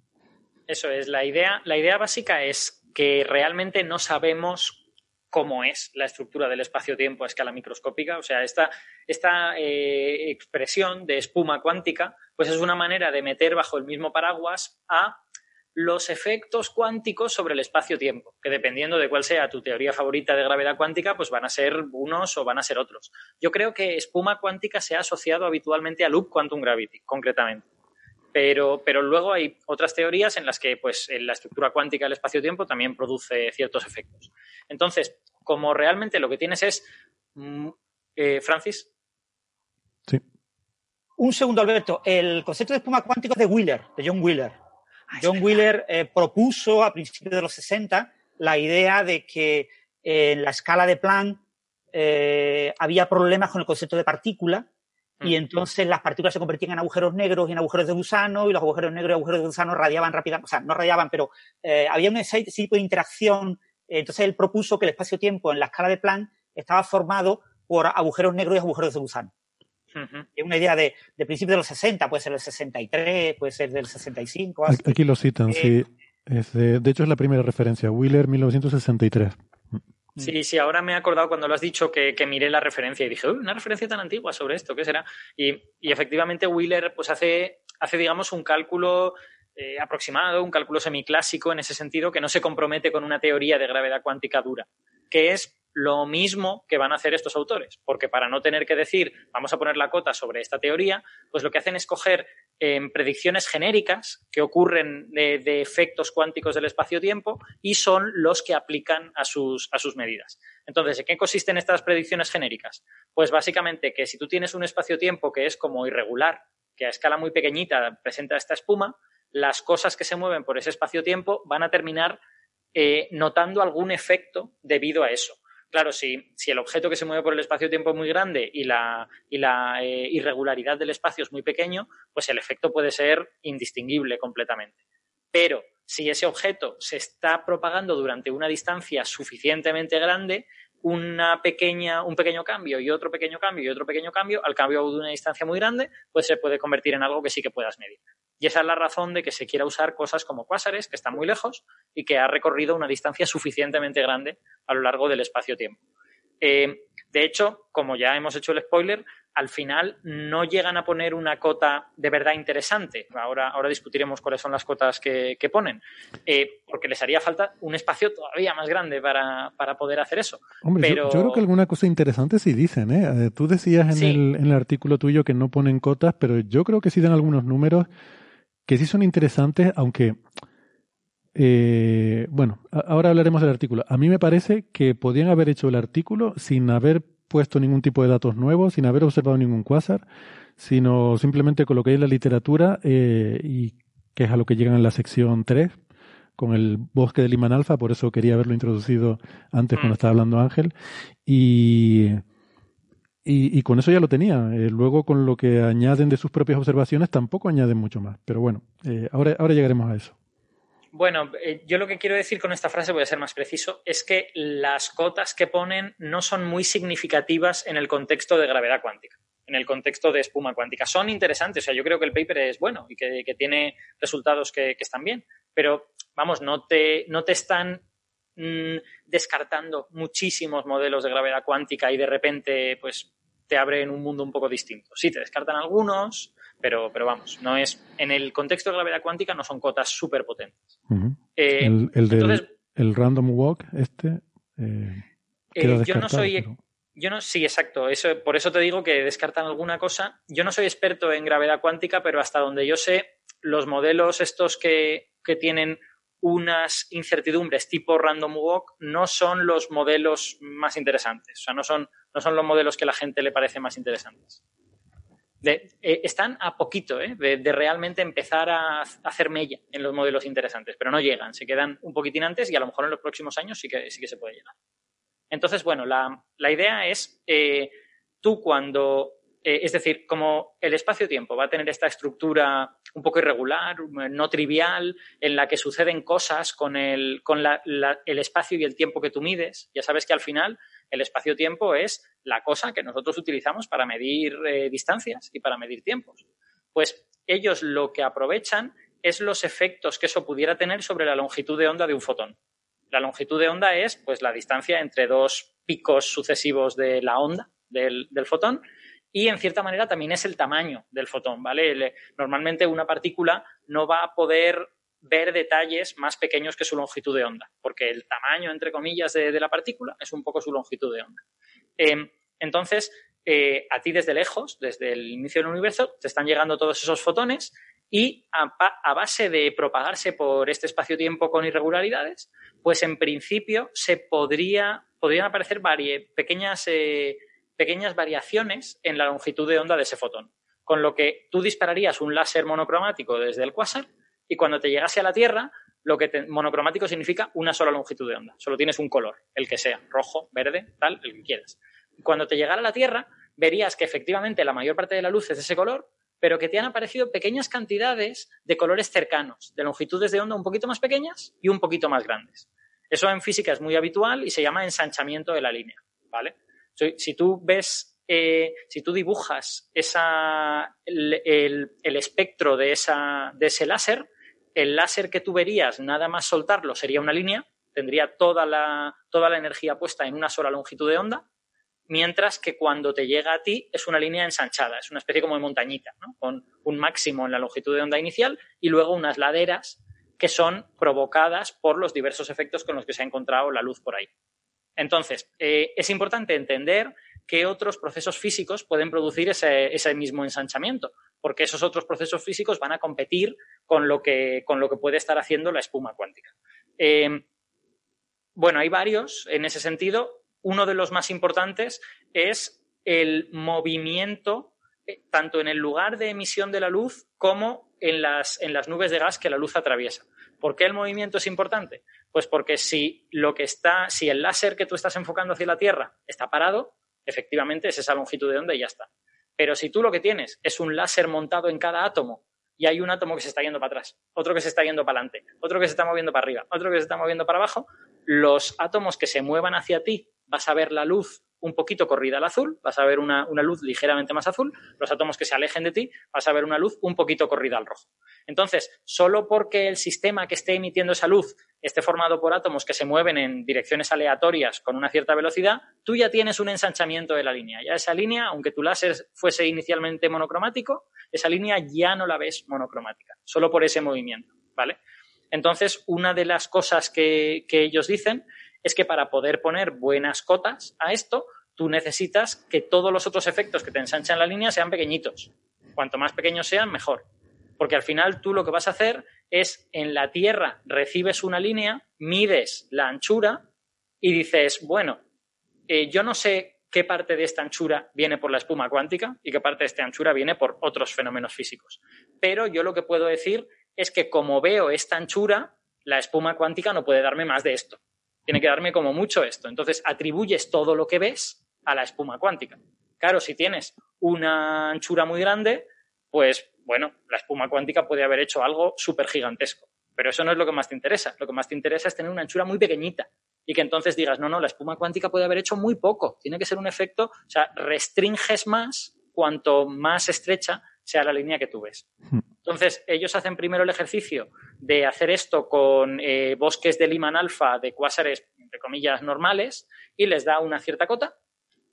Eso es, la idea, la idea básica es que realmente no sabemos cómo es la estructura del espacio-tiempo a escala microscópica. O sea, esta, esta eh, expresión de espuma cuántica, pues es una manera de meter bajo el mismo paraguas a los efectos cuánticos sobre el espacio-tiempo, que dependiendo de cuál sea tu teoría favorita de gravedad cuántica, pues van a ser unos o van a ser otros. Yo creo que espuma cuántica se ha asociado habitualmente a loop quantum gravity, concretamente. Pero, pero luego hay otras teorías en las que pues, la estructura cuántica del espacio-tiempo también produce ciertos efectos. Entonces, como realmente lo que tienes es. Mm, eh, Francis. Sí. Un segundo, Alberto. El concepto de espuma cuántica de Wheeler, de John Wheeler. John Wheeler eh, propuso a principios de los 60 la idea de que en la escala de Planck eh, había problemas con el concepto de partícula y mm. entonces las partículas se convertían en agujeros negros y en agujeros de gusano y los agujeros negros y agujeros de gusano radiaban rápidamente, o sea, no radiaban, pero eh, había un tipo de interacción. Entonces él propuso que el espacio-tiempo en la escala de Planck estaba formado por agujeros negros y agujeros de gusano. Es una idea de, de principios de los 60, puede ser del 63, puede ser del 65. Aquí lo citan, sí. Eh, de, hecho, es la primera referencia, Wheeler 1963. Sí, sí, ahora me he acordado cuando lo has dicho que, miré la referencia y dije, una referencia tan antigua sobre esto, ¿qué será? Y, efectivamente Wheeler pues hace, hace digamos, un cálculo eh, aproximado, un cálculo semiclásico en ese sentido que no se compromete con una teoría de gravedad cuántica dura, que es lo mismo que van a hacer estos autores, porque para no tener que decir, vamos a poner la cota sobre esta teoría, pues lo que hacen es coger em, predicciones genéricas que ocurren de, efectos cuánticos del espacio-tiempo y son los que aplican a sus, a sus medidas. Entonces, ¿en qué consisten estas predicciones genéricas? Pues básicamente que si tú tienes un espacio-tiempo que es como irregular, que a escala muy pequeñita presenta esta espuma, las cosas que se mueven por ese espacio-tiempo van a terminar eh, notando algún efecto debido a eso. Claro, si, el objeto que se mueve por el espacio-tiempo es muy grande y la, y la eh, irregularidad del espacio es muy pequeño, pues el efecto puede ser indistinguible completamente. Pero si ese objeto se está propagando durante una distancia suficientemente grande, una pequeña, un pequeño cambio y otro pequeño cambio y otro pequeño cambio, al cambio de una distancia muy grande, pues se puede convertir en algo que sí que puedas medir. Y esa es la razón de que se quiera usar cosas como cuásares, que están muy lejos y que ha recorrido una distancia suficientemente grande a lo largo del espacio-tiempo. Eh, de hecho, como ya hemos hecho el spoiler, al final no llegan a poner una cota de verdad interesante. Ahora, ahora discutiremos cuáles son las cotas que, ponen, eh, porque les haría falta un espacio todavía más grande para, poder hacer eso. Hombre, yo, creo que alguna cosa interesante sí dicen. ¿eh? eh tú decías en, el, en el artículo tuyo que no ponen cotas, pero yo creo que sí dan algunos números que sí son interesantes, aunque... Eh, bueno, ahora hablaremos del artículo. A mí me parece que podían haber hecho el artículo sin haber puesto ningún tipo de datos nuevos, sin haber observado ningún cuásar, sino simplemente con lo que hay en la literatura eh, y que es a lo que llegan en la sección 3 con el bosque de Liman Alfa, por eso quería haberlo introducido antes cuando mm. estaba hablando Ángel. Y, y, con eso ya lo tenía. Eh, luego, con lo que añaden de sus propias observaciones, tampoco añaden mucho más. Pero bueno, eh, ahora, ahora llegaremos a eso. Bueno, eh, yo lo que quiero decir con esta frase, voy a ser más preciso, es que las cotas que ponen no son muy significativas en el contexto de gravedad cuántica, en el contexto de espuma cuántica. Son interesantes, o sea, yo creo que el paper es bueno y que, tiene resultados que, están bien, pero vamos, no te, no te están mm, descartando muchísimos modelos de gravedad cuántica y de repente, pues, te abren un mundo un poco distinto. Sí, te descartan algunos, pero, pero vamos, no es. En el contexto de gravedad cuántica no son cotas súper potentes. Eh, el, del, el random walk, este. Eh, eh, yo no soy. Yo no, sí, exacto. Eso, por eso te digo que descartan alguna cosa. Yo no soy experto en gravedad cuántica, pero hasta donde yo sé, los modelos estos que, que tienen unas incertidumbres tipo random walk no son los modelos más interesantes. O sea, no son, no son los modelos que a la gente le parece más interesantes. Eh, están a poquito ¿eh? de, realmente empezar a, hacer mella en los modelos interesantes, pero no llegan, se quedan un poquitín antes y a lo mejor en los próximos años sí que, sí que se puede llegar. Entonces, bueno, la, idea es, eh, tú cuando, es decir, como el espacio-tiempo va a tener esta estructura un poco irregular, no trivial, en la que suceden cosas con, el, con el espacio y el tiempo que tú mides, ya sabes que al final el espacio-tiempo es la cosa que nosotros utilizamos para medir eh, distancias y para medir tiempos. Pues ellos lo que aprovechan es los efectos que eso pudiera tener sobre la longitud de onda de un fotón. La longitud de onda es pues la distancia entre dos picos sucesivos de la onda del, fotón y en cierta manera también es el tamaño del fotón, ¿vale? Normalmente una partícula no va a poder ver detalles más pequeños que su longitud de onda, porque el tamaño, entre comillas, de, la partícula es un poco su longitud de onda. Em, entonces, eh, a ti desde lejos, desde el inicio del universo, te están llegando todos esos fotones y a, base de propagarse por este espacio-tiempo con irregularidades, pues en principio se podría, podrían aparecer pequeñas, eh, pequeñas variaciones en la longitud de onda de ese fotón. Con lo que tú dispararías un láser monocromático desde el quasar y cuando te llegase a la Tierra, lo que monocromático significa una sola longitud de onda. Solo tienes un color, el que sea, rojo, verde, tal, el que quieras. Cuando te llegara a la Tierra, verías que efectivamente la mayor parte de la luz es de ese color, pero que te han aparecido pequeñas cantidades de colores cercanos, de longitudes de onda un poquito más pequeñas y un poquito más grandes. Eso en física es muy habitual y se llama ensanchamiento de la línea, ¿vale? Si tú ves, eh, si tú dibujas esa, el, espectro de, esa, de ese láser, el láser que tú verías, nada más soltarlo, sería una línea, tendría toda la, toda la energía puesta en una sola longitud de onda, mientras que cuando te llega a ti es una línea ensanchada, es una especie como de montañita, con un máximo en la longitud de onda inicial y luego unas laderas que son provocadas por los diversos efectos con los que se ha encontrado la luz por ahí. Entonces, eh, es importante entender qué otros procesos físicos pueden producir ese, mismo ensanchamiento, porque esos otros procesos físicos van a competir con lo que, con lo que puede estar haciendo la espuma cuántica. Eh, bueno, hay varios en ese sentido. Uno de los más importantes es el movimiento eh, tanto en el lugar de emisión de la luz como en las, en las nubes de gas que la luz atraviesa. ¿Por qué el movimiento es importante? Pues porque si lo que está, si el láser que tú estás enfocando hacia la Tierra está parado, efectivamente es esa longitud de onda y ya está. Pero si tú lo que tienes es un láser montado en cada átomo y hay un átomo que se está yendo para atrás, otro que se está yendo para adelante, otro que se está moviendo para arriba, otro que se está moviendo para abajo, los átomos que se muevan hacia ti vas a ver la luz un poquito corrida al azul, vas a ver una, luz ligeramente más azul, los átomos que se alejen de ti, vas a ver una luz un poquito corrida al rojo. Entonces, solo porque el sistema que esté emitiendo esa luz esté formado por átomos que se mueven en direcciones aleatorias con una cierta velocidad, tú ya tienes un ensanchamiento de la línea. Ya esa línea, aunque tu láser fuese inicialmente monocromático, esa línea ya no la ves monocromática, solo por ese movimiento, ¿vale? Entonces, una de las cosas que, que ellos dicen es que para poder poner buenas cotas a esto, tú necesitas que todos los otros efectos que te ensanchan la línea sean pequeñitos. Cuanto más pequeños sean, mejor. Porque al final tú lo que vas a hacer es en la Tierra recibes una línea, mides la anchura y dices, bueno, eh, yo no sé qué parte de esta anchura viene por la espuma cuántica y qué parte de esta anchura viene por otros fenómenos físicos. Pero yo lo que puedo decir es que como veo esta anchura, la espuma cuántica no puede darme más de esto tiene que darme como mucho esto. Entonces atribuyes todo lo que ves a la espuma cuántica. Claro, si tienes una anchura muy grande, pues bueno, la espuma cuántica puede haber hecho algo súper gigantesco. Pero eso no es lo que más te interesa. Lo que más te interesa es tener una anchura muy pequeñita y que entonces digas, no, no, la espuma cuántica puede haber hecho muy poco. Tiene que ser un efecto, o sea, restringes más cuanto más estrecha sea la línea que tú ves. Entonces, ellos hacen primero el ejercicio de hacer esto con eh, bosques de Liman alfa de cuásares, entre comillas, normales, y les da una cierta cota.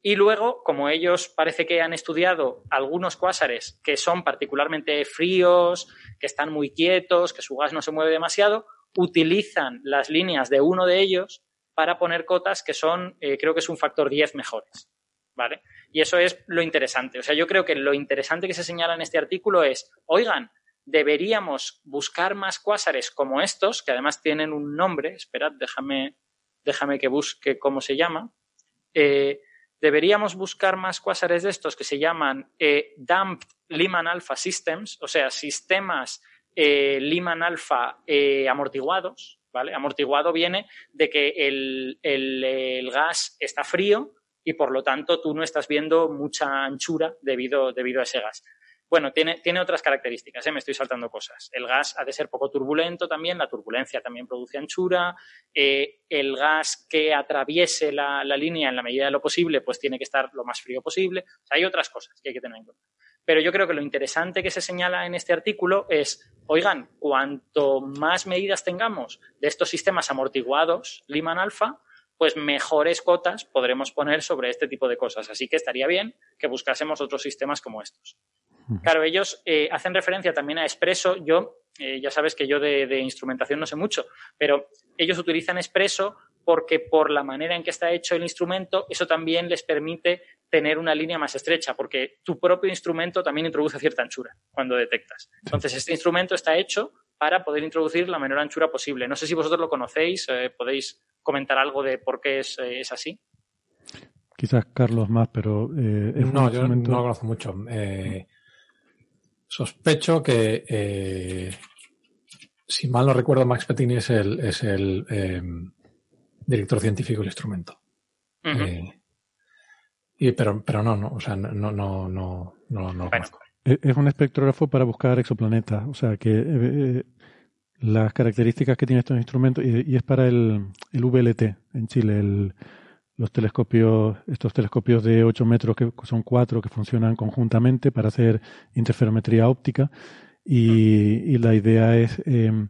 Y luego, como ellos parece que han estudiado algunos cuásares que son particularmente fríos, que están muy quietos, que su gas no se mueve demasiado, utilizan las líneas de uno de ellos para poner cotas que son, eh, creo que es un factor 10 mejores. ¿Vale? Y eso es lo interesante. O sea, yo creo que lo interesante que se señala en este artículo es, oigan, deberíamos buscar más cuásares como estos, que además tienen un nombre, esperad, déjame, déjame que busque cómo se llama. Eh, deberíamos buscar más cuásares de estos que se llaman eh, Damped Lyman Alpha Systems, o sea, sistemas eh, Lyman Alpha eh, amortiguados, ¿vale? Amortiguado viene de que el, el, gas está frío y por lo tanto tú no estás viendo mucha anchura debido, debido a ese gas. Bueno, tiene, otras características, ¿eh? me estoy saltando cosas. El gas ha de ser poco turbulento también, la turbulencia también produce anchura. Eh, el gas que atraviese la, línea en la medida de lo posible, pues tiene que estar lo más frío posible. hay otras cosas que hay que tener en cuenta. Pero yo creo que lo interesante que se señala en este artículo es, oigan, cuanto más medidas tengamos de estos sistemas amortiguados, Liman Alpha, pues mejores cotas podremos poner sobre este tipo de cosas. Así que estaría bien que buscásemos otros sistemas como estos. Claro, ellos eh, hacen referencia también a Expresso. Yo, eh, ya sabes que yo de, instrumentación no sé mucho, pero ellos utilizan Expresso porque por la manera en que está hecho el instrumento, eso también les permite tener una línea más estrecha, porque tu propio instrumento también introduce cierta anchura cuando detectas. Entonces, este instrumento está hecho para poder introducir la menor anchura posible. No sé si vosotros lo conocéis, eh, podéis comentar algo de por qué es, así. Quizás Carlos más, pero no, yo no lo conozco mucho. Sospecho que, eh, si mal no recuerdo, Max Pettini es el, es el em, director científico del instrumento. Eh, y, pero, pero no, no, o sea, no, no, no, no, no lo conozco. Es un espectrógrafo para buscar exoplanetas, o sea que eh, las características que tiene estos instrumentos, y, es para el, el VLT en Chile, el, los telescopios, estos telescopios de 8 metros que son cuatro que funcionan conjuntamente para hacer interferometría óptica. Y, la idea es em,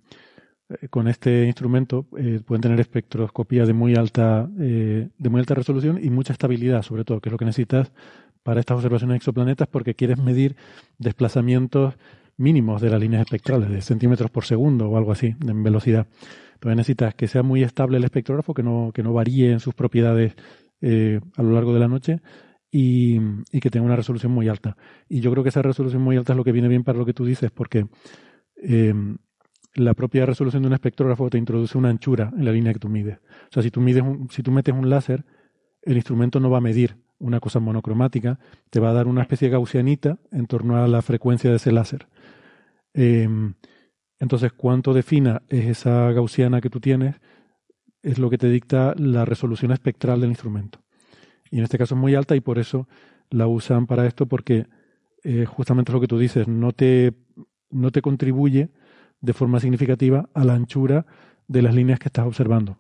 con este instrumento eh, pueden tener espectroscopía de muy alta eh, de muy alta resolución y mucha estabilidad sobre todo que es lo que necesitas para estas observaciones de exoplanetas porque quieres medir desplazamientos mínimos de las líneas espectrales de centímetros por segundo o algo así en velocidad entonces necesitas que sea muy estable el espectrógrafo, que no, que no varíe en sus propiedades eh, a lo largo de la noche y, que tenga una resolución muy alta. Y yo creo que esa resolución muy alta es lo que viene bien para lo que tú dices, porque eh, la propia resolución de un espectrógrafo te introduce una anchura en la línea que tú mides. O sea, si tú, mides si tú metes un láser, el instrumento no va a medir una cosa monocromática, te va a dar una especie de gaussianita en torno a la frecuencia de ese láser. Eh, entonces, cuánto defina es esa gaussiana que tú tienes, es lo que te dicta la resolución espectral del instrumento. Y en este caso es muy alta y por eso la usan para esto, porque eh, justamente es lo que tú dices, no te, no te contribuye de forma significativa a la anchura de las líneas que estás observando.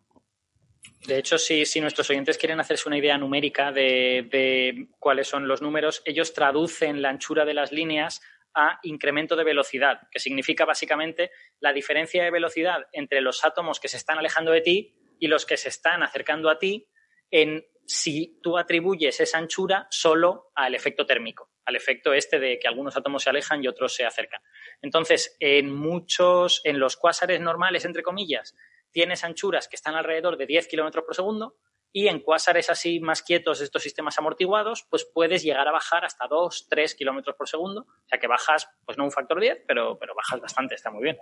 De hecho, si, nuestros oyentes quieren hacerse una idea numérica de, cuáles son los números, ellos traducen la anchura de las líneas a incremento de velocidad, que significa básicamente la diferencia de velocidad entre los átomos que se están alejando de ti y los que se están acercando a ti en si tú atribuyes esa anchura solo al efecto térmico, al efecto este de que algunos átomos se alejan y otros se acercan. Entonces, en muchos, en los cuásares normales, entre comillas, tienes anchuras que están alrededor de 10 kilómetros por segundo y en cuásares así más quietos, estos sistemas amortiguados, pues puedes llegar a bajar hasta 2, 3 kilómetros por segundo. O sea que bajas, pues no un factor 10, pero, pero bajas bastante, está muy bien.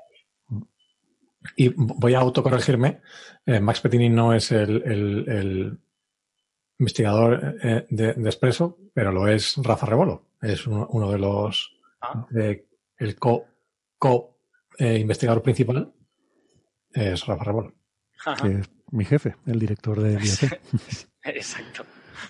Y voy a autocorregirme. Eh, Max Pettini no es el, investigador eh, de, de, Expreso, pero lo es Rafa Rebolo. Es uno, de los. Ah. el co, co eh, investigador principal es Rafa Rebolo mi jefe, el director de. *laughs* Exacto,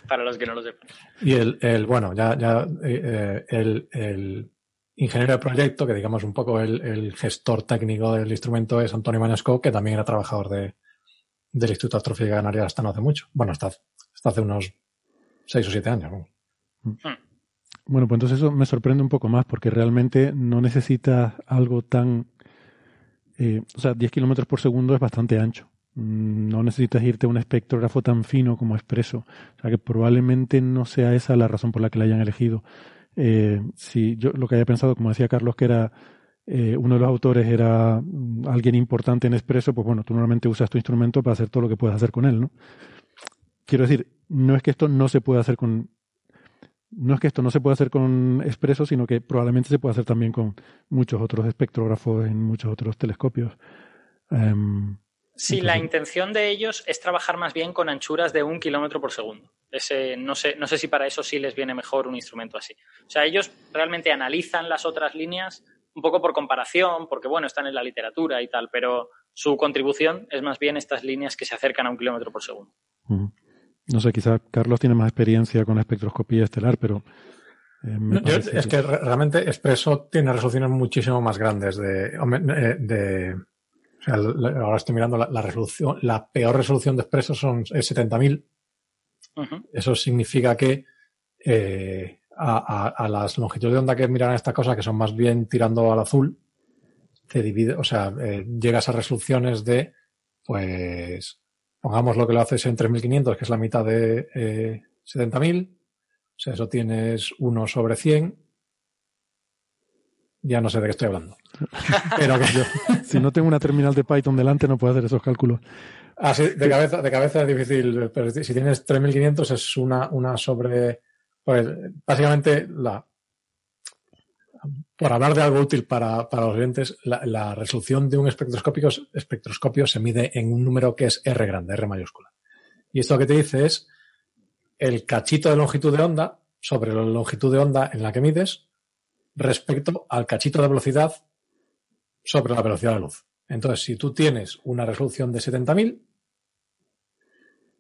para los que no lo sepan. Y el, el bueno, ya, ya eh, el, el, ingeniero de proyecto, que digamos un poco el, el gestor técnico del instrumento es Antonio Manesco, que también era trabajador de, del Instituto de Astrofísica Canaria hasta no hace mucho. Bueno, hasta, hasta hace unos seis o siete años. Hmm. Bueno, pues entonces eso me sorprende un poco más porque realmente no necesitas algo tan... Eh, o sea, 10 kilómetros por segundo es bastante ancho. Mm, no necesitas irte a un espectrógrafo tan fino como expreso. O sea que probablemente no sea esa la razón por la que la hayan elegido. Eh, si yo lo que había pensado, como decía Carlos, que era eh, uno de los autores era mm, alguien importante en expreso, pues bueno, tú normalmente usas tu instrumento para hacer todo lo que puedes hacer con él, ¿no? Quiero decir, no es que esto no se pueda hacer con no es que esto no se pueda hacer con expreso, sino que probablemente se pueda hacer también con muchos otros espectrógrafos en muchos otros telescopios. Em, Sí, la intención de ellos es trabajar más bien con anchuras de un kilómetro por segundo. Ese, no, sé, no sé si para eso sí les viene mejor un instrumento así. O sea, ellos realmente analizan las otras líneas un poco por comparación, porque bueno, están en la literatura y tal, pero su contribución es más bien estas líneas que se acercan a un kilómetro por segundo. No sé, quizá Carlos tiene más experiencia con la espectroscopía estelar, pero... Eh, es que... realmente Expreso tiene resoluciones muchísimo más grandes de, eh, de o sea, ahora estoy mirando la, resolución, la peor resolución de expreso son, es 70.000. Eso significa que eh, a, las longitudes de onda que miran estas cosas, que son más bien tirando al azul, te divide, o sea, eh, llegas a resoluciones de, pues, pongamos lo que lo haces en 3.500, que es la mitad de eh, 70.000. O sea, eso tienes 1 sobre 100 ya no sé de qué estoy hablando. *laughs* Pero que yo, si no tengo una terminal de Python delante, no puedo hacer esos cálculos. Ah, sí, de cabeza, de cabeza es difícil, pero si tienes 3500 es una, una sobre, pues básicamente la, por hablar de algo útil para, para los oyentes, la, la, resolución de un espectroscópico, espectroscopio se mide en un número que es R grande, R mayúscula. Y esto que te dice es el cachito de longitud de onda sobre la longitud de onda en la que mides respecto al cachito de velocidad sobre la velocidad de la luz. Entonces, si tú tienes una resolución de 70.000,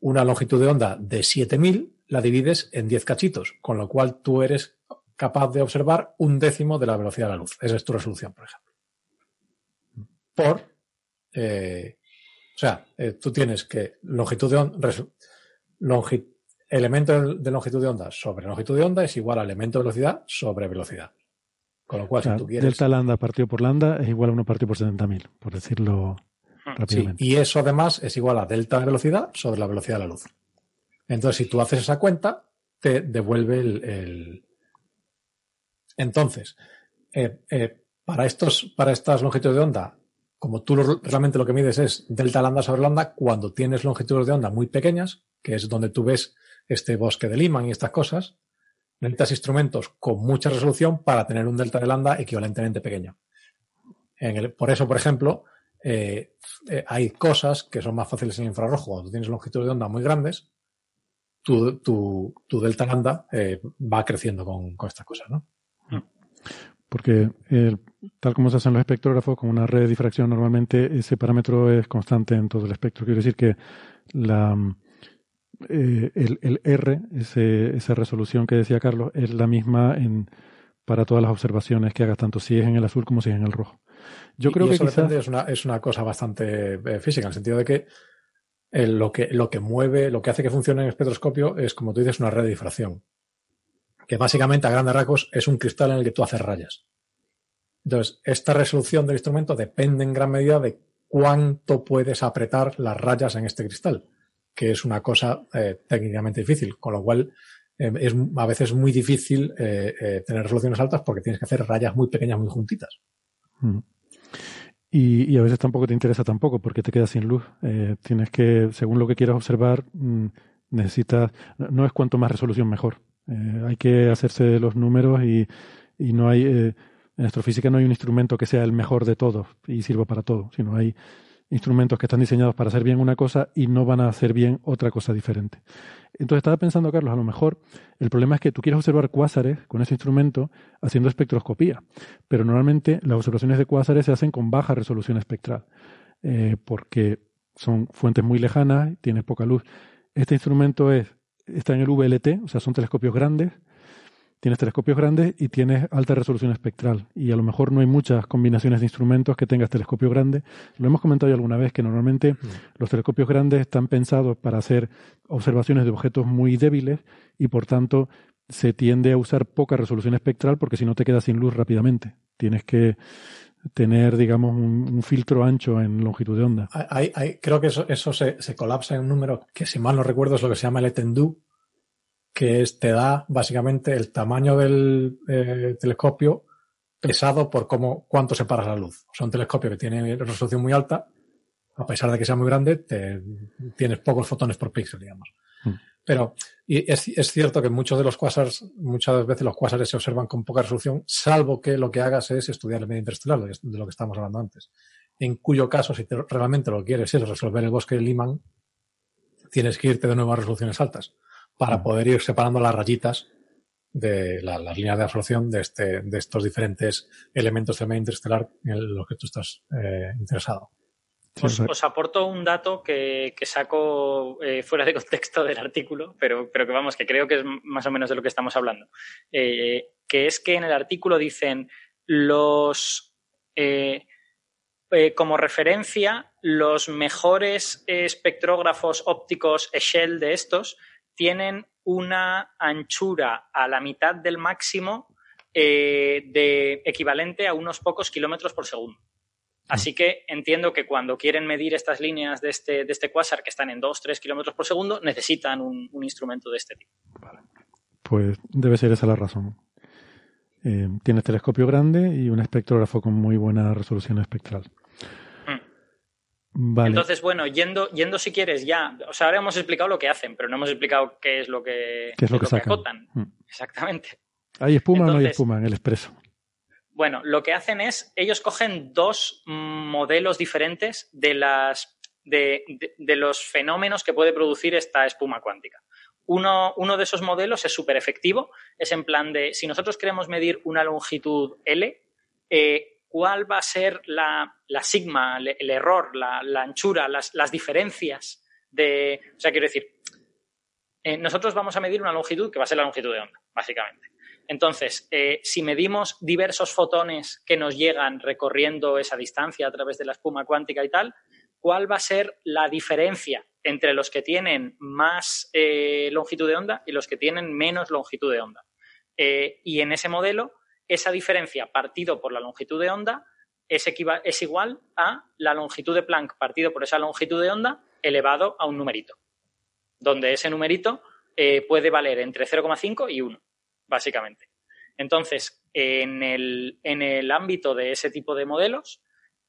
una longitud de onda de 7.000, la divides en 10 cachitos, con lo cual tú eres capaz de observar un décimo de la velocidad de la luz. Esa es tu resolución, por ejemplo. Por, eh, o sea, eh, tú tienes que longitud de onda, elemento de longitud de onda sobre longitud de onda es igual a elemento de velocidad sobre velocidad. Con lo cual, si tú quieres. Delta lambda partido por lambda es igual a 1 partido por 70.000, por decirlo ah, rápidamente. y eso además es igual a delta de velocidad sobre la velocidad de la luz. Entonces, si tú haces esa cuenta, te devuelve el. Entonces, eh, eh, para, estos, para estas longitudes de onda, como tú realmente lo que mides es delta lambda sobre lambda, cuando tienes longitudes de onda muy pequeñas, que es donde tú ves este bosque de Lyman y estas cosas, necesitas instrumentos con mucha resolución para tener un delta de lambda equivalentemente pequeño. por eso, por ejemplo, eh, eh, hay cosas que son más fáciles en infrarrojo. Cuando tienes longitudes de onda muy grandes, tu, tu, tu delta lambda eh, va creciendo con, estas cosas, ¿no? Porque tal como se hacen los espectrógrafos, con una red de difracción, normalmente ese parámetro es constante en todo el espectro. Quiero decir que la, eh, el, el, R, ese, esa resolución que decía Carlos, es la misma en, para todas las observaciones que hagas, tanto si es en el azul como si es en el rojo. Yo creo que eso es, una, es una cosa bastante eh, física, en el sentido de que, eh, lo que lo que mueve, lo que hace que funcione en el espectroscopio es, como tú dices, una red de difracción. Que básicamente, a grandes rasgos, es un cristal en el que tú haces rayas. Entonces, esta resolución del instrumento depende en gran medida de cuánto puedes apretar las rayas en este cristal que es una cosa eh, técnicamente difícil, con lo cual eh, es a veces muy difícil eh, tener resoluciones altas porque tienes que hacer rayas muy pequeñas, muy juntitas. Mm. Y, a veces tampoco te interesa tampoco porque te quedas sin luz. tienes que, según lo que quieras observar, mm, necesitas, no es cuanto más resolución mejor. hay que hacerse los números y, y no hay, en astrofísica no hay un instrumento que sea el mejor de todos y sirva para todo, sino hay instrumentos que están diseñados para hacer bien una cosa y no van a hacer bien otra cosa diferente. Entonces estaba pensando, Carlos, a lo mejor el problema es que tú quieres observar cuásares con ese instrumento haciendo espectroscopía, pero normalmente las observaciones de cuásares se hacen con baja resolución espectral, eh, porque son fuentes muy lejanas, tienes poca luz. Este instrumento es, está en el VLT, o sea, son telescopios grandes, tienes telescopios grandes y tienes alta resolución espectral. Y a lo mejor no hay muchas combinaciones de instrumentos que tengas telescopio grande. Lo hemos comentado ya alguna vez que normalmente mm. los telescopios grandes están pensados para hacer observaciones de objetos muy débiles y por tanto se tiende a usar poca resolución espectral porque si no te quedas sin luz rápidamente. Tienes que tener, digamos, un, filtro ancho en longitud de onda. Hay, creo que eso, eso se, se, colapsa en un número que, si mal no recuerdo, es lo que se llama el Etendu, que es, te da básicamente el tamaño del eh, telescopio pesado por cómo, cuánto separa la luz. O sea, un telescopio que tiene resolución muy alta, a pesar de que sea muy grande, te, tienes pocos fotones por píxel, digamos. Mm. Pero y es, es, cierto que muchos de los cuásars, muchas veces los cuásares se observan con poca resolución, salvo que lo que hagas es estudiar el medio interestelar, de lo que estamos hablando antes. en cuyo caso, si realmente lo que quieres es resolver el bosque de Lyman, tienes que irte de nuevo a resoluciones altas para poder ir separando las rayitas de las líneas de absorción de, este, de estos diferentes elementos del medio interestelar en los que tú estás eh, interesado. Os, aporto un dato que, saco eh, fuera de contexto del artículo, pero, pero que vamos, que creo que es más o menos de lo que estamos hablando. Eh, que es que en el artículo dicen los como referencia, los mejores espectrógrafos ópticos Shell de estos tienen una anchura a la mitad del máximo eh, de equivalente a unos pocos kilómetros por segundo. Así que entiendo que cuando quieren medir estas líneas de este, de este quasar que están en 2-3 kilómetros por segundo, necesitan un, instrumento de este tipo. Pues debe ser esa la razón. Eh, tienes telescopio grande y un espectrógrafo con muy buena resolución espectral. Entonces, bueno, yendo, yendo si quieres ya, o sea, ahora hemos explicado lo que hacen, pero no hemos explicado qué es lo que, ¿Qué es lo, que, sacan? Mm. Exactamente. ¿Hay espuma o no hay espuma en el expreso? Bueno, lo que hacen es, ellos cogen dos modelos diferentes de, las, de, de, los fenómenos que puede producir esta espuma cuántica. Uno, uno de esos modelos es súper efectivo, es en plan de, si nosotros queremos medir una longitud L, eh, cuál va a ser la, sigma, el, error, la, anchura, las, diferencias de... O sea, quiero decir, eh, nosotros vamos a medir una longitud que va a ser la longitud de onda, básicamente. Entonces, eh, si medimos diversos fotones que nos llegan recorriendo esa distancia a través de la espuma cuántica y tal, ¿cuál va a ser la diferencia entre los que tienen más eh, longitud de onda y los que tienen menos longitud de onda? y en ese modelo esa diferencia partido por la longitud de onda es, es igual a la longitud de Planck partido por esa longitud de onda elevado a un numerito, donde ese numerito eh, puede valer entre 0,5 y 1, básicamente. Entonces, en el, en el ámbito de ese tipo de modelos,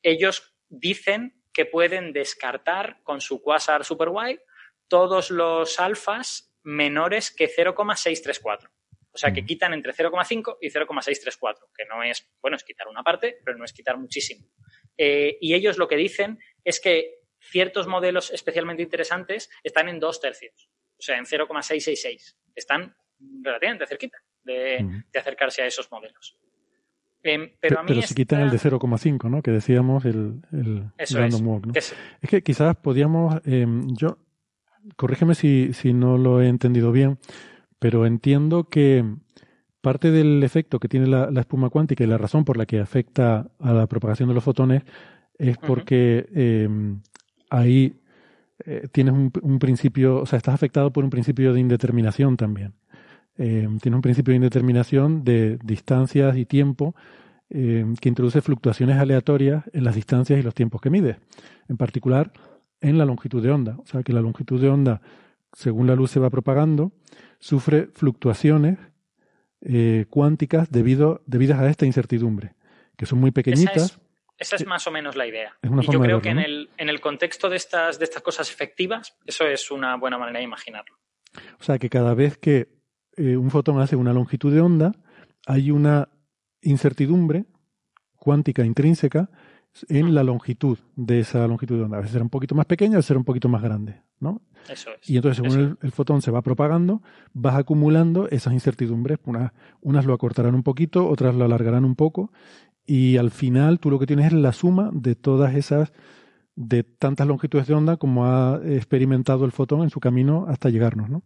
ellos dicen que pueden descartar con su quasar super wide todos los alfas menores que 0,634. O sea, que quitan entre 0,5 y 0,634, que no es, bueno, es quitar una parte, pero no es quitar muchísimo. Eh, y ellos lo que dicen es que ciertos modelos especialmente interesantes están en dos tercios, o sea, en 0,666. Están relativamente cerquita de, acercarse a esos modelos. Em, pero, a mí si quitan el de 0,5, ¿no? Que decíamos el, el random walk, ¿no? Es, que quizás podíamos, em, yo, corrígeme si, si no lo he entendido bien, pero entiendo que parte del efecto que tiene la, espuma cuántica y la razón por la que afecta a la propagación de los fotones es porque em, ahí eh, tienes un, principio, o sea, estás afectado por un principio de indeterminación también. Em, tienes un principio de indeterminación de distancias y tiempo em, que introduce fluctuaciones aleatorias en las distancias y los tiempos que mides, en particular en la longitud de onda. O sea, que la longitud de onda, según la luz se va propagando, sufre fluctuaciones eh, cuánticas debido, debidas a esta incertidumbre, que son muy pequeñitas. Esa es, más o menos la idea. y yo creo que en, el, en el contexto de estas, de estas cosas efectivas, eso es una buena manera de imaginarlo. O sea que cada vez que eh, un fotón hace una longitud de onda, hay una incertidumbre cuántica intrínseca en la longitud de esa longitud de onda. A veces será un poquito más pequeña, a veces será un poquito más grande, ¿no? Eso es. Y entonces, según el, fotón se va propagando, vas acumulando esas incertidumbres. Unas, unas lo acortarán un poquito, otras lo alargarán un poco, y al final tú lo que tienes es la suma de todas esas, de tantas longitudes de onda como ha experimentado el fotón en su camino hasta llegarnos, ¿no?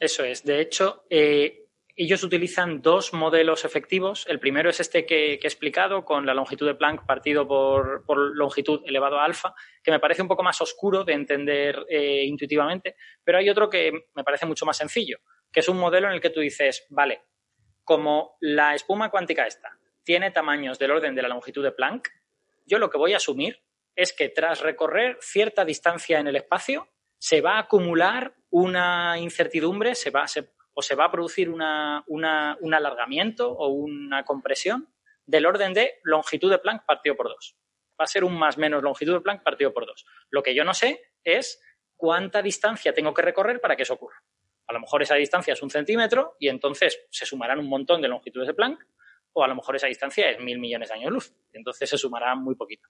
Eso es. De hecho, eh, ellos utilizan dos modelos efectivos. El primero es este que, he explicado, con la longitud de Planck partido por, longitud elevado a alfa, que me parece un poco más oscuro de entender eh, intuitivamente, pero hay otro que me parece mucho más sencillo, que es un modelo en el que tú dices, vale, como la espuma cuántica esta tiene tamaños del orden de la longitud de Planck, yo lo que voy a asumir es que tras recorrer cierta distancia en el espacio, se va a acumular una incertidumbre, se va, se, o se va a producir un alargamiento o una compresión del orden de longitud de Planck partido por dos. Va a ser un más menos longitud de Planck partido por dos. Lo que yo no sé es cuánta distancia tengo que recorrer para que eso ocurra. A lo mejor esa distancia es un centímetro y entonces se sumarán un montón de longitudes de Planck, o a lo mejor esa distancia es mil millones de años luz, y entonces se sumará muy poquito.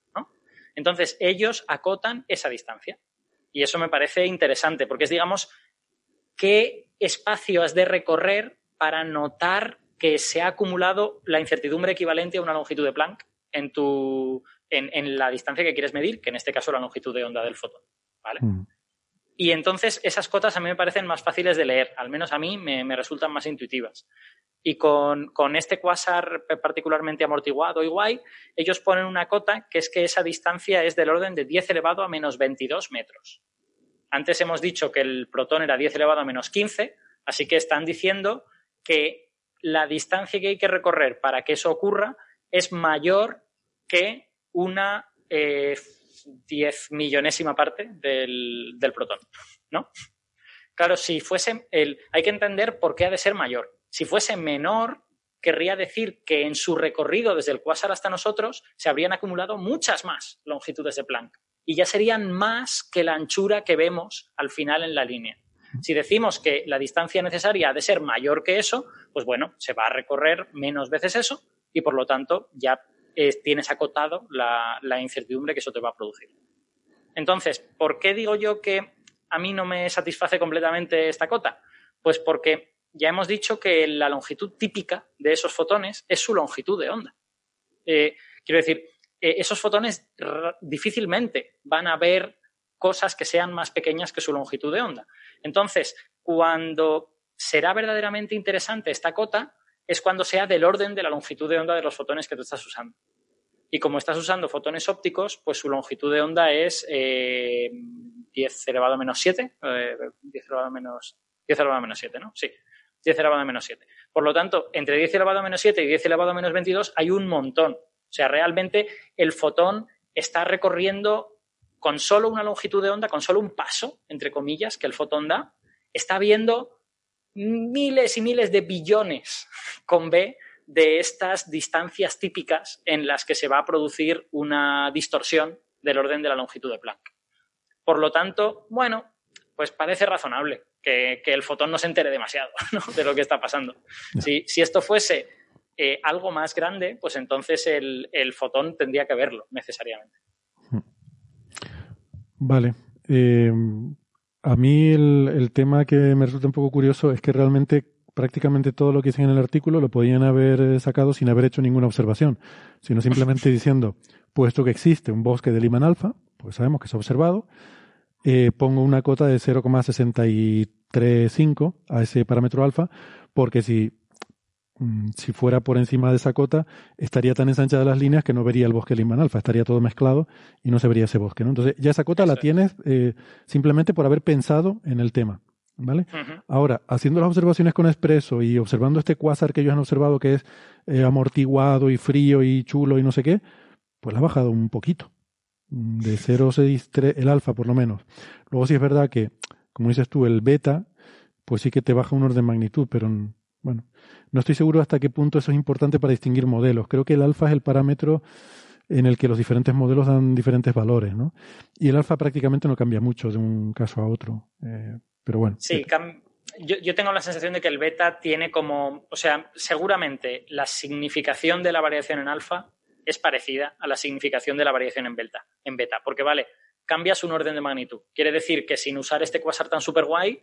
Entonces, ellos acotan esa distancia. Y eso me parece interesante, porque es, digamos, qué espacio has de recorrer para notar que se ha acumulado la incertidumbre equivalente a una longitud de Planck en, tu, en, la distancia que quieres medir, que en este caso la longitud de onda del fotón. ¿vale? Mm. Y entonces esas cotas a mí me parecen más fáciles de leer, al menos a mí me, resultan más intuitivas. Y con, con, este quasar particularmente amortiguado y guay, ellos ponen una cota que es que esa distancia es del orden de 10 elevado a menos 22 metros. Antes hemos dicho que el protón era 10 elevado a menos 15, así que están diciendo que la distancia que hay que recorrer para que eso ocurra es mayor que una eh, diez millonésima parte del, protón, ¿no? Claro, si fuese el, hay que entender por qué ha de ser mayor. Si fuese menor, querría decir que en su recorrido desde el cuásar hasta nosotros se habrían acumulado muchas más longitudes de Planck y ya serían más que la anchura que vemos al final en la línea. Si decimos que la distancia necesaria ha de ser mayor que eso, pues bueno, se va a recorrer menos veces eso y por lo tanto ya tienes acotado la, incertidumbre que eso te va a producir. Entonces, ¿por qué digo yo que a mí no me satisface completamente esta cota? Pues porque ya hemos dicho que la longitud típica de esos fotones es su longitud de onda. Eh, quiero decir, eh, esos fotones difícilmente van a ver cosas que sean más pequeñas que su longitud de onda. Entonces, cuando será verdaderamente interesante esta cota, es cuando sea del orden de la longitud de onda de los fotones que tú estás usando. Y como estás usando fotones ópticos, pues su longitud de onda es 10 eh, elevado a menos 7, 10 eh, elevado a menos, 10 elevado a menos 7, ¿no? Sí, 10 elevado a menos 7. Por lo tanto, entre 10 elevado a menos 7 y 10 elevado a menos 22 hay un montón. O sea, realmente el fotón está recorriendo con solo una longitud de onda, con solo un paso, entre comillas, que el fotón da, está viendo miles y miles de billones con B de estas distancias típicas en las que se va a producir una distorsión del orden de la longitud de Planck. Por lo tanto, bueno, pues parece razonable que, el fotón no se entere demasiado *laughs* de lo que está pasando. Si, esto fuese eh, algo más grande, pues entonces el, fotón tendría que verlo necesariamente. Vale. Eh, a mí el, tema que me resulta un poco curioso es que realmente prácticamente todo lo que dicen en el artículo lo podían haber sacado sin haber hecho ninguna observación, sino simplemente *laughs* diciendo, puesto que existe un bosque de Liman alfa, pues sabemos que se ha observado, eh, pongo una cota de 0,635 a ese parámetro alfa, porque si si fuera por encima de esa cota, estaría tan ensanchada las líneas que no vería el bosque Lyman alfa, estaría todo mezclado y no se vería ese bosque. ¿no? Entonces, ya esa cota la tienes eh, simplemente por haber pensado en el tema. ¿Vale? Ahora, haciendo las observaciones con expreso y observando este cuásar que ellos han observado que es eh, amortiguado y frío y chulo y no sé qué, pues la ha bajado un poquito. Mm, de 0,63 el alfa por lo menos. Luego sí es verdad que, como dices tú, el beta, pues sí que te baja un orden de magnitud, pero bueno, no estoy seguro hasta qué punto eso es importante para distinguir modelos. Creo que el alfa es el parámetro en el que los diferentes modelos dan diferentes valores, ¿no? Y el alfa prácticamente no cambia mucho de un caso a otro. Eh, pero bueno. Sí, yo, yo, tengo la sensación de que el beta tiene como, o sea, seguramente la significación de la variación en alfa es parecida a la significación de la variación en beta, en beta, porque vale, cambias un orden de magnitud. Quiere decir que sin usar este quasar tan super guay,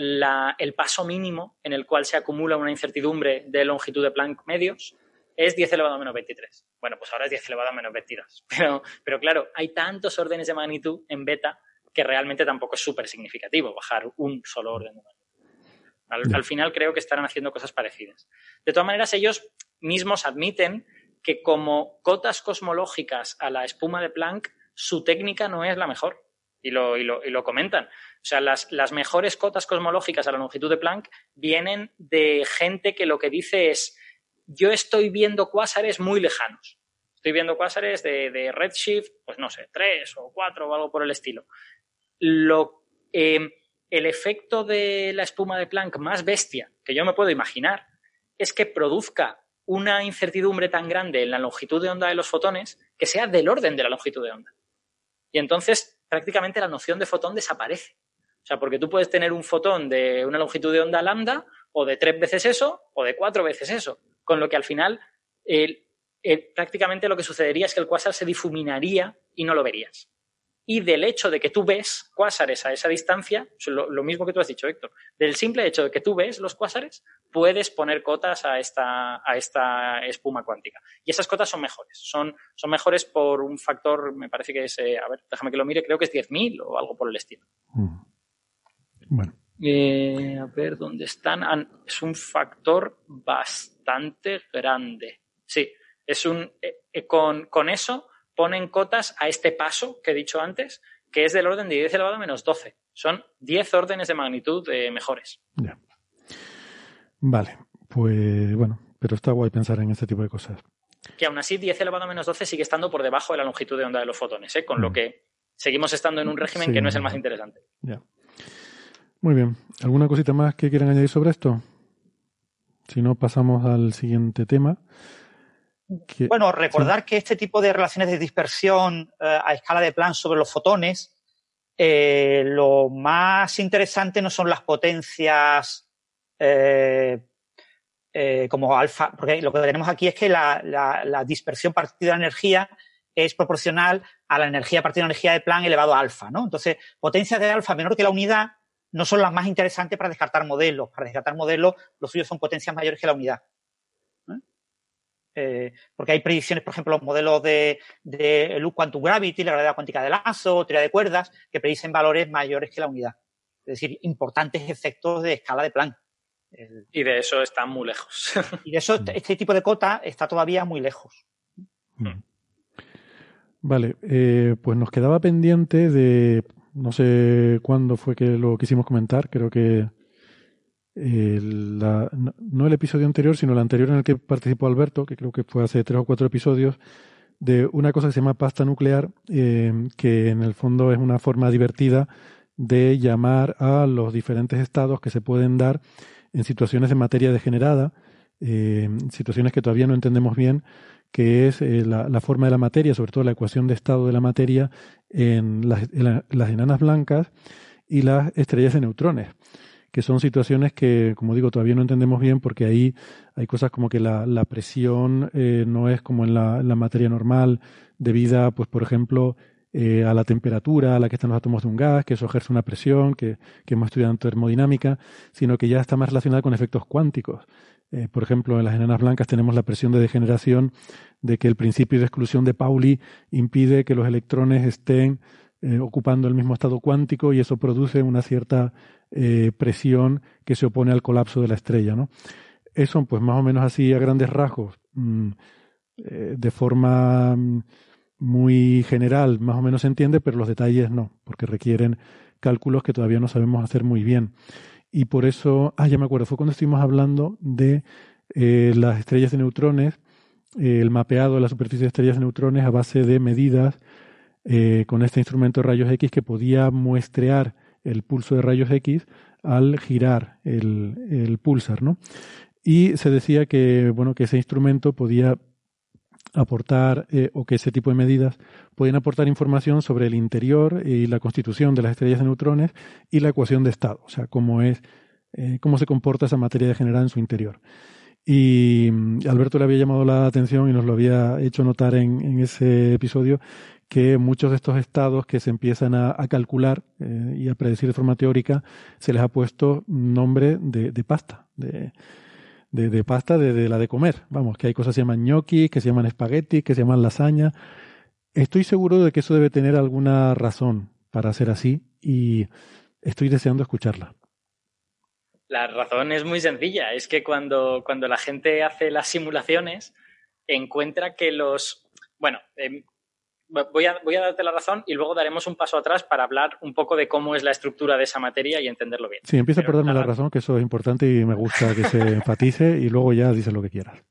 el paso mínimo en el cual se acumula una incertidumbre de longitud de Planck medios es 10 elevado a menos 23. Bueno, pues ahora es 10 elevado a menos 22. *laughs* Pero, pero claro, hay tantos órdenes de magnitud en beta que realmente tampoco es súper significativo bajar un solo orden de magnitud. Al, final creo que estarán haciendo cosas parecidas. De todas maneras, ellos mismos admiten que como cotas cosmológicas a la espuma de Planck, su técnica no es la mejor. Y lo, y lo, y lo comentan. O sea, las, las, mejores cotas cosmológicas a la longitud de Planck vienen de gente que lo que dice es, yo estoy viendo cuásares muy lejanos. Estoy viendo cuásares de, de redshift, pues no sé, tres o cuatro o algo por el estilo. Lo, em, el efecto de la espuma de Planck más bestia que yo me puedo imaginar es que produzca una incertidumbre tan grande en la longitud de onda de los fotones que sea del orden de la longitud de onda. Y entonces prácticamente la noción de fotón desaparece. O sea, porque tú puedes tener un fotón de una longitud de onda lambda o de tres veces eso o de cuatro veces eso. Con lo que al final prácticamente lo que sucedería es que el cuásar se difuminaría y no lo verías. Y del hecho de que tú ves cuásares a esa distancia, lo, mismo que tú has dicho, Héctor, del simple hecho de que tú ves los cuásares, puedes poner cotas a esta, a esta espuma cuántica. Y esas cotas son mejores. Son, son mejores por un factor, me parece que es, eh, a ver, déjame que lo mire, creo que es 10.000 o algo por el estilo. Mm. Bueno. Eh, a ver, ¿dónde están? Es un factor bastante grande. Sí, es un, eh, con, con, eso ponen cotas a este paso que he dicho antes, que es del orden de 10 elevado a menos 12. Son 10 órdenes de magnitud mejores. Ya. Vale, pues bueno, pero está guay pensar en este tipo de cosas. Que aún así 10 elevado a menos 12 sigue estando por debajo de la longitud de onda de los fotones, ¿eh? con lo mm. que seguimos estando en un régimen que no es el más interesante. Ya. Muy bien. ¿Alguna cosita más que quieran añadir sobre esto? Si no, pasamos al siguiente tema. Bueno, recordar que este tipo de relaciones de dispersión eh, a escala de Planck sobre los fotones, eh, lo más interesante no son las potencias eh, como alfa, porque lo que tenemos aquí es que la, la, dispersión partida de energía es proporcional a la energía partida de energía de Planck elevado a alfa, ¿no? Entonces, potencias de alfa menor que la unidad no son las más interesantes para descartar modelos. Para descartar modelos, los suyos son potencias mayores que la unidad. Eh, porque hay predicciones, por ejemplo, los modelos de, de Loop Quantum Gravity, la gravedad cuántica de lazo, teoría de cuerdas, que predicen valores mayores que la unidad. Es decir, importantes efectos de escala de Planck. y de eso están muy lejos. *laughs* y de eso, este tipo de cota está todavía muy lejos. Mm. Vale, eh, pues nos quedaba pendiente de no sé cuándo fue que lo quisimos comentar, creo que no el episodio anterior, sino el anterior en el que participó Alberto, que creo que fue hace tres o cuatro episodios, de una cosa que se llama pasta nuclear, eh, que en el fondo es una forma divertida de llamar a los diferentes estados que se pueden dar en situaciones de materia degenerada, eh, situaciones que todavía no entendemos bien, que es eh, la, forma de la materia, sobre todo la ecuación de estado de la materia en las, enanas blancas y las estrellas de neutrones, que son situaciones que, como digo, todavía no entendemos bien porque ahí hay cosas como que la, presión eh, no es como en la, materia normal, debida, pues, por ejemplo, eh, a la temperatura a la que están los átomos de un gas, que eso ejerce una presión, que, que hemos estudiado en termodinámica, sino que ya está más relacionada con efectos cuánticos. Eh, por ejemplo, en las enanas blancas tenemos la presión de degeneración de que el principio de exclusión de Pauli impide que los electrones estén ocupando el mismo estado cuántico y eso produce una cierta eh, presión que se opone al colapso de la estrella. ¿no? Eso, pues más o menos así a grandes rasgos, mm, de forma mm, muy general, más o menos se entiende, pero los detalles no, porque requieren cálculos que todavía no sabemos hacer muy bien y por eso, ah, ya me acuerdo, fue cuando estuvimos hablando de eh, las estrellas de neutrones, eh, el mapeado de la superficie de estrellas de neutrones a base de medidas eh, con este instrumento de rayos X que podía muestrear el pulso de rayos X al girar el, el pulsar, ¿no? Y se decía que, bueno, que ese instrumento podía aportar eh, o que ese tipo de medidas pueden aportar información sobre el interior y la constitución de las estrellas de neutrones y la ecuación de estado, o sea, cómo es, eh, cómo se comporta esa materia degenerada en su interior. Y mm, Alberto le había llamado la atención y nos lo había hecho notar en, ese episodio que muchos de estos estados que se empiezan a, calcular eh, y a predecir de forma teórica se les ha puesto nombre de, pasta, de, de, pasta de, la de comer. Vamos, que hay cosas que se llaman gnocchi, que se llaman espagueti, que se llaman lasaña. Estoy seguro de que eso debe tener alguna razón para ser así y estoy deseando escucharla. La razón es muy sencilla, es que cuando, cuando la gente hace las simulaciones encuentra que los, bueno, em, voy a, voy a darte la razón y luego daremos un paso atrás para hablar un poco de cómo es la estructura de esa materia y entenderlo bien. Sí, empieza por darme la, razón, que eso es importante y me gusta que se *laughs* enfatice y luego ya dices lo que quieras.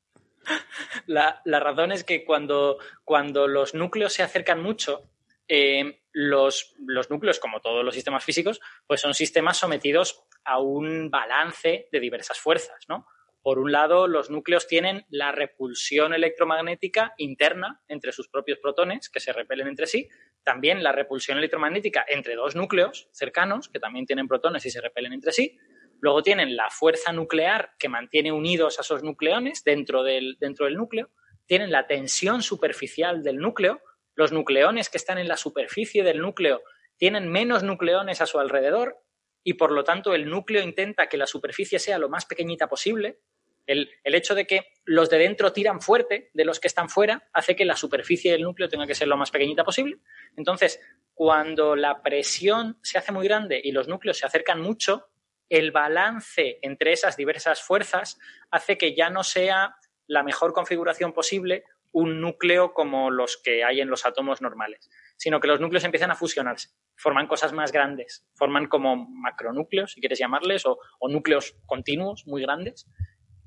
La, razón es que cuando, cuando, los núcleos se acercan mucho, eh, los, los, núcleos, como todos los sistemas físicos, pues son sistemas sometidos a un balance de diversas fuerzas, ¿no? Por un lado, los núcleos tienen la repulsión electromagnética interna entre sus propios protones, que se repelen entre sí, también la repulsión electromagnética entre dos núcleos cercanos, que también tienen protones y se repelen entre sí. Luego tienen la fuerza nuclear que mantiene unidos a esos nucleones dentro del, dentro del núcleo. tienen la tensión superficial del núcleo, los nucleones que están en la superficie del núcleo tienen menos nucleones a su alrededor y por lo tanto el núcleo intenta que la superficie sea lo más pequeñita posible. El, hecho de que los de dentro tiran fuerte de los que están fuera hace que la superficie del núcleo tenga que ser lo más pequeñita posible. Entonces, cuando la presión se hace muy grande y los núcleos se acercan mucho, el balance entre esas diversas fuerzas hace que ya no sea la mejor configuración posible un núcleo como los que hay en los átomos normales, sino que los núcleos empiezan a fusionarse, forman cosas más grandes, forman como macronúcleos, si quieres llamarles, o, núcleos continuos muy grandes,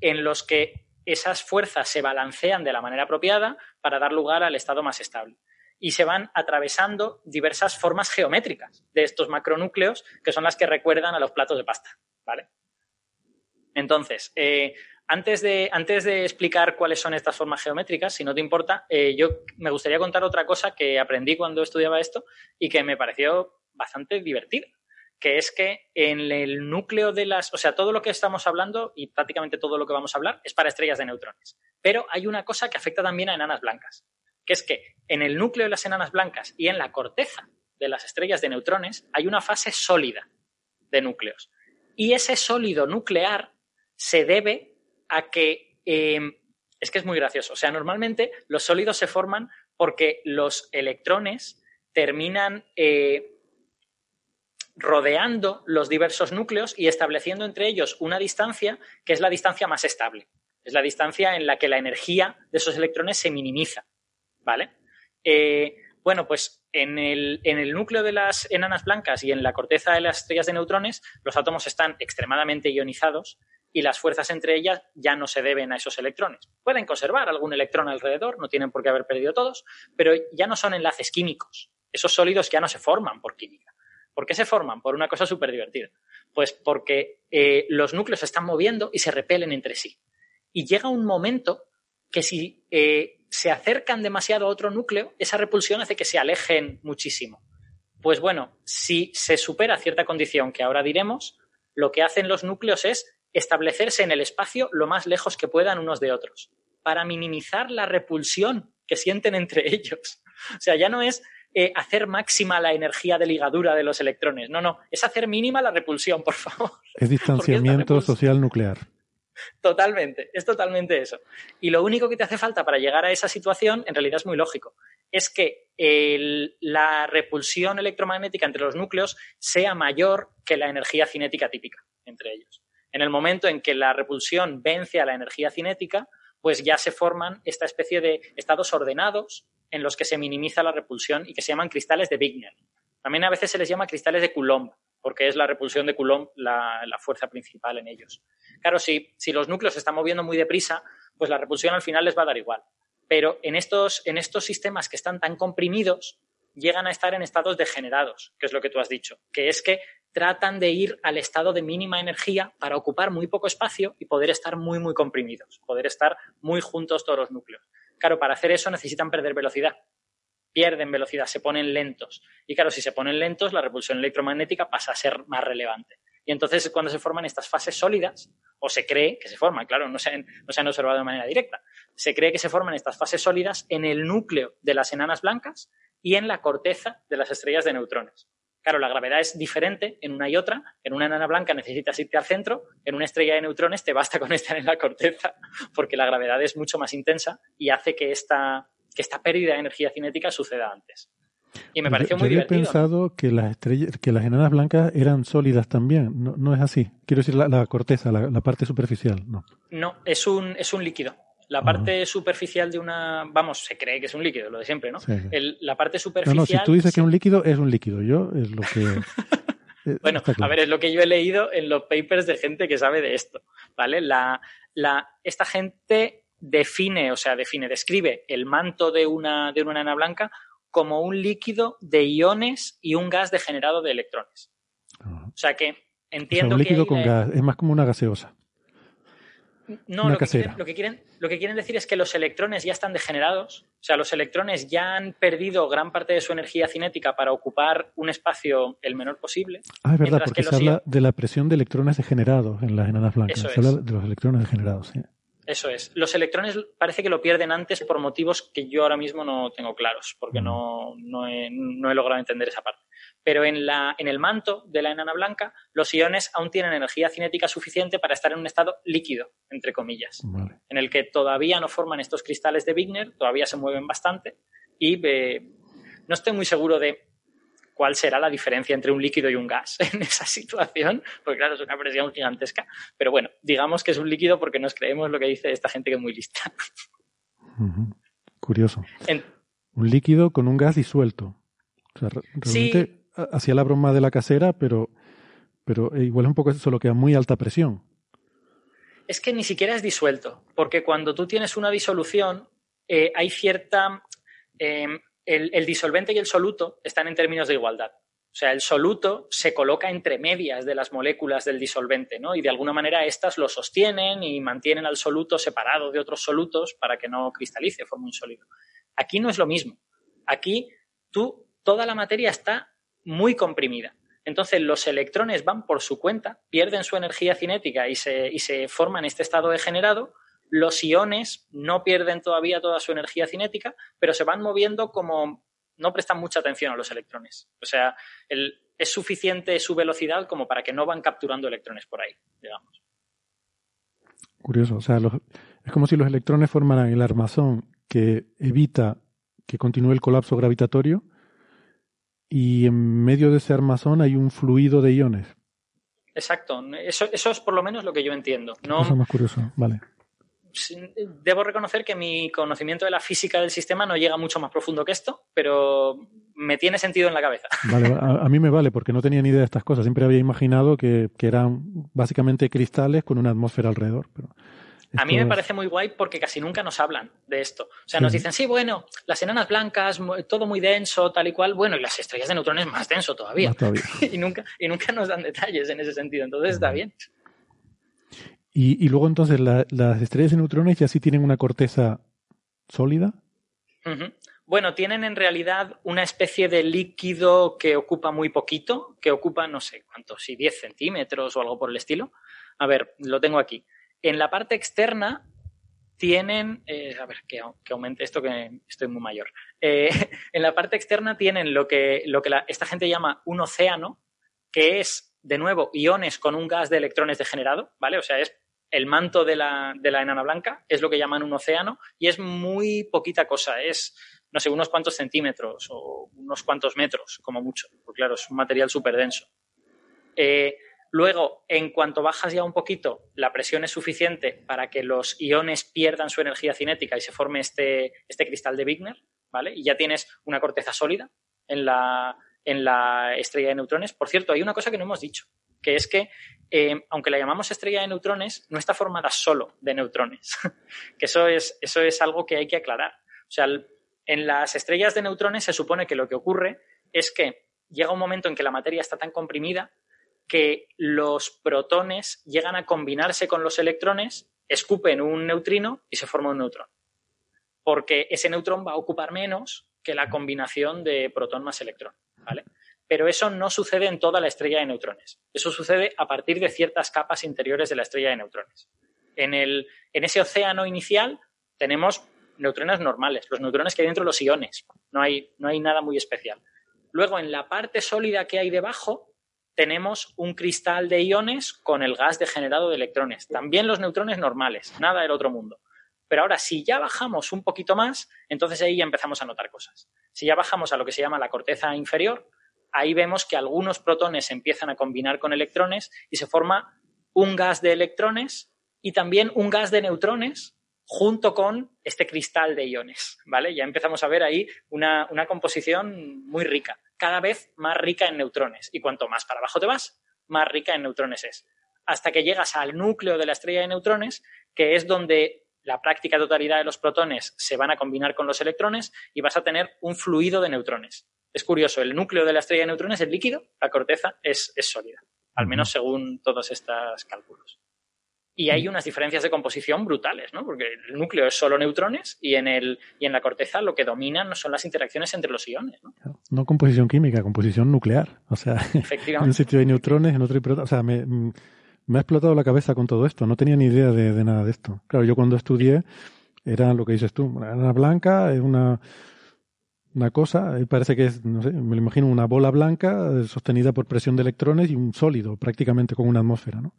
en los que esas fuerzas se balancean de la manera apropiada para dar lugar al estado más estable. Y se van atravesando diversas formas geométricas de estos macronúcleos, que son las que recuerdan a los platos de pasta. ¿vale? Entonces, eh, antes de, antes de explicar cuáles son estas formas geométricas, si no te importa, eh, yo me gustaría contar otra cosa que aprendí cuando estudiaba esto y que me pareció bastante divertida, que es que en el núcleo de las, o sea, todo lo que estamos hablando y prácticamente todo lo que vamos a hablar es para estrellas de neutrones, pero hay una cosa que afecta también a enanas blancas, que es que en el núcleo de las enanas blancas y en la corteza de las estrellas de neutrones hay una fase sólida de núcleos. Y ese sólido nuclear se debe a que em, es que es muy gracioso. O sea, normalmente los sólidos se forman porque los electrones terminan eh, rodeando los diversos núcleos y estableciendo entre ellos una distancia que es la distancia más estable. Es la distancia en la que la energía de esos electrones se minimiza. ¿Vale? Eh, bueno, pues en el, en el, núcleo de las enanas blancas y en la corteza de las estrellas de neutrones, los átomos están extremadamente ionizados y las fuerzas entre ellas ya no se deben a esos electrones. Pueden conservar algún electrón alrededor, no tienen por qué haber perdido todos, pero ya no son enlaces químicos. Esos sólidos ya no se forman por química. ¿Por qué se forman? Por una cosa súper divertida. Pues porque eh, los núcleos se están moviendo y se repelen entre sí. Y llega un momento que si eh, se acercan demasiado a otro núcleo, esa repulsión hace que se alejen muchísimo. Pues bueno, si se supera cierta condición que ahora diremos, lo que hacen los núcleos es establecerse en el espacio lo más lejos que puedan unos de otros, para minimizar la repulsión que sienten entre *laughs* ellos. O sea, ya no es eh, hacer máxima la energía de ligadura de los electrones, no, no, es hacer mínima la repulsión, por favor. Es *laughs* distanciamiento social nuclear. Totalmente, es totalmente eso. Y lo único que te hace falta para llegar a esa situación, en realidad es muy lógico, es que la repulsión electromagnética entre los núcleos sea mayor que la energía cinética típica entre ellos. En el momento en que la repulsión vence a la energía cinética, pues ya se forman esta especie de estados ordenados en los que se minimiza la repulsión y que se llaman cristales de Wigner. También a veces se les llama cristales de Coulomb, porque es la repulsión de Coulomb la, fuerza principal en ellos. Claro, si, si los núcleos se están moviendo muy deprisa, pues la repulsión al final les va a dar igual. Pero en estos, en estos sistemas que están tan comprimidos, llegan a estar en estados degenerados, que es lo que tú has dicho, que es que tratan de ir al estado de mínima energía para ocupar muy poco espacio y poder estar muy, muy comprimidos, poder estar muy juntos todos los núcleos. Claro, para hacer eso necesitan perder velocidad. Pierden velocidad, se ponen lentos. Y claro, si se ponen lentos, la repulsión electromagnética pasa a ser más relevante. Y entonces es cuando se forman estas fases sólidas, o se cree que se forman, claro, no se, han, no se han observado de manera directa, se cree que se forman estas fases sólidas en el núcleo de las enanas blancas y en la corteza de las estrellas de neutrones. Claro, la gravedad es diferente en una y otra. En una enana blanca necesitas irte al centro, en una estrella de neutrones te basta con *laughs* estar en la corteza, porque la gravedad es mucho más intensa y hace que esta, que esta pérdida de energía cinética suceda antes. Y me pareció muy yo había pensado que las estrellas, que las enanas blancas eran sólidas también. No, no es así. Quiero decir la, corteza, la, la, parte superficial. No. No, es un, es un líquido. La parte superficial de una, vamos, se cree que es un líquido, lo de siempre, ¿no? la parte superficial. No, no, si tú dices que es un líquido, es un líquido. Yo es lo que. *laughs* Eh, bueno, a ver, es lo que yo he leído en los papers de gente que sabe de esto, ¿vale? La, la, esta gente define, o sea, define, describe el manto de una, de una enana blanca como un líquido de iones y un gas degenerado de electrones. O sea que entiendo un líquido que con gas, es más como una gaseosa. No, lo que, quieren, lo que, quieren, lo, que quieren, decir es que los electrones ya están degenerados, o sea, los electrones ya han perdido gran parte de su energía cinética para ocupar un espacio el menor posible. Ah, es verdad, porque se habla de la presión de electrones degenerados en las enanas blancas. se habla de los electrones degenerados, sí. Eso es. Los electrones parece que lo pierden antes por motivos que yo ahora mismo no tengo claros, porque no, no, he, logrado entender esa parte. Pero en, la, en el manto de la enana blanca, los iones aún tienen energía cinética suficiente para estar en un estado líquido, entre comillas, en el que todavía no forman estos cristales de Wigner, todavía se mueven bastante, y eh, no estoy muy seguro de cuál será la diferencia entre un líquido y un gas *laughs* en esa situación, porque claro, es una presión gigantesca. Pero bueno, digamos que es un líquido porque nos creemos lo que dice esta gente que es muy lista. Curioso. Un líquido con un gas disuelto. O sea, realmente hacía la broma de la casera, pero, pero eh, igual es un poco solo que a muy alta presión. Es que ni siquiera es disuelto, porque cuando tú tienes una disolución, eh, hay cierta em, el, disolvente y el soluto están en términos de igualdad. O sea, el soluto se coloca entre medias de las moléculas del disolvente, ¿no? Y de alguna manera estas lo sostienen y mantienen al soluto separado de otros solutos para que no cristalice, forme un sólido. Aquí no es lo mismo. Aquí tú, toda la materia está muy comprimida. Entonces los electrones van por su cuenta, pierden su energía cinética y se, y se forman este estado degenerado los iones no pierden todavía toda su energía cinética, pero se van moviendo como no prestan mucha atención a los electrones. O sea, es suficiente su velocidad como para que no van capturando electrones por ahí, digamos. Curioso, o sea, es como si los electrones formaran el armazón que evita que continúe el colapso gravitatorio y en medio de ese armazón hay un fluido de iones. Exacto, eso, eso es por lo menos lo que yo entiendo. No, eso es más curioso, vale debo reconocer que mi conocimiento de la física del sistema no llega mucho más profundo que esto, pero me tiene sentido en la cabeza. *laughs* Vale, a, mí me vale porque no tenía ni idea de estas cosas. Siempre había imaginado que, eran básicamente cristales con una atmósfera alrededor. Pero a mí me parece muy guay porque casi nunca nos hablan de esto. O sea, nos dicen, sí, bueno, las enanas blancas, todo muy denso, tal y cual. Bueno, y las estrellas de neutrones más denso todavía. todavía. *laughs* y, nunca, y nunca nos dan detalles en ese sentido. Entonces está bien. Y, luego entonces las estrellas de neutrones ya sí tienen una corteza sólida. Bueno, tienen en realidad una especie de líquido que ocupa muy poquito, que ocupa no sé cuántos, si 10 centímetros o algo por el estilo. A ver, lo tengo aquí. En la parte externa tienen, eh, a ver, que, aumente esto que estoy muy mayor. Eh, *laughs* en la parte externa tienen lo que, lo que esta gente llama un océano, que es, de nuevo, iones con un gas de electrones degenerado, ¿vale? O sea, es el manto de la, de la enana blanca es lo que llaman un océano y es muy poquita cosa, es, no sé, unos cuantos centímetros o unos cuantos metros, como mucho, porque claro, es un material súper denso. Eh, luego, en cuanto bajas ya un poquito, la presión es suficiente para que los iones pierdan su energía cinética y se forme este, este cristal de Wigner, ¿vale? Y ya tienes una corteza sólida en la, en la estrella de neutrones. Por cierto, hay una cosa que no hemos dicho, que es que eh, aunque la llamamos estrella de neutrones, no está formada solo de neutrones. *laughs* que eso es, eso es algo que hay que aclarar. O sea, en las estrellas de neutrones se supone que lo que ocurre es que llega un momento en que la materia está tan comprimida que los protones llegan a combinarse con los electrones, escupen un neutrino y se forma un neutrón. Porque ese neutrón va a ocupar menos que la combinación de protón más electrón. ¿vale? pero eso no sucede en toda la estrella de neutrones. Eso sucede a partir de ciertas capas interiores de la estrella de neutrones. En, el, en ese océano inicial tenemos neutrones normales, los neutrones que hay dentro de los iones. No hay, no hay nada muy especial. Luego, en la parte sólida que hay debajo, tenemos un cristal de iones con el gas degenerado de electrones. También los neutrones normales, nada del otro mundo. Pero ahora, si ya bajamos un poquito más, entonces ahí ya empezamos a notar cosas. Si ya bajamos a lo que se llama la corteza inferior, ahí vemos que algunos protones empiezan a combinar con electrones y se forma un gas de electrones y también un gas de neutrones junto con este cristal de iones, ¿vale? Ya empezamos a ver ahí una, una composición muy rica, cada vez más rica en neutrones. Y cuanto más para abajo te vas, más rica en neutrones es. Hasta que llegas al núcleo de la estrella de neutrones, que es donde la práctica totalidad de los protones se van a combinar con los electrones y vas a tener un fluido de neutrones. Es curioso, el núcleo de la estrella de neutrones es líquido, la corteza es, sólida, al menos según todos estos cálculos. Y hay unas diferencias de composición brutales, ¿no? Porque el núcleo es solo neutrones y en, el, y en la corteza lo que dominan son las interacciones entre los iones, ¿no? No composición química, composición nuclear. O sea, *laughs* en un sitio hay neutrones, en otro hay protones. O sea, me, me ha explotado la cabeza con todo esto. No tenía ni idea de, nada de esto. Claro, yo cuando estudié era lo que dices tú, una blanca, es una, una cosa, parece que es, no sé, me lo imagino una bola blanca sostenida por presión de electrones y un sólido, prácticamente con una atmósfera, ¿no?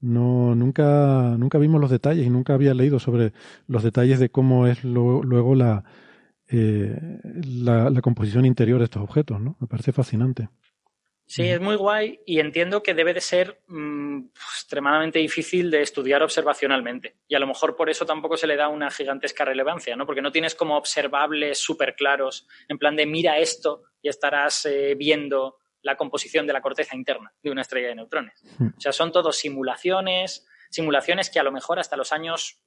No, nunca, nunca vimos los detalles y nunca había leído sobre los detalles de cómo es luego la, eh, la, la, composición interior de estos objetos, ¿no? Me parece fascinante. Sí, es muy guay y entiendo que debe de ser mm, extremadamente difícil de estudiar observacionalmente. Y a lo mejor por eso tampoco se le da una gigantesca relevancia, ¿no? Porque no tienes como observables súper claros, en plan de mira esto y estarás eh, viendo la composición de la corteza interna de una estrella de neutrones. Hmm. O sea, son todos simulaciones, simulaciones que a lo mejor hasta los años,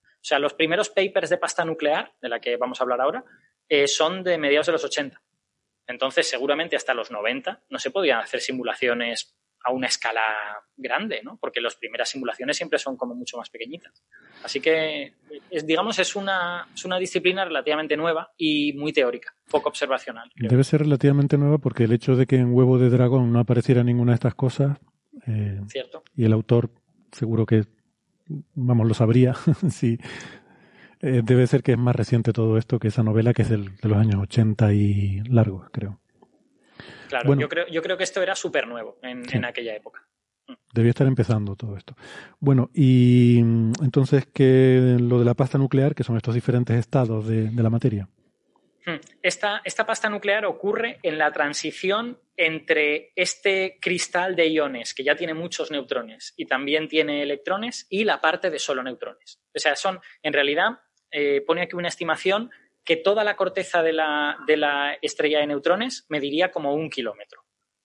o sea, los primeros papers de pasta nuclear, de la que vamos a hablar ahora, eh, son de mediados de los 80. Entonces, seguramente hasta los 90 no se podían hacer simulaciones a una escala grande, ¿no? Porque las primeras simulaciones siempre son como mucho más pequeñitas. Así que, digamos, es una, es una disciplina relativamente nueva y muy teórica, poco observacional. Debe ser relativamente nueva porque el hecho de que en Huevo de Dragón no apareciera ninguna de estas cosas, eh, Cierto. y el autor seguro que, vamos, lo sabría *laughs* si, eh, debe ser que es más reciente todo esto que esa novela que es del, de los años 80 y largos, creo. Claro, yo, creo, yo creo que esto era súper nuevo en, aquella época. Mm. Debía estar empezando todo esto. Bueno, y mm, entonces, ¿qué lo de la pasta nuclear, que son estos diferentes estados de, de la materia? Hmm. Esta, esta, pasta nuclear ocurre en la transición entre este cristal de iones, que ya tiene muchos neutrones y también tiene electrones, y la parte de solo neutrones. O sea, son, en realidad, eh, pone aquí una estimación que toda la corteza de la, de la estrella de neutrones mediría como un kilómetro.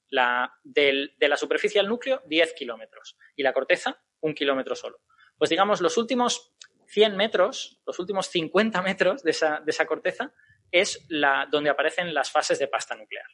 La, de la superficie al núcleo, 10 kilómetros. Y la corteza, un kilómetro solo. Pues digamos, los últimos 100 metros, los últimos 50 metros de esa, de esa corteza, es la, donde aparecen las fases de pasta nuclear.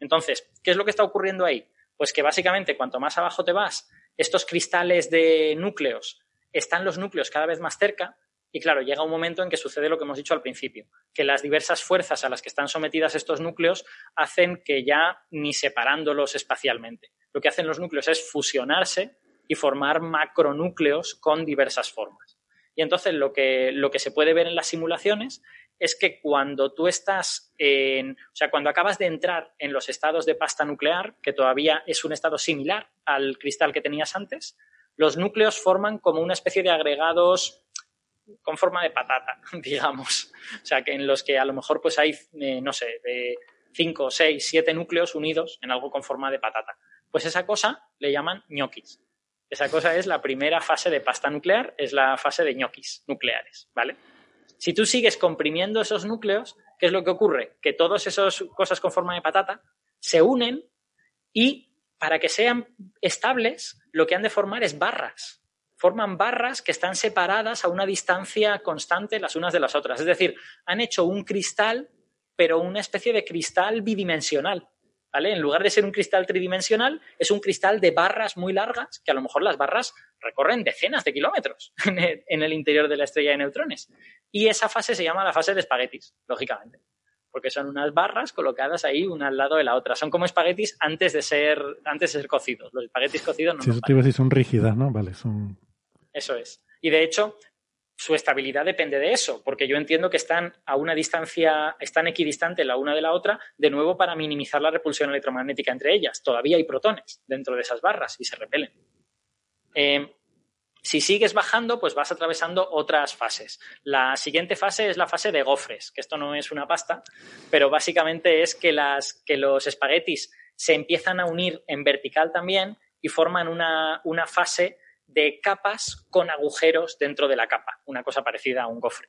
Entonces, ¿qué es lo que está ocurriendo ahí? Pues que básicamente cuanto más abajo te vas, estos cristales de núcleos están los núcleos cada vez más cerca y claro, llega un momento en que sucede lo que hemos dicho al principio, que las diversas fuerzas a las que están sometidas estos núcleos hacen que ya ni separándolos espacialmente. Lo que hacen los núcleos es fusionarse y formar macronúcleos con diversas formas. Y entonces lo que, lo que se puede ver en las simulaciones es que cuando tú estás en, o sea, cuando acabas de entrar en los estados de pasta nuclear, que todavía es un estado similar al cristal que tenías antes, los núcleos forman como una especie de agregados con forma de patata, *laughs* digamos. O sea, que en los que a lo mejor pues hay, eh, no sé, de 5, 6, 7 núcleos unidos en algo con forma de patata. Pues esa cosa le llaman ñoquis. Esa cosa es la primera fase de pasta nuclear, es la fase de ñoquis nucleares, ¿vale? Si tú sigues comprimiendo esos núcleos, ¿qué es lo que ocurre? Que todas esas cosas con forma de patata se unen y para que sean estables, lo que han de formar es barras forman barras que están separadas a una distancia constante las unas de las otras. Es decir, han hecho un cristal, pero una especie de cristal bidimensional. ¿Vale? En lugar de ser un cristal tridimensional, es un cristal de barras muy largas, que a lo mejor las barras recorren decenas de kilómetros *laughs* en el, interior de la estrella de neutrones. Y esa fase se llama la fase de espaguetis, lógicamente porque son unas barras colocadas ahí una al lado de la otra. Son como espaguetis antes de ser, antes de ser cocidos. Los espaguetis cocidos no. Sí, eso te iba a decir, son rígidas, ¿no? Vale, son. Eso es. Y de hecho, su estabilidad depende de eso, porque yo entiendo que están a una distancia, están equidistantes la una de la otra, de nuevo para minimizar la repulsión electromagnética entre ellas. Todavía hay protones dentro de esas barras y se repelen. Eh, si sigues bajando, pues vas atravesando otras fases. La siguiente fase es la fase de gofres, que esto no es una pasta, pero básicamente es que, las, que los espaguetis se empiezan a unir en vertical también y forman una, una fase de capas con agujeros dentro de la capa, una cosa parecida a un gofre.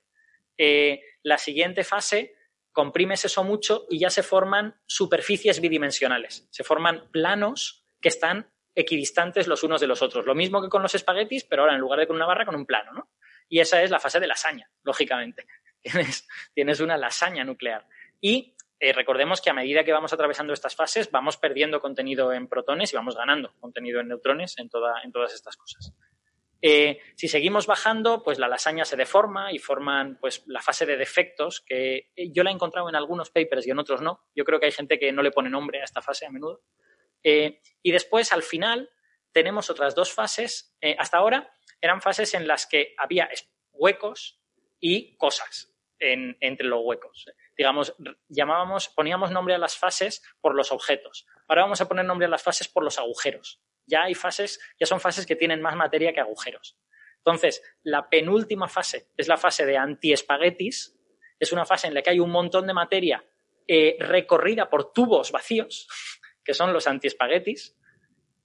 Eh, la siguiente fase comprimes eso mucho y ya se forman superficies bidimensionales, se forman planos que están equidistantes los unos de los otros. Lo mismo que con los espaguetis, pero ahora en lugar de con una barra, con un plano, ¿no? Y esa es la fase de lasaña, lógicamente. *laughs* Tienes, tienes una lasaña nuclear. Y eh, recordemos que a medida que vamos atravesando estas fases, vamos perdiendo contenido en protones y vamos ganando contenido en neutrones en, toda, en todas estas cosas. Eh, si seguimos bajando, pues la lasaña se deforma y forman pues, la fase de defectos, que yo la he encontrado en algunos papers y en otros no. Yo creo que hay gente que no le pone nombre a esta fase a menudo. Eh, y después, al final, tenemos otras dos fases. Eh, hasta ahora eran fases en las que había huecos y cosas entre los huecos. Digamos, llamábamos, poníamos nombre a las fases por los objetos. Ahora vamos a poner nombre a las fases por los agujeros. Ya hay fases, ya son fases que tienen más materia que agujeros. Entonces, la penúltima fase es la fase de anti-espaguetis. Es una fase en la que hay un montón de materia eh, recorrida por tubos vacíos, *laughs* que son los anti-espaguetis.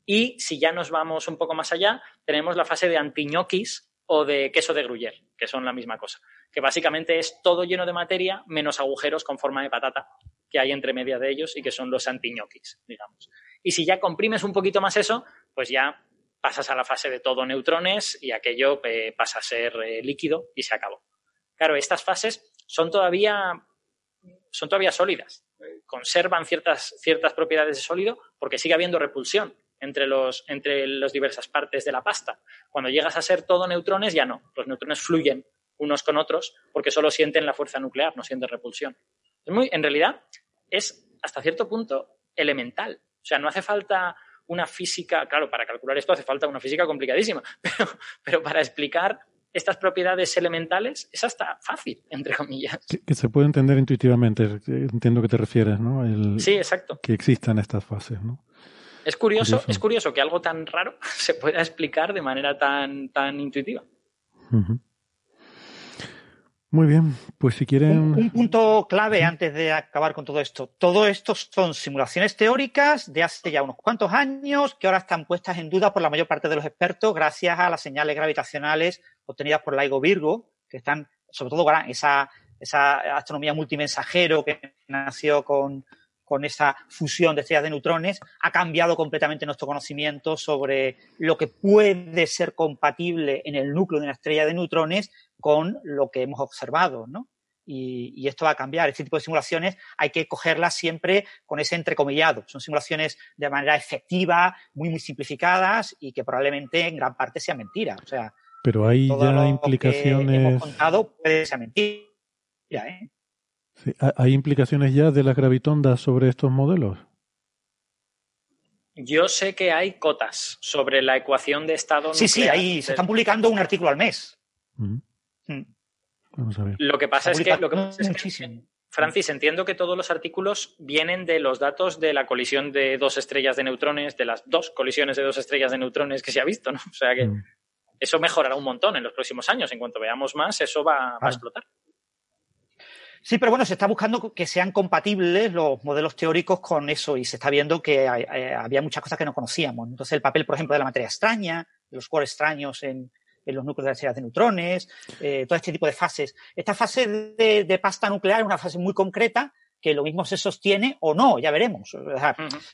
Y si ya nos vamos un poco más allá, tenemos la fase de antiñoquis o de queso de Gruyère, que son la misma cosa. Que básicamente es todo lleno de materia menos agujeros con forma de patata que hay entre media de ellos y que son los antiñoquis, digamos. Y si ya comprimes un poquito más eso, pues ya pasas a la fase de todo neutrones y aquello eh, pasa a ser eh, líquido y se acabó. Claro, estas fases son todavía, son todavía sólidas, conservan ciertas, ciertas propiedades de sólido porque sigue habiendo repulsión entre, los, entre las diversas partes de la pasta. Cuando llegas a ser todo neutrones, ya no. Los neutrones fluyen unos con otros porque solo sienten la fuerza nuclear, no sienten repulsión. Es muy, en realidad, es hasta cierto punto elemental. O sea, no hace falta una física, claro, para calcular esto hace falta una física complicadísima, *laughs* pero, pero para explicar estas propiedades elementales es hasta fácil, entre comillas. Que, se puede entender intuitivamente, entiendo que te refieres, ¿no? sí, exacto. Que existan estas fases, ¿no? Es curioso, es curioso que algo tan raro *laughs* se pueda explicar de manera tan, tan intuitiva. Muy bien, pues si quieren. Un, punto clave antes de acabar con todo esto. Todo esto son simulaciones teóricas de hace ya unos cuantos años que ahora están puestas en duda por la mayor parte de los expertos gracias a las señales gravitacionales obtenidas por LIGO Virgo, que están, sobre todo, esa, esa astronomía multimensajero que nació con, con esa fusión de estrellas de neutrones, ha cambiado completamente nuestro conocimiento sobre lo que puede ser compatible en el núcleo de una estrella de neutrones con lo que hemos observado, ¿no? Y, esto va a cambiar. Este tipo de simulaciones hay que cogerlas siempre con ese entrecomillado. Son simulaciones de manera efectiva, muy, muy simplificadas y que probablemente en gran parte sea mentira. O sea, pero hay ya implicaciones. Que hemos contado puede ser mentira. ¿eh? ¿Hay implicaciones ya de las gravitondas sobre estos modelos? Yo sé que hay cotas sobre la ecuación de estado. Sí, sí, ahí se están publicando un artículo al mes. Vamos a ver. Lo que pasa es que, lo que Francis, entiendo que todos los artículos vienen de los datos de la colisión de dos estrellas de neutrones, de las dos colisiones de dos estrellas de neutrones que se ha visto, ¿no? *laughs* O sea que mm. eso mejorará un montón en los próximos años. En cuanto veamos más, eso va a explotar. Sí, pero bueno, se está buscando que sean compatibles los modelos teóricos con eso y se está viendo que eh, había muchas cosas que no conocíamos. Entonces, el papel, por ejemplo, de la materia extraña, de los cuerpos extraños en, los núcleos de las estrellas de neutrones, eh, todo este tipo de fases. Esta fase de, pasta nuclear es una fase muy concreta que lo mismo se sostiene o no, ya veremos.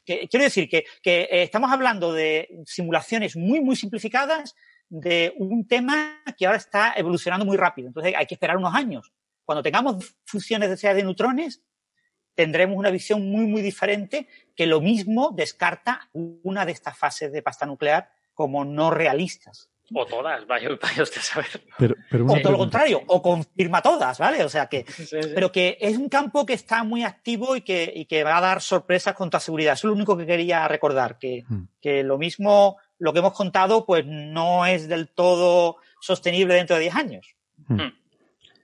quiero decir que, que eh, estamos hablando de simulaciones muy, muy simplificadas de un tema que ahora está evolucionando muy rápido. Entonces hay que esperar unos años cuando tengamos funciones de estrellas de neutrones, tendremos una visión muy, muy diferente que lo mismo descarta una de estas fases de pasta nuclear como no realistas. O todas, vaya, vaya usted a saber. o todo lo contrario, o confirma todas, ¿vale? O sea que, pero que es un campo que está muy activo y que, y que va a dar sorpresas con toda seguridad. Eso es lo único que quería recordar, que, hmm. que lo mismo, lo que hemos contado, pues no es del todo sostenible dentro de 10 años. Hmm. Hmm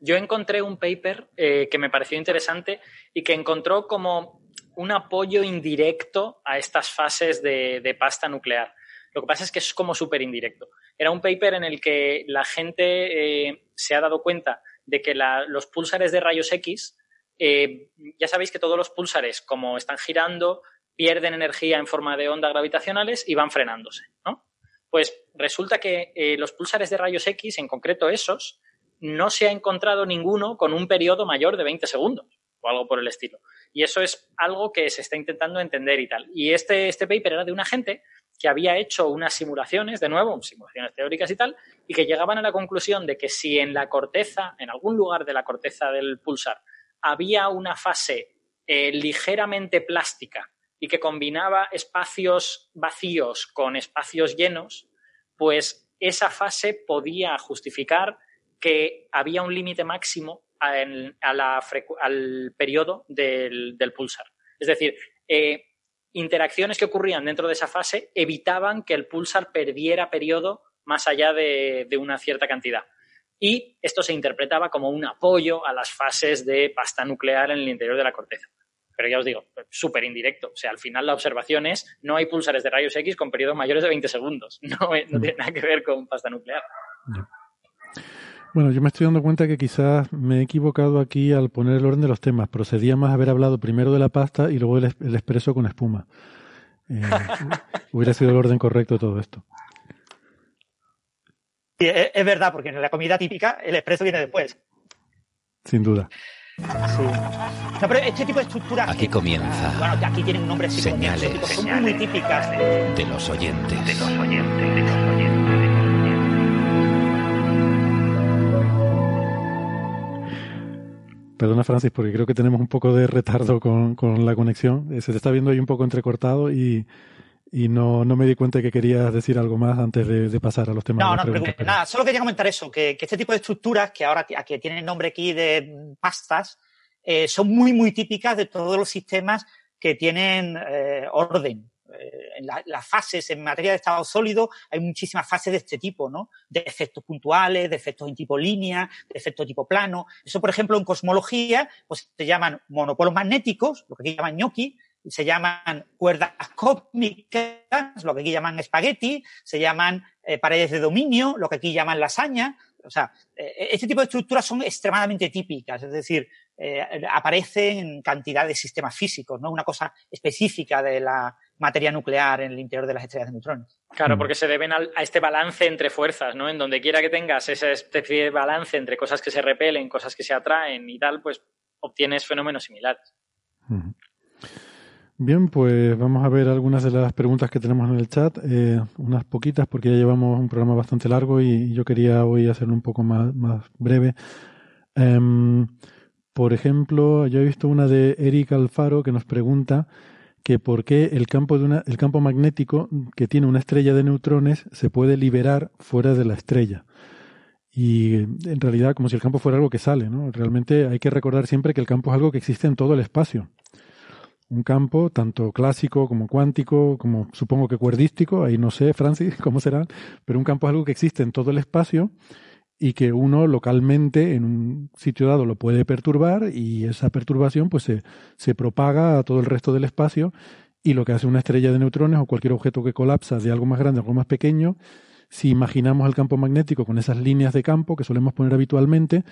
yo encontré un paper eh, que me pareció interesante y que encontró como un apoyo indirecto a estas fases de, pasta nuclear. Lo que pasa es que es como súper indirecto. Era un paper en el que la gente eh, se ha dado cuenta de que los pulsares de rayos X, eh, ya sabéis que todos los pulsares, como están girando, pierden energía en forma de ondas gravitacionales y van frenándose. ¿no? Pues resulta que los pulsares de rayos X, en concreto esos, no se ha encontrado ninguno con un periodo mayor de 20 segundos o algo por el estilo. Y eso es algo que se está intentando entender y tal. Y este, este paper era de una gente que había hecho unas simulaciones, de nuevo, simulaciones teóricas y tal, y que llegaban a la conclusión de que si en la corteza, en algún lugar de la corteza del pulsar, había una fase eh, ligeramente plástica y que combinaba espacios vacíos con espacios llenos, pues esa fase podía justificar que había un límite máximo al periodo del, pulsar. Es decir, eh, interacciones que ocurrían dentro de esa fase evitaban que el pulsar perdiera periodo más allá de, una cierta cantidad. Y esto se interpretaba como un apoyo a las fases de pasta nuclear en el interior de la corteza. Pero ya os digo, súper indirecto. O sea, al final la observación es no hay pulsares de rayos X con periodos mayores de 20 segundos. *laughs* No tiene nada que ver con pasta nuclear. Bueno, yo me estoy dando cuenta que quizás me he equivocado aquí al poner el orden de los temas. Procedía más haber hablado primero de la pasta y luego el, expreso con espuma. Eh, *laughs* hubiera sido el orden correcto de todo esto. es, verdad, porque en la comida típica el expreso viene después. Sin duda. No, pero este tipo de estructuras. Aquí comienza. Bueno, aquí tienen un nombre señales, son muy típicas de los oyentes. De los oyentes. De los oyentes. Perdona, Francis, porque creo que tenemos un poco de retardo con, la conexión. Eh, se te está viendo ahí un poco entrecortado y, no, me di cuenta que querías decir algo más antes de, pasar a los temas. No, no, preguntas, nada, solo quería comentar eso, que, este tipo de estructuras, que ahora que tienen nombre aquí de pastas, eh, son muy, muy típicas de todos los sistemas que tienen eh, orden. Eh, en las fases en materia de estado sólido hay muchísimas fases de este tipo, ¿no? De efectos puntuales, de efectos en tipo línea, de efectos tipo plano. Eso, por ejemplo, en cosmología, pues se llaman monopolos magnéticos, lo que aquí llaman gnocchi, se llaman cuerdas cósmicas, lo que aquí llaman espagueti, se llaman eh, paredes de dominio, lo que aquí llaman lasaña. O sea, eh, este tipo de estructuras son extremadamente típicas, es decir, aparecen en cantidad de sistemas físicos, ¿no? Una cosa específica de la, materia nuclear en el interior de las estrellas de neutrones. Claro, mm. porque se deben a este balance entre fuerzas, ¿no? En donde quiera que tengas esa especie de balance entre cosas que se repelen, cosas que se atraen y tal, pues obtienes fenómenos similares. Bien, pues vamos a ver algunas de las preguntas que tenemos en el chat, eh, unas poquitas porque ya llevamos un programa bastante largo y yo quería hoy hacerlo un poco más, más breve. Em, por ejemplo, yo he visto una de Eric Alfaro que nos pregunta que por qué el campo, de una, el campo magnético que tiene una estrella de neutrones se puede liberar fuera de la estrella. Y en realidad como si el campo fuera algo que sale, ¿no? Realmente hay que recordar siempre que el campo es algo que existe en todo el espacio. Un campo tanto clásico como cuántico, como supongo que cuerdístico, ahí no sé, *laughs* Francis, cómo será, pero un campo es algo que existe en todo el espacio y que uno localmente en un sitio dado lo puede perturbar y esa perturbación pues se, se propaga a todo el resto del espacio y lo que hace una estrella de neutrones o cualquier objeto que colapsa de algo más grande a algo más pequeño, si imaginamos el campo magnético con esas líneas de campo que solemos poner habitualmente,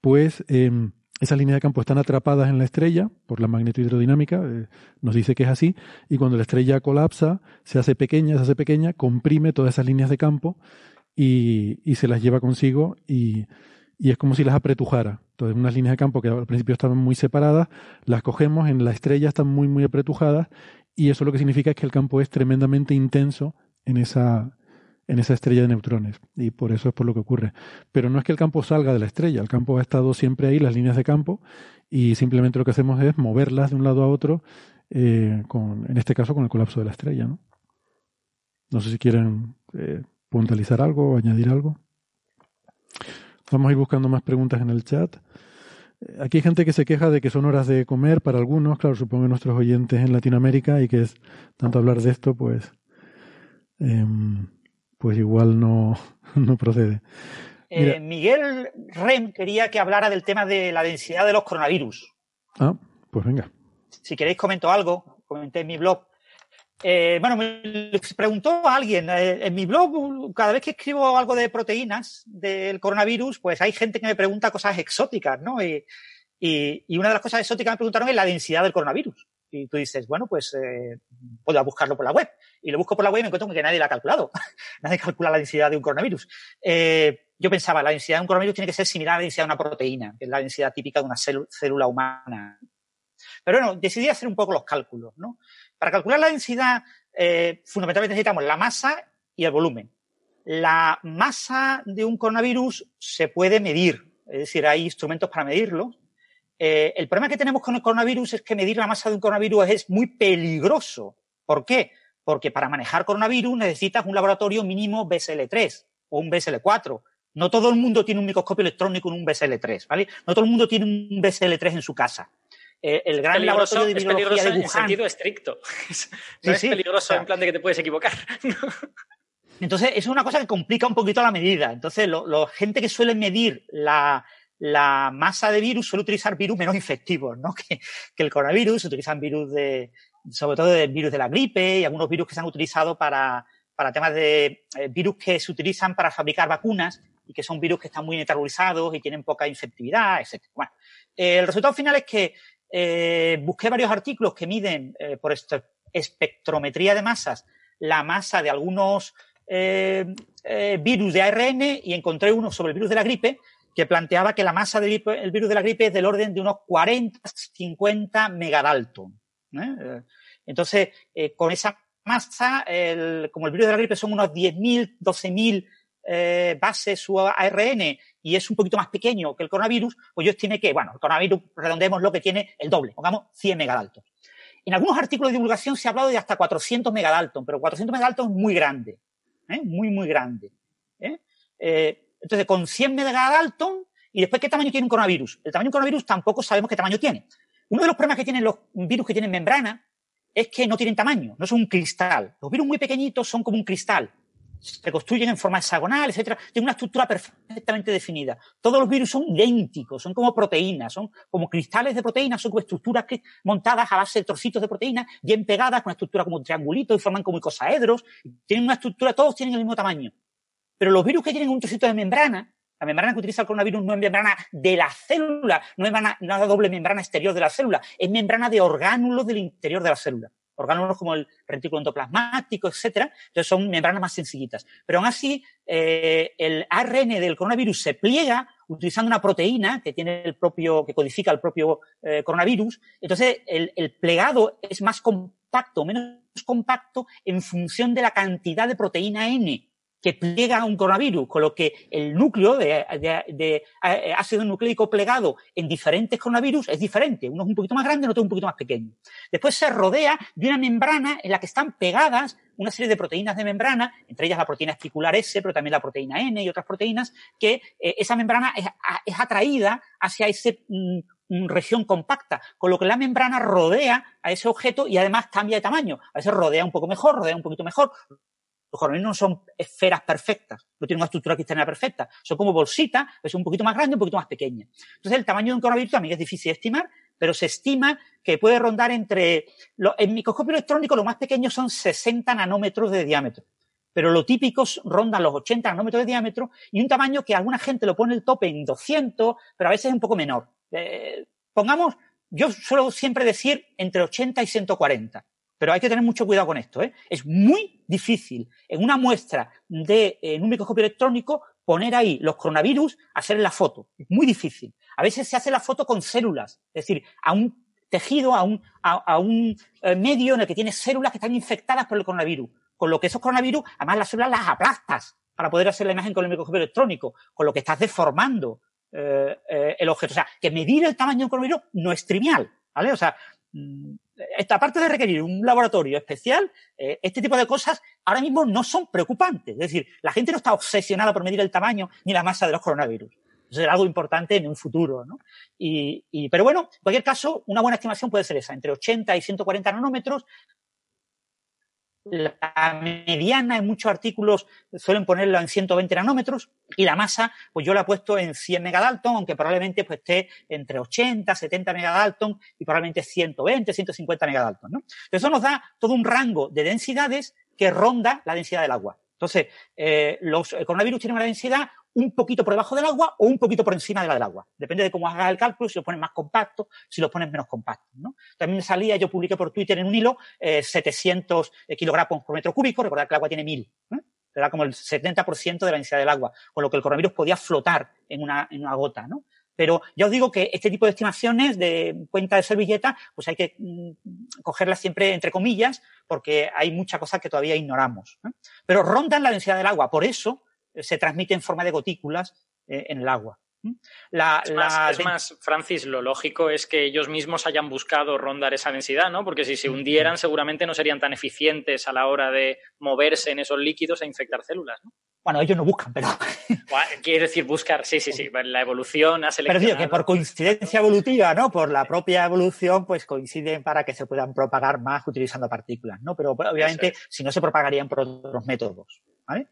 pues em, esas líneas de campo están atrapadas en la estrella por la magnetohidrodinámica, eh, nos dice que es así, y cuando la estrella colapsa, se hace pequeña, se hace pequeña, comprime todas esas líneas de campo y, se las lleva consigo y, y, es como si las apretujara. Entonces, unas líneas de campo que al principio estaban muy separadas, las cogemos, en la estrella están muy, muy apretujadas y eso lo que significa es que el campo es tremendamente intenso en esa, en esa estrella de neutrones y por eso es por lo que ocurre. Pero no es que el campo salga de la estrella, el campo ha estado siempre ahí, las líneas de campo, y simplemente lo que hacemos es moverlas de un lado a otro, eh, con, en este caso con el colapso de la estrella. No, no sé si quieren eh, puntualizar algo o añadir algo. Vamos a ir buscando más preguntas en el chat. Eh, aquí hay gente que se queja de que son horas de comer para algunos, claro, supongo nuestros oyentes en Latinoamérica y que es tanto hablar de esto, pues, em, pues igual no, *laughs* no procede. Eh, Miguel Rem quería que hablara del tema de la densidad de los coronavirus. Ah, pues venga. Si queréis comento algo, comenté en mi blog. Eh, bueno, me preguntó a alguien, eh, en mi blog, cada vez que escribo algo de proteínas del coronavirus, pues hay gente que me pregunta cosas exóticas, ¿no? Y, una de las cosas exóticas que me preguntaron es la densidad del coronavirus. Y tú dices, bueno, pues eh, puedo buscarlo por la web. Y lo busco por la web y me encuentro que nadie lo ha calculado. *laughs* nadie calcula la densidad de un coronavirus. Eh, yo pensaba, la densidad de un coronavirus tiene que ser similar a la densidad de una proteína, que es la densidad típica de una célula humana. Pero bueno, decidí hacer un poco los cálculos, ¿no? Para calcular la densidad, eh, fundamentalmente necesitamos la masa y el volumen. La masa de un coronavirus se puede medir, es decir, hay instrumentos para medirlo. Eh, el problema que tenemos con el coronavirus es que medir la masa de un coronavirus es muy peligroso. ¿Por qué? Porque para manejar coronavirus necesitas un laboratorio mínimo BSL3 o un BSL4. No todo el mundo tiene un microscopio electrónico en un BSL3, ¿vale? No todo el mundo tiene un BSL3 en su casa. Eh, el gran laboratorio de virología de Wuhan. En sentido estricto. no *laughs* es peligroso en plan de que te puedes equivocar. *laughs* Entonces, eso es una cosa que complica un poquito la medida. Entonces, la gente que suele medir la, masa de virus suele utilizar virus menos infectivos, ¿no? *laughs* Que, el coronavirus, utilizan virus de, sobre todo el virus de la gripe y algunos virus que se han utilizado para, para temas de eh, virus que se utilizan para fabricar vacunas y que son virus que están muy metabolizados y tienen poca infectividad, etc. Bueno, el resultado final es que eh, busqué varios artículos que miden eh, por espectrometría de masas la masa de algunos eh, virus de ARN y encontré uno sobre el virus de la gripe que planteaba que la masa del virus de la gripe es del orden de unos 40-50 megadalton. Entonces, con esa masa, como el virus de la gripe son unos 10.000, 12.000 eh, base su ARN y es un poquito más pequeño que el coronavirus, pues yo estimé que, bueno, el coronavirus redondeemos lo que tiene el doble, pongamos 100 megadalton. En algunos artículos de divulgación se ha hablado de hasta 400 megadalton, pero 400 megadalton es muy grande, ¿eh? muy, muy grande. ¿eh? entonces, con 100 megadalton, y después, ¿qué tamaño tiene un coronavirus? El tamaño de un coronavirus tampoco sabemos qué tamaño tiene. Uno de los problemas que tienen los virus que tienen membrana es que no tienen tamaño, no son un cristal. Los virus muy pequeñitos son como un cristal se construyen en forma hexagonal, etcétera, tienen una estructura perfectamente definida. Todos los virus son idénticos, son como proteínas, son como cristales de proteínas, son como estructuras montadas a base de trocitos de proteínas, bien pegadas, con una estructura como un triangulito y forman como icosaedros. Tienen una estructura, todos tienen el mismo tamaño. Pero los virus que tienen un trocito de membrana, la membrana que utiliza el coronavirus no es membrana de la célula, no es nada doble membrana exterior de la célula, es membrana de orgánulos del interior de la célula órganos como el retículo endoplasmático, etcétera. Entonces son membranas más sencillitas. Pero aún así, eh, el ARN del coronavirus se pliega utilizando una proteína que tiene el propio, que codifica el propio eh, coronavirus. Entonces, el, el plegado es más compacto, menos compacto en función de la cantidad de proteína N que pliega un coronavirus, con lo que el núcleo de, eh, ácido nucleico plegado en diferentes coronavirus es diferente. Uno es un poquito más grande, otro es un poquito más pequeño. Después se rodea de una membrana en la que están pegadas una serie de proteínas de membrana, entre ellas la proteína espicular S, pero también la proteína N y otras proteínas, que eh, esa membrana es, atraída hacia esa mm, mm, región compacta, con lo que la membrana rodea a ese objeto y además cambia de tamaño. A veces rodea un poco mejor, rodea un poquito mejor, los coronavirus no son esferas perfectas, no tienen una estructura cristalina perfecta, son como bolsitas, es un poquito más grande, un poquito más pequeña. Entonces, el tamaño de un coronavirus también es difícil de estimar, pero se estima que puede rondar entre, en microscopio electrónico lo más pequeño son 60 nanómetros de diámetro, pero lo típico rondan los 80 nanómetros de diámetro y un tamaño que alguna gente lo pone el tope en 200, pero a veces es un poco menor. Eh, pongamos, yo suelo siempre decir entre 80 y 140. Pero hay que tener mucho cuidado con esto. ¿eh? Es muy difícil en una muestra de en un microscopio electrónico poner ahí los coronavirus, hacer la foto. Es muy difícil. A veces se hace la foto con células, es decir, a un tejido, a un, a, un eh, medio en el que tiene células que están infectadas por el coronavirus. Con lo que esos coronavirus, además las células las aplastas para poder hacer la imagen con el microscopio electrónico, con lo que estás deformando eh, eh, el objeto. O sea, que medir el tamaño del coronavirus no es trivial, ¿vale? O sea, esta parte de requerir un laboratorio especial, eh, este tipo de cosas ahora mismo no son preocupantes. Es decir, la gente no está obsesionada por medir el tamaño ni la masa de los coronavirus. Eso es algo importante en un futuro, ¿no? Y, y, pero bueno, en cualquier caso, una buena estimación puede ser esa, entre 80 y 140 nanómetros, la mediana en muchos artículos suelen ponerla en 120 nanómetros y la masa, pues yo la he puesto en 100 megadalton, aunque probablemente pues, esté entre 80, 70 megadalton y probablemente 120, 150 megadalton. ¿no? Eso nos da todo un rango de densidades que ronda la densidad del agua. Entonces, eh, los coronavirus tienen una densidad un poquito por debajo del agua o un poquito por encima de la del agua. Depende de cómo hagas el cálculo, si lo pones más compacto, si lo pones menos compacto. ¿no? También salía, yo publiqué por Twitter en un hilo, 700 eh, kilogramos por metro cúbico, recordad que el agua tiene 1000. ¿eh? Era como el 70% de la densidad del agua, con lo que el coronavirus podía flotar en una, en una gota. ¿no? Pero ya os digo que este tipo de estimaciones de cuenta de servilleta, pues hay que mm, cogerlas siempre entre comillas, porque hay mucha cosa que todavía ignoramos. Pero rondan la densidad del agua. Por eso se transmite en forma de gotículas eh, en el agua. La, es, más, Francis, lo lógico es que ellos mismos hayan buscado rondar esa densidad, ¿no? Porque si se hundieran, seguramente no serían tan eficientes a la hora de moverse en esos líquidos e infectar células, ¿no? Bueno, ellos no buscan, pero. *laughs* Quiero decir, buscar, sí, sí, sí. La evolución ha seleccionado. Pero digo que por coincidencia evolutiva, ¿no? Por la propia evolución, pues coinciden para que se puedan propagar más utilizando partículas, ¿no? Pero obviamente, si no, se propagarían por otros métodos, ¿vale?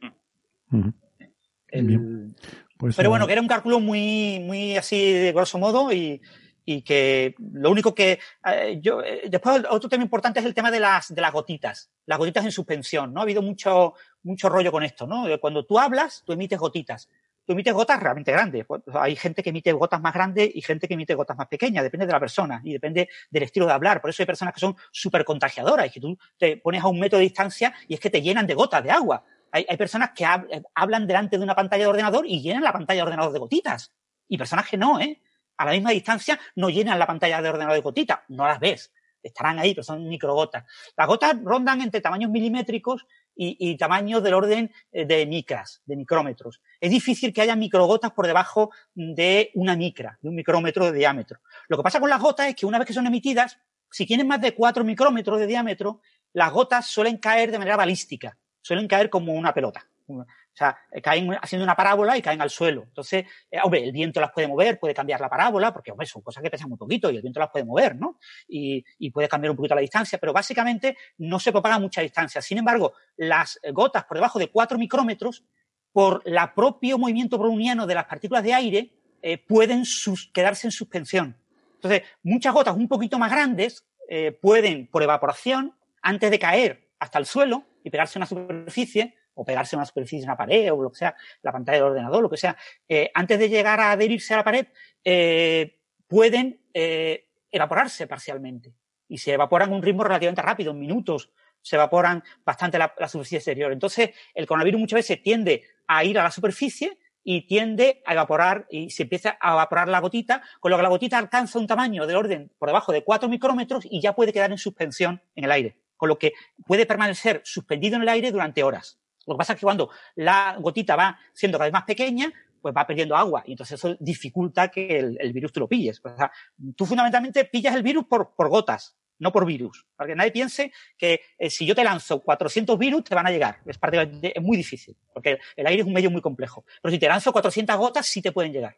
Pues, pero eh, bueno, que era un cálculo muy, muy así de grosso modo y, y que lo único que eh, yo eh, después otro tema importante es el tema de las de las gotitas las gotitas en suspensión no ha habido mucho mucho rollo con esto no cuando tú hablas tú emites gotitas. Tú emites gotas realmente grandes. Pues, hay gente que emite gotas más grandes y gente que emite gotas más pequeñas depende de la persona y depende del estilo de hablar. Por eso hay personas que son súper contagiadoras y que tú te pones a un metro de distancia y es que te llenan de gotas de agua hay, personas que hablan delante de una pantalla de ordenador y llenan la pantalla de ordenador de gotitas y personas que no eh a la misma distancia no llenan la pantalla de ordenador de gotitas, no las ves. Estarán ahí, pero son microgotas. Las gotas rondan entre tamaños milimétricos y, y tamaños del orden eh, de micras, de micrómetros. Es difícil que haya microgotas por debajo de una micra, de un micrómetro de diámetro. Lo que pasa con las gotas es que una vez que son emitidas, si tienen más de cuatro micrómetros de diámetro, las gotas suelen caer de manera balística, suelen caer como una pelota. O sea, caen haciendo una parábola y caen al suelo. Entonces, eh, hombre, el viento las puede mover, puede cambiar la parábola, porque, hombre, son cosas que pesan muy poquito y el viento las puede mover, ¿no? Y, y puede cambiar un poquito la distancia, pero básicamente no se propaga mucha distancia. Sin embargo, las gotas por debajo de 4 micrómetros, por el propio movimiento browniano de las partículas de aire, eh, pueden quedarse en suspensión. Entonces, muchas gotas un poquito más grandes eh, pueden, por evaporación, antes de caer hasta el suelo y pegarse a una superficie, o pegarse a una superficie, una pared o lo que sea, la pantalla del ordenador, lo que sea, eh, antes de llegar a adherirse a la pared, eh, pueden eh, evaporarse parcialmente. Y se evaporan a un ritmo relativamente rápido, en minutos, se evaporan bastante la, la superficie exterior. Entonces, el coronavirus muchas veces tiende a ir a la superficie y tiende a evaporar y se empieza a evaporar la gotita, con lo que la gotita alcanza un tamaño de orden por debajo de 4 micrómetros y ya puede quedar en suspensión en el aire, con lo que puede permanecer suspendido en el aire durante horas. Lo que pasa es que cuando la gotita va siendo cada vez más pequeña, pues va perdiendo agua y entonces eso dificulta que el, virus tú lo pilles. O sea, tú fundamentalmente pillas el virus por, por gotas, no por virus. Para que nadie piense que eh, si yo te lanzo 400 virus te van a llegar. Es, es muy difícil, porque el aire es un medio muy complejo. Pero si te lanzo 400 gotas, sí te pueden llegar.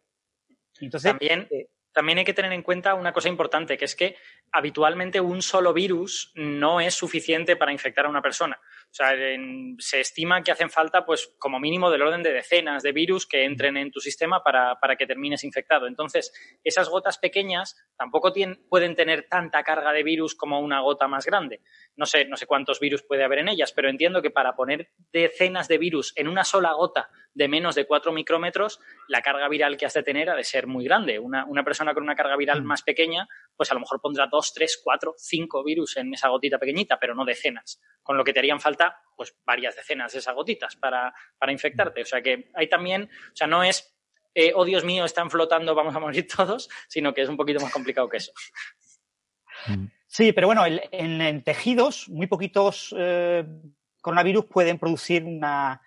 Entonces, También eh, también hay que tener en cuenta una cosa importante, que es que habitualmente un solo virus no es suficiente para infectar a una persona. O sea, se estima que hacen falta, pues, como mínimo del orden de decenas de virus que entren en tu sistema para, que termines infectado. Entonces, esas gotas pequeñas tampoco pueden tener tanta carga de virus como una gota más grande. No sé, no sé cuántos virus puede haber en ellas, pero entiendo que para poner decenas de virus en una sola gota de menos de 4 micrómetros, la carga viral que has de tener ha de ser muy grande. Una, una persona con una carga viral mm. más pequeña, pues a lo mejor pondrá 2, 3, 4, 5 virus en esa gotita pequeñita, pero no decenas. Con lo que te harían falta, pues varias decenas de esas gotitas para, para infectarte. O sea que hay también, o sea, no es, eh, oh Dios mío, están flotando, vamos a morir *laughs* todos, sino que es un poquito más complicado que eso. Sí, pero bueno, en, tejidos, muy poquitos eh, coronavirus pueden producir una,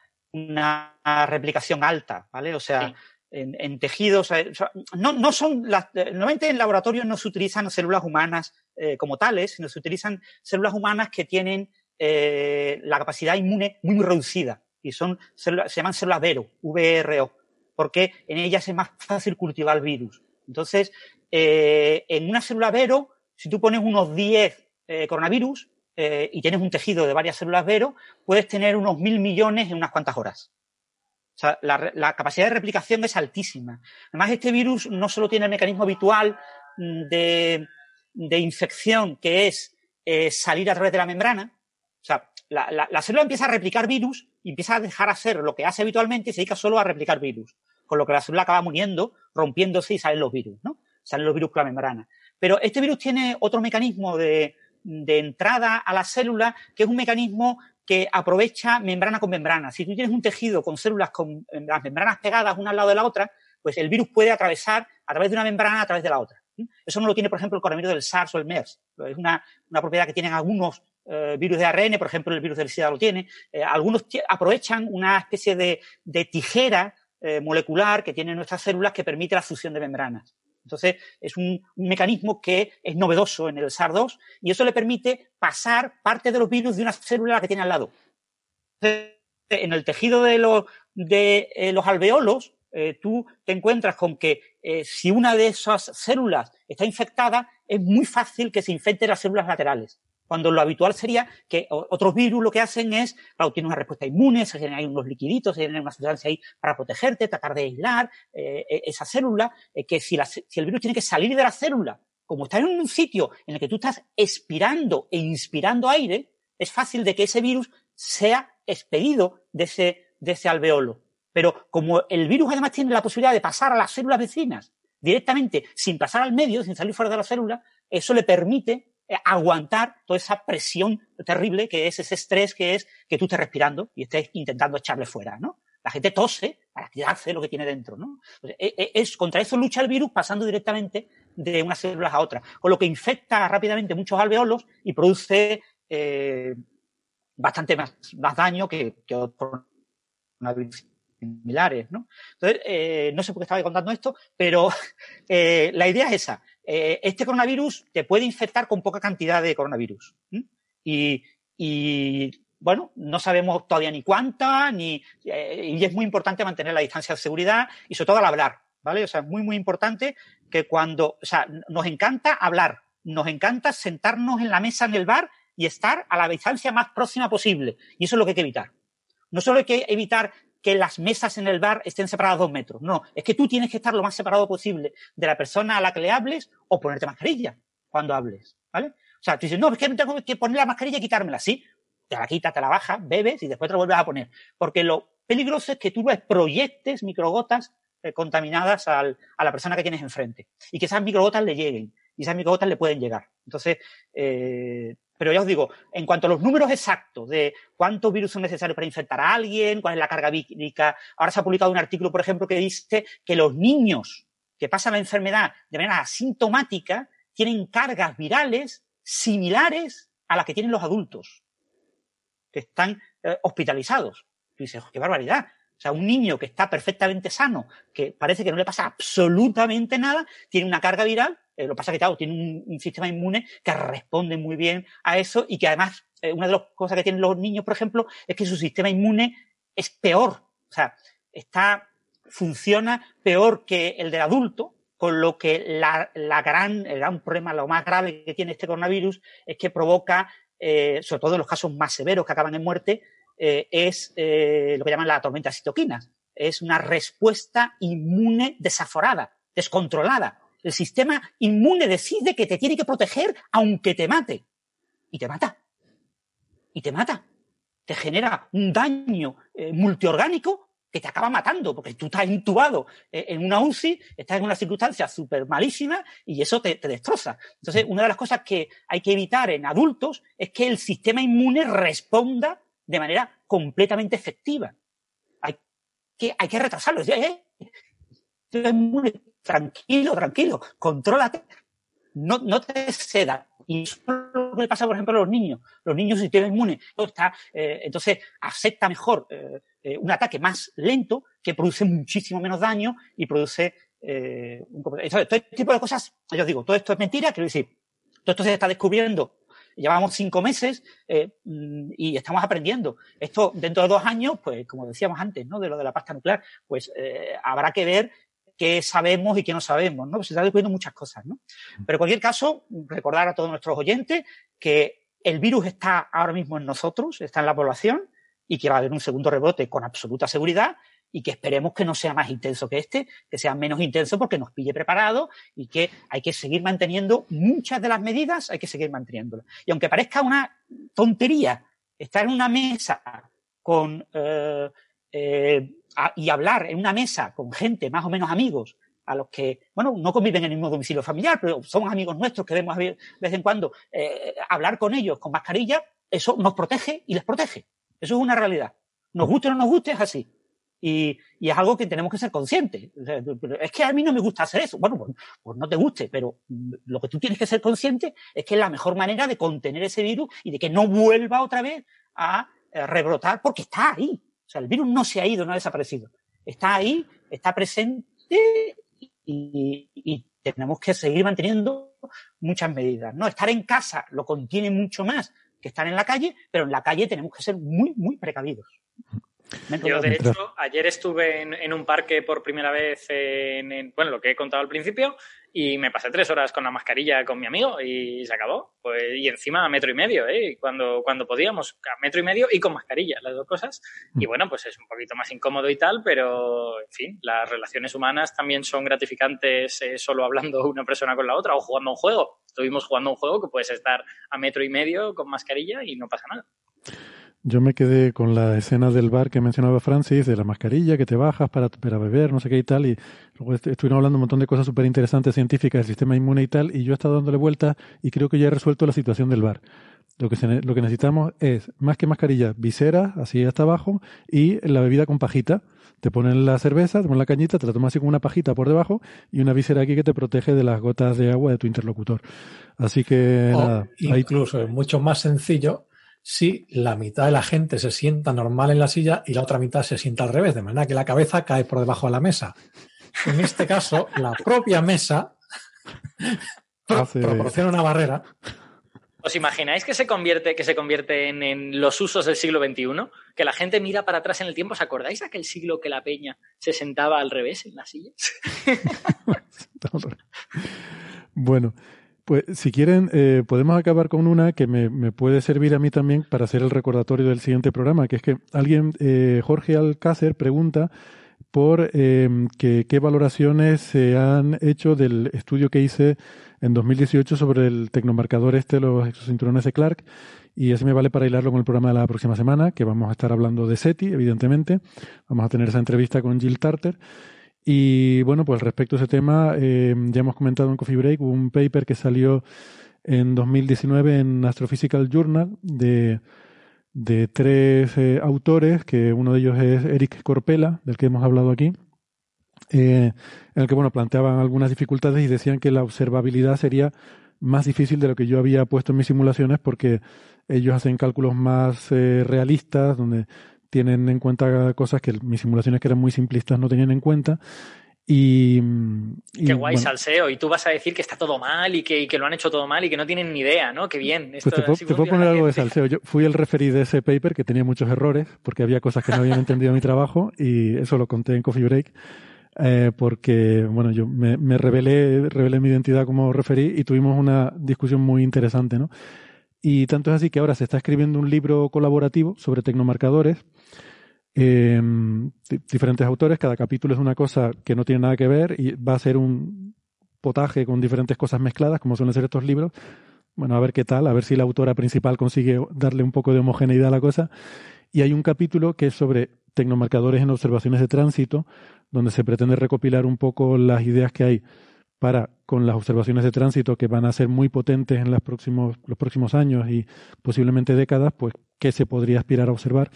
replicación alta, ¿vale? O sea, en, tejidos, eh, no, no son las, eh, normalmente en laboratorios no se utilizan células humanas como tales, sino se utilizan células humanas que tienen la capacidad inmune muy, muy reducida y son se llaman células Vero, VRO, porque en ellas es más fácil cultivar el virus. Entonces, en una célula Vero, si tú pones unos 10 eh, coronavirus eh, y tienes un tejido de varias células Vero, puedes tener unos mil millones en unas cuantas horas. O sea, la, capacidad de replicación es altísima. Además, este virus no solo tiene el mecanismo habitual mm, de, infección, que es eh, salir a través de la membrana. O sea, la, la, célula empieza a replicar virus y empieza a dejar hacer lo que hace habitualmente y se dedica solo a replicar virus. Con lo que la célula acaba muriendo, rompiéndose y salen los virus, ¿no? Salen los virus por la membrana. Pero este virus tiene otro mecanismo de, entrada a la célula, que es un mecanismo que aprovecha membrana con membrana. Si tú tienes un tejido con células con las membranas pegadas una al lado de la otra, pues el virus puede atravesar a través de una membrana a través de la otra. Eso no lo tiene, por ejemplo, el coronavirus del SARS o el MERS. Es una, propiedad que tienen algunos eh, virus de ARN, por ejemplo, el virus del SIDA lo tiene. Eh, algunos aprovechan una especie de, tijera eh, molecular que tienen nuestras células que permite la fusión de membranas. Entonces, es un, mecanismo que es novedoso en el SARS-2 y eso le permite pasar parte de los virus de una célula que tiene al lado. en el tejido de los, de eh, los alveolos, eh, tú te encuentras con que eh, si una de esas células está infectada, es muy fácil que se infecten las células laterales. Cuando lo habitual sería que otros virus lo que hacen es, claro, tienen una respuesta inmune, se generan unos liquiditos, se generan una sustancia ahí para protegerte, tratar de aislar e, esa célula, que si, el virus tiene que salir de la célula, como está en un sitio en el que tú estás expirando e inspirando aire, es fácil de que ese virus sea expedido de ese, de ese alveolo. Pero como el virus además tiene la posibilidad de pasar a las células vecinas directamente, sin pasar al medio, sin salir fuera de la célula, eso le permite eh, aguantar toda esa presión terrible que es ese estrés que es que tú estés respirando y estés intentando echarle fuera, ¿no? La gente tose para quedarse lo que tiene dentro, ¿no? E, e, es, contra eso lucha el virus pasando directamente de unas células a otras, con lo que infecta rápidamente muchos alveolos y produce eh, bastante más, más daño que, otros similares, ¿no? Entonces, eh, no sé por qué estaba contando esto, pero *laughs* eh, la idea es esa. Eh, este coronavirus te puede infectar con poca cantidad de coronavirus. Y, bueno, no sabemos todavía ni cuánta, ni, y es muy importante mantener la distancia de seguridad y sobre todo al hablar, ¿vale? O sea, es muy, muy importante que cuando, o sea, nos encanta hablar, nos encanta sentarnos en la mesa en el bar y estar a la distancia más próxima posible. Y eso es lo que hay que evitar. No solo hay que evitar que las mesas en el bar estén separadas dos metros. No, es que tú tienes que estar lo más separado posible de la persona a la que le hables o ponerte mascarilla cuando hables, ¿vale? O sea, tú dices, no, es que tengo que poner la mascarilla y quitármela. Sí, te la quitas, te la bajas, bebes y después te la vuelves a poner. Porque lo peligroso es que tú proyectes microgotas eh, contaminadas al, a la persona que tienes enfrente y que esas microgotas le lleguen y esas microgotas le pueden llegar. Entonces, eh, pero ya os digo, en cuanto a los números exactos de cuántos virus son necesarios para infectar a alguien, cuál es la carga vírica, ahora se ha publicado un artículo, por ejemplo, que dice que los niños que pasan la enfermedad de manera asintomática tienen cargas virales similares a las que tienen los adultos que están eh, hospitalizados. Y dices, qué barbaridad. O sea, un niño que está perfectamente sano, que parece que no le pasa absolutamente nada, tiene una carga viral eh, lo que pasa es que, claro, tiene un, sistema inmune que responde muy bien a eso y que además, eh, una de las cosas que tienen los niños, por ejemplo, es que su sistema inmune es peor. O sea, está, funciona peor que el del adulto, con lo que la, gran, el gran problema, lo más grave que tiene este coronavirus es que provoca, eh, sobre todo en los casos más severos que acaban en muerte, es lo que llaman la tormenta de citoquinas. Es una respuesta inmune desaforada, descontrolada el sistema inmune decide que te tiene que proteger aunque te mate. Y te mata. Y te mata. Te genera un daño eh, multiorgánico que te acaba matando, porque tú estás intubado eh, en una UCI, estás en una circunstancia súper malísima y eso te, destroza. Entonces, una de las cosas que hay que evitar en adultos es que el sistema inmune responda de manera completamente efectiva. Hay que, hay que retrasarlo. Tranquilo, tranquilo, contrólate, no, no te ceda. Y eso es lo que pasa, por ejemplo, a los niños. Los niños, si tienen inmune, está, eh, entonces acepta mejor eh, eh, un ataque más lento que produce muchísimo menos daño y produce un... todo este tipo de cosas, yo digo, todo esto es mentira, quiero decir, todo esto se está descubriendo llevamos cinco meses mm, y estamos aprendiendo. Esto dentro de dos años, pues como decíamos antes, ¿no? De lo de la pasta nuclear, pues habrá que ver qué sabemos y qué no sabemos, ¿no? Se están descubriendo muchas cosas, ¿no? Pero en cualquier caso, recordar a todos nuestros oyentes que el virus está ahora mismo en nosotros, está en la población y que va a haber un segundo rebote con absoluta seguridad y que esperemos que no sea más intenso que este, que sea menos intenso porque nos pille preparado y que hay que seguir manteniendo muchas de las medidas, hay que seguir manteniéndolas. Y aunque parezca una tontería estar en una mesa con eh, eh, y hablar en una mesa con gente más o menos amigos, a los que, bueno, no conviven en el mismo domicilio familiar, pero son amigos nuestros que vemos de vez en cuando, eh, hablar con ellos con mascarilla, eso nos protege y les protege. Eso es una realidad. Nos guste o no nos guste, es así. Y, y, es algo que tenemos que ser conscientes. Es que a mí no me gusta hacer eso. Bueno, pues, pues, no te guste, pero lo que tú tienes que ser consciente es que es la mejor manera de contener ese virus y de que no vuelva otra vez a eh, rebrotar porque está ahí. O sea, el virus no se ha ido, no ha desaparecido. Está ahí, está presente y, tenemos que seguir manteniendo muchas medidas. ¿no? Estar en casa lo contiene mucho más que estar en la calle, pero en la calle tenemos que ser muy, muy precavidos. Yo, de hecho, ayer estuve en, un parque por primera vez, en, bueno, lo que he contado al principio, y me pasé tres horas con la mascarilla con mi amigo y se acabó. Pues, y encima a metro y medio, ¿eh? Cuando, cuando podíamos, a metro y medio y con mascarilla, las dos cosas. Y bueno, pues es un poquito más incómodo y tal, pero en fin, las relaciones humanas también son gratificantes eh, solo hablando *laughs* una persona con la otra o jugando un juego. Estuvimos jugando un juego que puedes estar a metro y medio con mascarilla y no pasa nada. Yo me quedé con la escena del bar que mencionaba Francis, de la mascarilla que te bajas para, para beber, no sé qué y tal, y luego estuvieron hablando un montón de cosas súper interesantes científicas del sistema inmune y tal, y yo he estado dándole vueltas y creo que ya he resuelto la situación del bar. Lo que, lo que necesitamos es, más que mascarilla, visera, así hasta abajo, y la bebida con pajita. Te ponen la cerveza, te ponen la cañita, te la tomas así con una pajita por debajo y una visera aquí que te protege de las gotas de agua de tu interlocutor. Así que nada. Incluso es mucho más sencillo si la mitad de la gente se sienta normal en la silla y la otra mitad se sienta al revés, de manera que la cabeza cae por debajo de la mesa. En este caso, la propia mesa *laughs* proporciona una barrera. ¿Os imagináis que se convierte, que se convierte en, los usos del siglo XXI? Que la gente mira para atrás en el tiempo. ¿Os acordáis de aquel siglo que la peña se sentaba al revés en las sillas? *laughs* *laughs* bueno, pues si quieren, eh, podemos acabar con una que me, puede servir a mí también para hacer el recordatorio del siguiente programa, que es que alguien, eh, Jorge Alcácer, pregunta por em, qué valoraciones se han hecho del estudio que hice en 2018 sobre el tecnomarcador este, los exocinturones de Clark, y ese me vale para hilarlo con el programa de la próxima semana, que vamos a estar hablando de SETI, evidentemente. Vamos a tener esa entrevista con Jill Tarter. Y bueno, pues respecto a ese tema, eh, ya hemos comentado en Coffee Break, un paper que salió en 2019 en Astrophysical Journal de, de tres eh, autores, que uno de ellos es Eric Corpela, del que hemos hablado aquí, eh, en el que bueno, planteaban algunas dificultades y decían que la observabilidad sería más difícil de lo que yo había puesto en mis simulaciones porque ellos hacen cálculos más realistas, donde tienen en cuenta cosas que mis simulaciones que eran muy simplistas no tenían en cuenta. Y, Qué guay, salseo. Y tú vas a decir que está todo mal y que, lo han hecho todo mal y que no tienen ni idea, ¿no? Qué bien. pues te, puedo, poner algo de salseo. Yo fui el referí de ese paper que tenía muchos errores porque había cosas que no habían *laughs* entendido en mi trabajo y eso lo conté en Coffee Break. Eh, porque, bueno, yo me, me revelé, revelé mi identidad como referí y tuvimos una discusión muy interesante, ¿no? Y tanto es así que ahora se está escribiendo un libro colaborativo sobre tecnomarcadores. Eh, diferentes autores, cada capítulo es una cosa que no tiene nada que ver y va a ser un potaje con diferentes cosas mezcladas, como suelen ser estos libros. Bueno, a ver qué tal, a ver si la autora principal consigue darle un poco de homogeneidad a la cosa. Y hay un capítulo que es sobre tecnomarcadores en observaciones de tránsito, donde se pretende recopilar un poco las ideas que hay para, con las observaciones de tránsito que van a ser muy potentes en los próximos, los próximos años y posiblemente décadas, pues qué se podría aspirar a observar.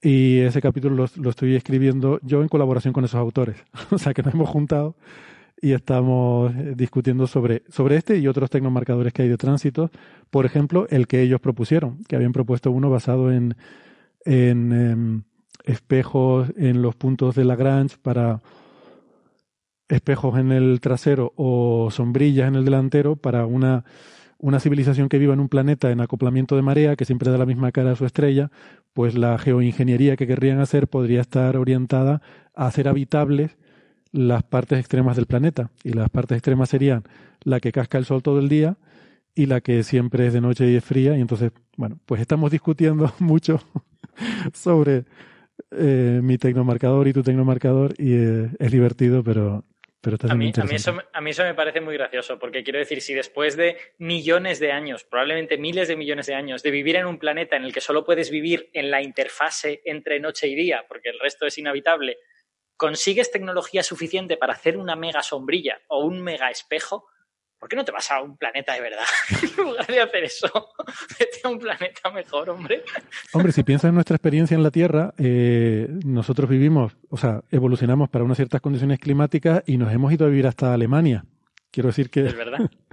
Y ese capítulo lo, estoy escribiendo yo en colaboración con esos autores. *laughs* o sea que nos hemos juntado y estamos eh, discutiendo sobre, sobre este y otros tecnomarcadores que hay de tránsito. Por ejemplo, el que ellos propusieron, que habían propuesto uno basado en, en em, espejos en los puntos de Lagrange para espejos en el trasero o sombrillas en el delantero para una, una civilización que viva en un planeta en acoplamiento de marea, que siempre da la misma cara a su estrella, pues la geoingeniería que querrían hacer podría estar orientada a hacer habitables las partes extremas del planeta. Y las partes extremas serían la que casca el sol todo el día y la que siempre es de noche y es fría. Y entonces, bueno, pues estamos discutiendo *laughs* mucho sobre eh, mi tecnomarcador y tu tecnomarcador y eh, es divertido, pero a, mí, eso, a mí eso me parece muy gracioso, porque quiero decir, si después de millones de años, probablemente miles de millones de años, de vivir en un planeta en el que solo puedes vivir en la interfase entre noche y día, porque el resto es inhabitable, consigues tecnología suficiente para hacer una mega sombrilla o un mega espejo, ¿por qué no te vas a un planeta de verdad? *laughs* en lugar de hacer eso, *laughs* vete a un planeta mejor, hombre. Hombre, si piensas en nuestra experiencia en la Tierra, eh, nosotros vivimos, o sea, evolucionamos para unas ciertas condiciones climáticas y nos hemos ido a vivir hasta Alemania. Quiero decir que... Es verdad. *laughs*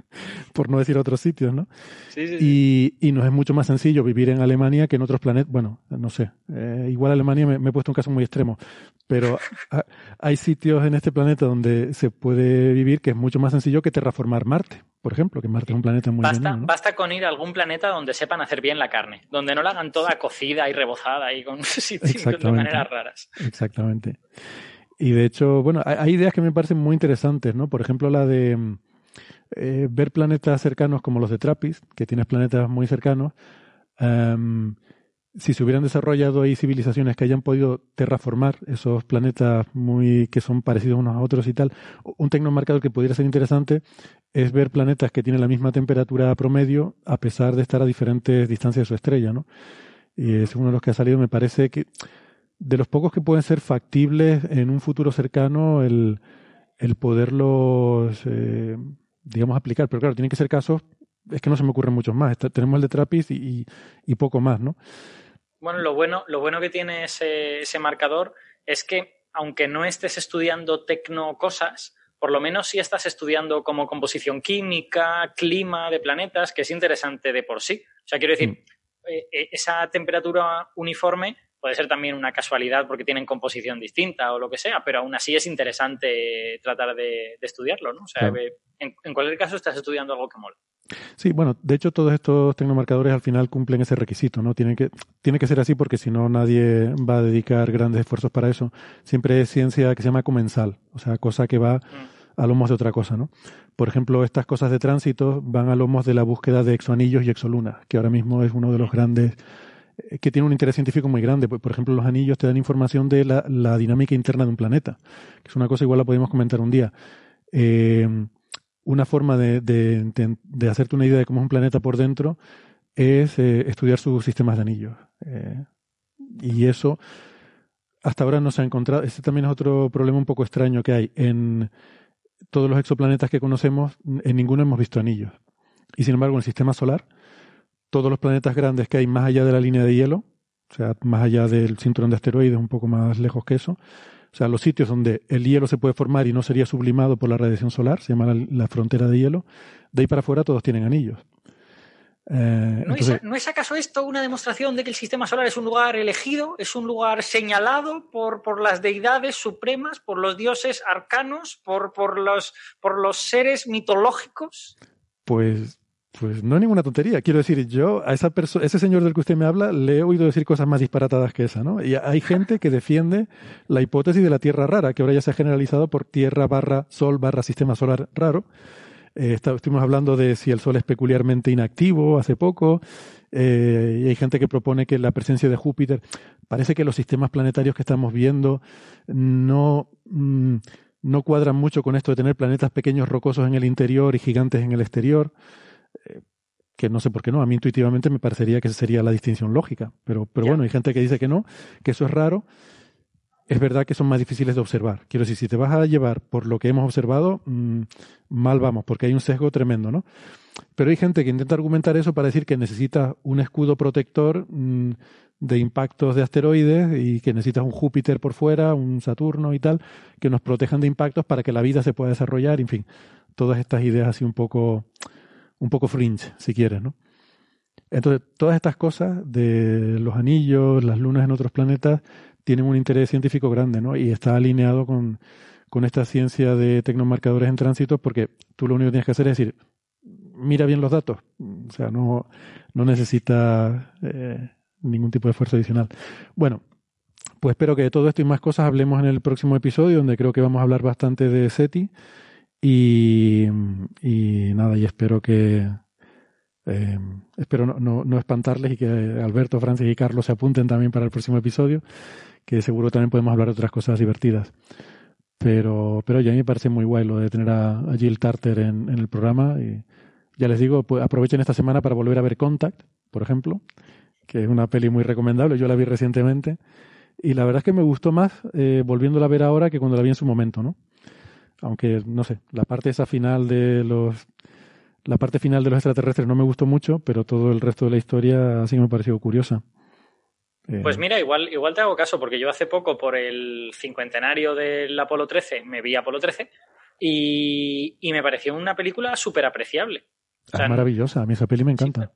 por no decir otros sitios, ¿no? Sí, sí, y, y, nos es mucho más sencillo vivir en Alemania que en otros planetas. Bueno, no sé. Eh, igual Alemania me, he puesto un caso muy extremo, pero *laughs* hay sitios en este planeta donde se puede vivir que es mucho más sencillo que terraformar Marte, por ejemplo, que Marte es un planeta muy basta, Basta con ir a algún planeta donde sepan hacer bien la carne, donde no la hagan toda cocida y rebozada y con *laughs* de maneras raras. Exactamente. Y de hecho, bueno, hay, ideas que me parecen muy interesantes, ¿no? Por ejemplo, la de eh, ver planetas cercanos como los de Trappist, que tienes planetas muy cercanos. Em, si se hubieran desarrollado ahí civilizaciones que hayan podido terraformar esos planetas muy que son parecidos unos a otros y tal, un tecnomarcador que pudiera ser interesante es ver planetas que tienen la misma temperatura promedio a pesar de estar a diferentes distancias de su estrella, ¿no? Y es uno de los que ha salido, me parece que de los pocos que pueden ser factibles en un futuro cercano el, el poderlos, eh, digamos, aplicar. Pero claro, tienen que ser casos, es que no se me ocurren muchos más. tenemos el de Trappist y, y, poco más, ¿no? Bueno, lo bueno, lo bueno que tiene ese, ese marcador es que, aunque no estés estudiando tecno cosas, por lo menos si estás estudiando como composición química, clima de planetas, que es interesante de por sí. O sea, quiero decir, mm. eh, eh, esa temperatura uniforme puede ser también una casualidad porque tienen composición distinta o lo que sea, pero aún así es interesante tratar de, estudiarlo, ¿no? O sea, en, cualquier caso estás estudiando algo que mola. Sí, bueno, de hecho todos estos tecnomarcadores al final cumplen ese requisito, ¿no? Tiene que, tiene que ser así porque si no nadie va a dedicar grandes esfuerzos para eso. Siempre es ciencia que se llama comensal, o sea, cosa que va mm. a lomos de otra cosa, ¿no? Por ejemplo, estas cosas de tránsito van a lomos de la búsqueda de exoanillos y exolunas, que ahora mismo es uno de los grandes que tiene un interés científico muy grande. Por ejemplo, los anillos te dan información de la, dinámica interna de un planeta, que es una cosa igual la podemos comentar un día. Eh, una forma de, de, hacerte una idea de cómo es un planeta por dentro es eh, estudiar sus sistemas de anillos. y eso hasta ahora no se ha encontrado. Este también es otro problema un poco extraño que hay. En todos los exoplanetas que conocemos, en ninguno hemos visto anillos. Y sin embargo, en el sistema solar, todos los planetas grandes que hay más allá de la línea de hielo, o sea, más allá del cinturón de asteroides, un poco más lejos que eso. O sea, los sitios donde el hielo se puede formar y no sería sublimado por la radiación solar, se llama la, frontera de hielo, de ahí para afuera todos tienen anillos. Eh, ¿No, es, acaso esto una demostración de que el sistema solar es un lugar elegido, es un lugar señalado por, por las deidades supremas, por los dioses arcanos, por, por, los, por los seres mitológicos? Pues pues no es ninguna tontería. Quiero decir, yo a esa ese señor del que usted me habla le he oído decir cosas más disparatadas que esa, ¿no? Y hay gente que defiende la hipótesis de la Tierra rara, que ahora ya se ha generalizado por Tierra barra Sol barra Sistema Solar raro. Eh, estuvimos hablando de si el Sol es peculiarmente inactivo hace poco. Eh, y hay gente que propone que la presencia de Júpiter. Parece que los sistemas planetarios que estamos viendo no. Mm, no cuadran mucho con esto de tener planetas pequeños rocosos en el interior y gigantes en el exterior que no sé por qué no, a mí intuitivamente me parecería que esa sería la distinción lógica, pero, pero bueno, hay gente que dice que no, que eso es raro. Es verdad que son más difíciles de observar. Quiero decir, si te vas a llevar por lo que hemos observado, mm, mal vamos, porque hay un sesgo tremendo, ¿no? Pero hay gente que intenta argumentar eso para decir que necesita un escudo protector mm, de impactos de asteroides y que necesitas un Júpiter por fuera, un Saturno y tal, que nos protejan de impactos para que la vida se pueda desarrollar, en fin, todas estas ideas así un poco un poco fringe, si quieres, ¿no? Entonces, todas estas cosas de los anillos, las lunas en otros planetas, tienen un interés científico grande, ¿no? Y está alineado con, con esta ciencia de tecnomarcadores en tránsito, porque tú lo único que tienes que hacer es decir, mira bien los datos. O sea, no, no necesita eh, ningún tipo de esfuerzo adicional. Bueno, pues espero que de todo esto y más cosas hablemos en el próximo episodio, donde creo que vamos a hablar bastante de SETI. Y, nada, y espero que eh, espero no, no, espantarles y que Alberto, Francis y Carlos se apunten también para el próximo episodio, que seguro también podemos hablar de otras cosas divertidas. Pero, pero ya a mí me parece muy guay lo de tener a, Jill Tarter en, el programa. Y ya les digo, pues aprovechen esta semana para volver a ver Contact, por ejemplo, que es una peli muy recomendable. Yo la vi recientemente. Y la verdad es que me gustó más eh, volviéndola a ver ahora que cuando la vi en su momento, ¿no? Aunque no sé, la parte esa final de los la parte final de los extraterrestres no me gustó mucho, pero todo el resto de la historia sí me pareció curiosa. Eh, pues mira, igual, igual te hago caso, porque yo hace poco, por el cincuentenario del Apolo 13, me vi Apolo 13 y, me pareció una película súper apreciable. es maravillosa, a mí esa peli me encanta.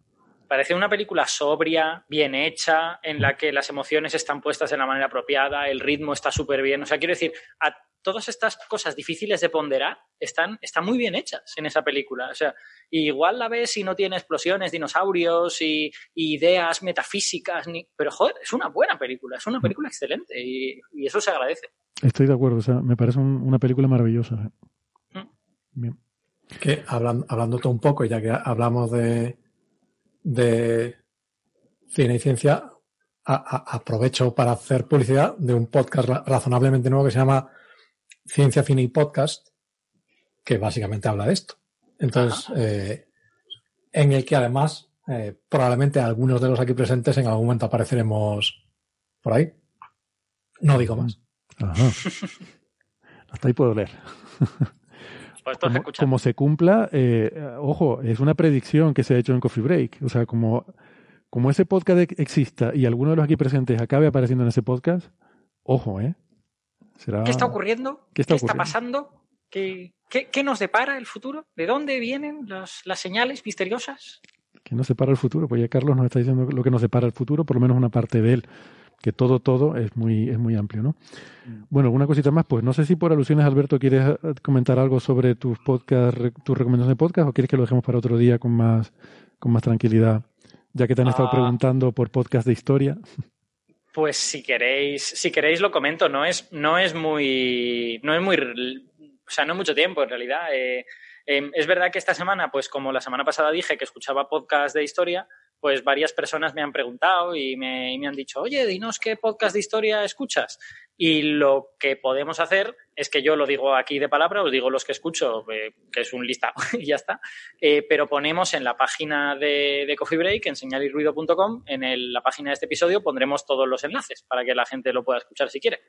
parece una película sobria, bien hecha, en la que las emociones están puestas de la manera apropiada, el ritmo está súper bien. O sea, quiero decir, a todas estas cosas difíciles de ponderar están, están muy bien hechas en esa película. O sea, igual la ves y no tiene explosiones, dinosaurios y, ideas metafísicas, ni... pero joder, es una buena película, es una mm. película excelente y, eso se agradece. Estoy de acuerdo, o sea, me parece una película maravillosa. Mm. Bien. Que hablando, hablándote un poco, ya que hablamos de, de cine y ciencia, aprovecho para hacer publicidad de un podcast razonablemente nuevo que se llama Ciencia, Cine y Podcast, que básicamente habla de esto. Entonces, eh, en el que además eh, probablemente algunos de los aquí presentes en algún momento apareceremos por ahí. No digo más. Hasta ahí puedo leer. *laughs* Pues como, se cumpla, eh, ojo, es una predicción que se ha hecho en Coffee Break. O sea, como, como ese podcast exista y alguno de los aquí presentes acabe apareciendo en ese podcast, ojo, ¿eh? ¿Qué está ocurriendo? ¿Qué está, pasando? ¿Qué, nos depara el futuro? ¿De dónde vienen las, señales misteriosas? ¿Qué nos depara el futuro? Pues ya Carlos nos está diciendo lo que nos depara el futuro, por lo menos una parte de él, que todo, todo es muy, es muy amplio, ¿no? Mm. Bueno, alguna cosita más, pues no sé si por alusiones, Alberto, quieres eh, comentar algo sobre tus podcast, tus recomendaciones de podcast, o quieres que lo dejemos para otro día con más, con más tranquilidad, ya que te han estado ah. preguntando por podcast de historia. *laughs* Pues si queréis, si queréis lo comento, no es, no es muy, no es muy, o sea, no mucho tiempo en realidad. Eh, em, es verdad que esta semana, pues como la semana pasada dije que escuchaba podcast de historia, pues varias personas me han preguntado y me, y me han dicho, oye, dinos qué podcast de historia escuchas. Y lo que podemos hacer es que yo lo digo aquí de palabra, os digo los que escucho, eh, que es un listado *laughs* y ya está, eh, pero ponemos en la página de, Coffee Break, en señalirruido.com, en la página de este episodio pondremos todos los enlaces para que la gente lo pueda escuchar si quiere.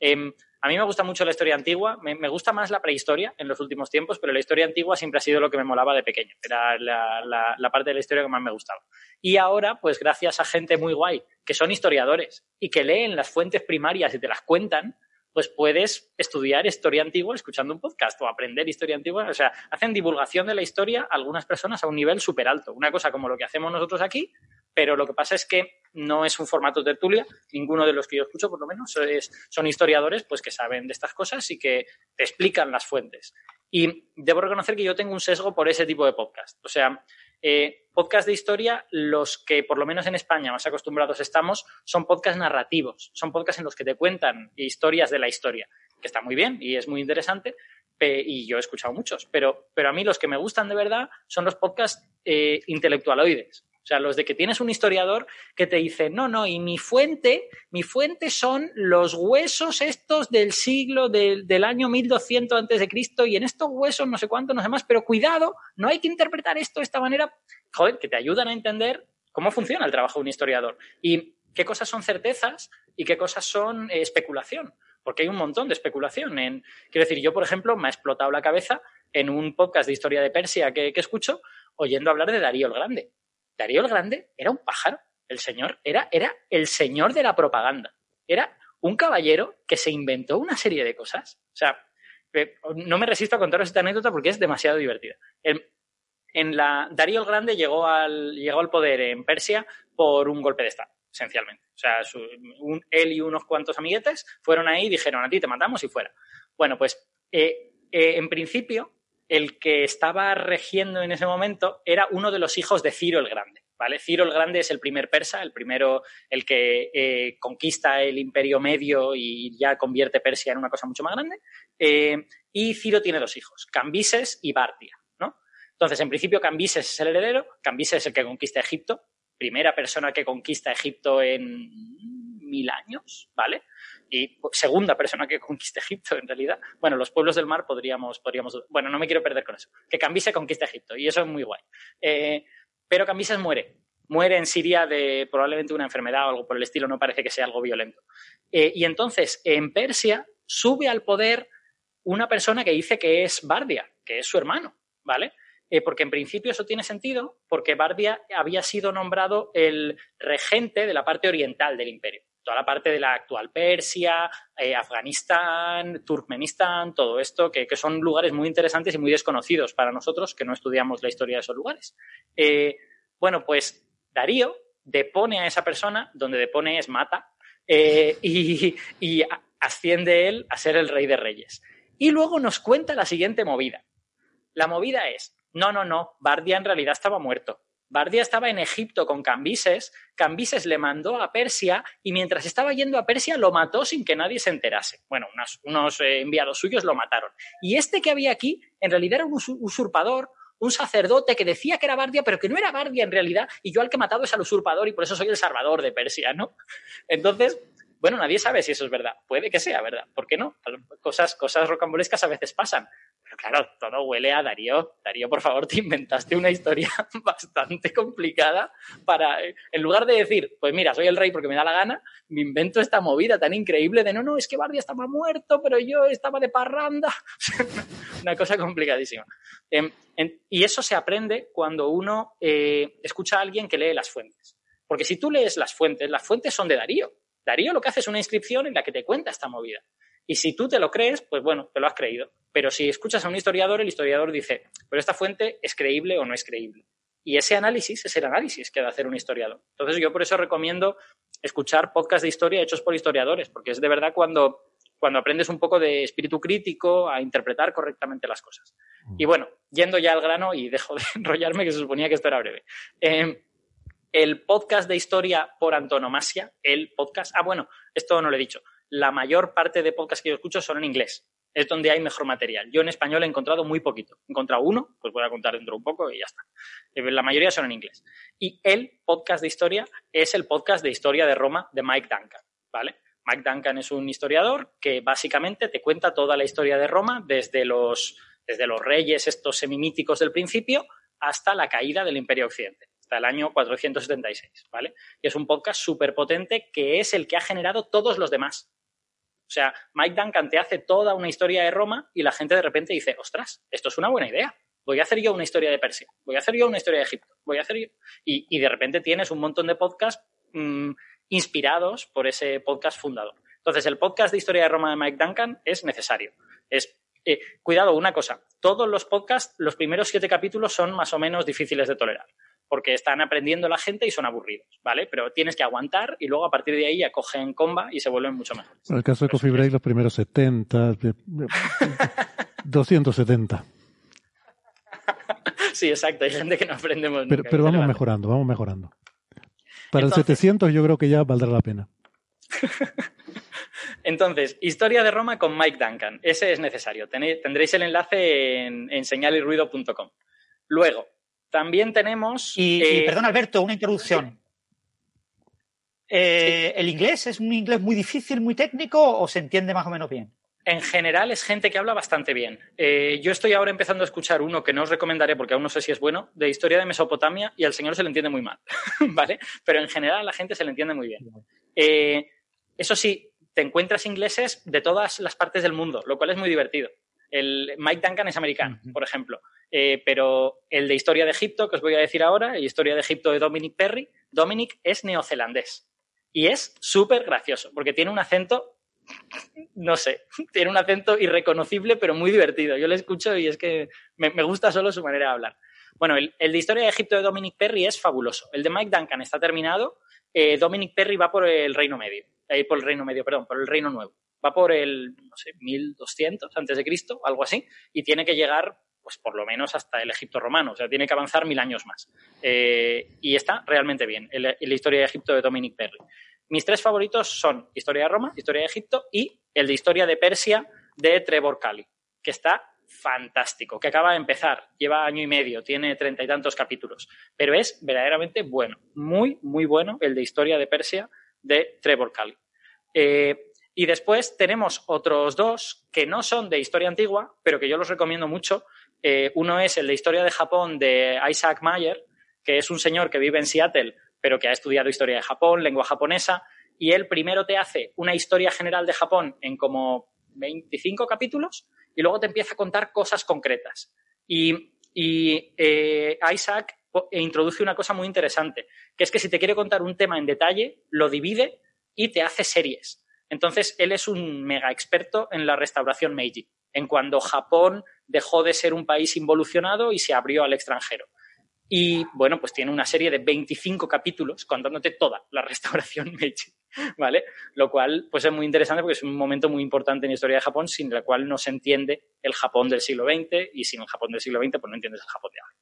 Em, a mí me gusta mucho la historia antigua, me, gusta más la prehistoria en los últimos tiempos, pero la historia antigua siempre ha sido lo que me molaba de pequeño, era la, parte de la historia que más me gustaba. Y ahora, pues gracias a gente muy guay, que son historiadores y que leen las fuentes primarias y te las cuentan, pues puedes estudiar historia antigua escuchando un podcast o aprender historia antigua. O sea, hacen divulgación de la historia algunas personas a un nivel súper alto. Una cosa como lo que hacemos nosotros aquí, pero lo que pasa es que no es un formato tertulia, ninguno de los que yo escucho por lo menos son historiadores pues que saben de estas cosas y que te explican las fuentes. Y debo reconocer que yo tengo un sesgo por ese tipo de podcast. O sea, eh, podcast de historia, los que por lo menos en España más acostumbrados estamos, son podcasts narrativos, son podcasts en los que te cuentan historias de la historia, que está muy bien y es muy interesante, y yo he escuchado muchos, pero, pero a mí los que me gustan de verdad son los podcasts eh, intelectualoides. O sea, los de que tienes un historiador que te dice, no, no, y mi fuente, mi fuente son los huesos estos del siglo del, del año 1200 antes de Cristo y en estos huesos no sé cuánto, no sé más, pero cuidado, no hay que interpretar esto de esta manera, joder, que te ayudan a entender cómo funciona el trabajo de un historiador y qué cosas son certezas y qué cosas son eh, especulación, porque hay un montón de especulación. En, quiero decir, yo, por ejemplo, me ha explotado la cabeza en un podcast de historia de Persia que, que escucho oyendo hablar de Darío el Grande. Darío el Grande era un pájaro. El señor era, era el señor de la propaganda. Era un caballero que se inventó una serie de cosas. O sea, eh, no me resisto a contaros esta anécdota porque es demasiado divertida. En, la, Darío el Grande llegó al, llegó al poder en Persia por un golpe de Estado, esencialmente. O sea, él y unos cuantos amiguetes fueron ahí y dijeron, a ti te matamos y fuera. Bueno, pues eh, eh, en principio el que estaba regiendo en ese momento era uno de los hijos de Ciro el Grande. ¿vale? Ciro el Grande es el primer persa, el primero, el que eh, conquista el imperio medio y ya convierte Persia en una cosa mucho más grande. Eh, y Ciro tiene dos hijos, Cambises y Bardia. ¿no? Entonces, en principio, Cambises es el heredero, Cambises es el que conquista Egipto, primera persona que conquista Egipto en mil años, ¿vale? Y segunda persona que conquista Egipto, en realidad. Bueno, los pueblos del mar podríamos, podríamos. Bueno, no me quiero perder con eso. Que Cambises conquista Egipto, y eso es muy guay. Eh, pero Cambises muere. Muere en Siria de probablemente una enfermedad o algo por el estilo, no parece que sea algo violento. Eh, y entonces, en Persia, sube al poder una persona que dice que es Bardia, que es su hermano, ¿vale? Eh, porque en principio eso tiene sentido, porque Bardia había sido nombrado el regente de la parte oriental del imperio. Toda la parte de la actual Persia, eh, Afganistán, Turkmenistán, todo esto, que, son lugares muy interesantes y muy desconocidos para nosotros que no estudiamos la historia de esos lugares. Eh, bueno, pues Darío depone a esa persona, donde depone es mata, y, y asciende él a ser el rey de reyes. Y luego nos cuenta la siguiente movida. La movida es, no, no, no, Bardia en realidad estaba muerto. Bardia estaba en Egipto con Cambises, Cambises le mandó a Persia y mientras estaba yendo a Persia lo mató sin que nadie se enterase. Bueno, unos, eh, enviados suyos lo mataron. Y este que había aquí en realidad era un usurpador, un sacerdote que decía que era Bardia, pero que no era Bardia en realidad, y yo al que he matado es al usurpador y por eso soy el salvador de Persia, ¿no? *laughs* Entonces, bueno, nadie sabe si eso es verdad. Puede que sea verdad. ¿Por qué no? Cosas, cosas rocambolescas a veces pasan. Pero claro, todo huele a Darío. Darío, por favor, te inventaste una historia *laughs* bastante complicada para, en lugar de decir, pues mira, soy el rey porque me da la gana, me invento esta movida tan increíble de no, no, es que Bardia estaba muerto, pero yo estaba de parranda. *laughs* una cosa complicadísima. Em, y eso se aprende cuando uno eh, escucha a alguien que lee las fuentes. Porque si tú lees las fuentes, las fuentes son de Darío. Darío lo que hace es una inscripción en la que te cuenta esta movida. Y si tú te lo crees, pues bueno, te lo has creído. Pero si escuchas a un historiador, el historiador dice, pero esta fuente es creíble o no es creíble. Y ese análisis es el análisis que debe hacer un historiador. Entonces yo por eso recomiendo escuchar podcasts de historia hechos por historiadores, porque es de verdad cuando, cuando aprendes un poco de espíritu crítico a interpretar correctamente las cosas. Y bueno, yendo ya al grano y dejo de *laughs* enrollarme, que se suponía que esto era breve. Eh, el podcast de historia por antonomasia, el podcast. Ah, bueno, esto no lo he dicho. La mayor parte de podcasts que yo escucho son en inglés. Es donde hay mejor material. Yo en español he encontrado muy poquito. He encontrado uno, pues voy a contar dentro un poco y ya está. Eh, la mayoría son en inglés. Y el podcast de historia es el podcast de historia de Roma de Mike Duncan, ¿vale? Mike Duncan es un historiador que básicamente te cuenta toda la historia de Roma desde los, desde los reyes estos semimíticos del principio hasta la caída del Imperio Occidente hasta el año 476, ¿vale? Y es un podcast súper potente que es el que ha generado todos los demás. O sea, Mike Duncan te hace toda una historia de Roma y la gente de repente dice, ostras, esto es una buena idea. Voy a hacer yo una historia de Persia, voy a hacer yo una historia de Egipto, voy a hacer yo... Y, de repente tienes un montón de podcasts mm, inspirados por ese podcast fundador. Entonces, el podcast de historia de Roma de Mike Duncan es necesario. Es eh, cuidado, una cosa, todos los podcasts, los primeros siete capítulos son más o menos difíciles de tolerar porque están aprendiendo la gente y son aburridos, ¿vale? Pero tienes que aguantar y luego a partir de ahí ya cogen comba y se vuelven mucho mejores. En el caso de Coffee Break, los primeros 70, 270. *laughs* Sí, exacto, hay gente que no aprendemos. Pero, pero vamos mejorando, vamos mejorando. Para el 700 yo creo que ya valdrá la pena. *laughs* Entonces, Historia de Roma con Mike Duncan. Ese es necesario. tendréis el enlace en, en señalirruido.com. Luego, también tenemos. Y, eh, perdón, Alberto, una introducción. Eh, ¿El inglés es un inglés muy difícil, muy técnico o se entiende más o menos bien? En general es gente que habla bastante bien. Eh, yo estoy ahora empezando a escuchar uno que no os recomendaré porque aún no sé si es bueno, de historia de Mesopotamia y al señor se le entiende muy mal, *laughs* ¿vale? Pero en general a la gente se le entiende muy bien. eso sí, te encuentras ingleses de todas las partes del mundo, lo cual es muy divertido. El Mike Duncan es americano, por ejemplo. Eh, pero el de Historia de Egipto, que os voy a decir ahora, el Historia de Egipto de Dominic Perry, Dominic es neozelandés. Y es súper gracioso, porque tiene un acento, no sé, *laughs* tiene un acento irreconocible, pero muy divertido. Yo le escucho y es que me, gusta solo su manera de hablar. Bueno, el, de Historia de Egipto de Dominic Perry es fabuloso. El de Mike Duncan está terminado. Eh, Dominic Perry va por el Reino Medio. Eh, por el Reino Medio, perdón, por el Reino Nuevo. Va por el, no sé, 1200 antes de Cristo, algo así, y tiene que llegar pues por lo menos hasta el Egipto romano, o sea, tiene que avanzar mil años más. Eh, y está realmente bien, la historia de Egipto de Dominic Perry. Mis tres favoritos son Historia de Roma, Historia de Egipto y el de Historia de Persia de Trevor Cali, que está fantástico, que acaba de empezar, lleva año y medio, tiene treinta y tantos capítulos, pero es verdaderamente bueno, muy, muy bueno el de Historia de Persia de Trevor Cali. Eh, y después tenemos otros dos que no son de historia antigua, pero que yo los recomiendo mucho, eh, uno es el de historia de Japón de Isaac Mayer, que es un señor que vive en Seattle, pero que ha estudiado historia de Japón, lengua japonesa, y él primero te hace una historia general de Japón en como 25 capítulos y luego te empieza a contar cosas concretas. Y, eh, Isaac introduce una cosa muy interesante, que es que si te quiere contar un tema en detalle, lo divide y te hace series. Entonces, él es un mega experto en la restauración Meiji, en cuando Japón dejó de ser un país involucionado y se abrió al extranjero. Y bueno, pues tiene una serie de 25 capítulos contándote toda la *laughs* restauración Meiji, ¿vale? Lo cual pues es muy interesante porque es un momento muy importante en la historia de Japón sin el cual no se entiende el Japón del siglo XX y sin el Japón del siglo XX pues no entiendes el Japón de ahora.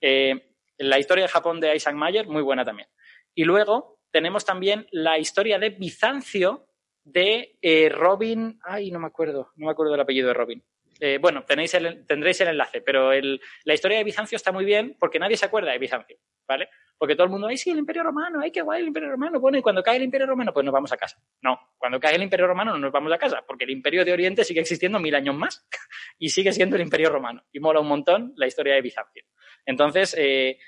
Eh, la historia de Japón de Isaac Mayer, muy buena también. Y luego tenemos también la historia de Bizancio de eh, Robin, ay, no me acuerdo, no me acuerdo del apellido de Robin. Eh, bueno, tenéis tendréis el enlace, pero la historia de Bizancio está muy bien porque nadie se acuerda de Bizancio, ¿vale? Porque todo el mundo, ay, sí, el Imperio Romano, ay, qué guay el Imperio Romano. Bueno, y cuando cae el Imperio Romano, pues nos vamos a casa. No, cuando cae el Imperio Romano no nos vamos a casa, porque el Imperio de Oriente sigue existiendo mil años más *laughs* y sigue siendo el Imperio Romano. Y mola un montón la historia de Bizancio. Entonces, eh,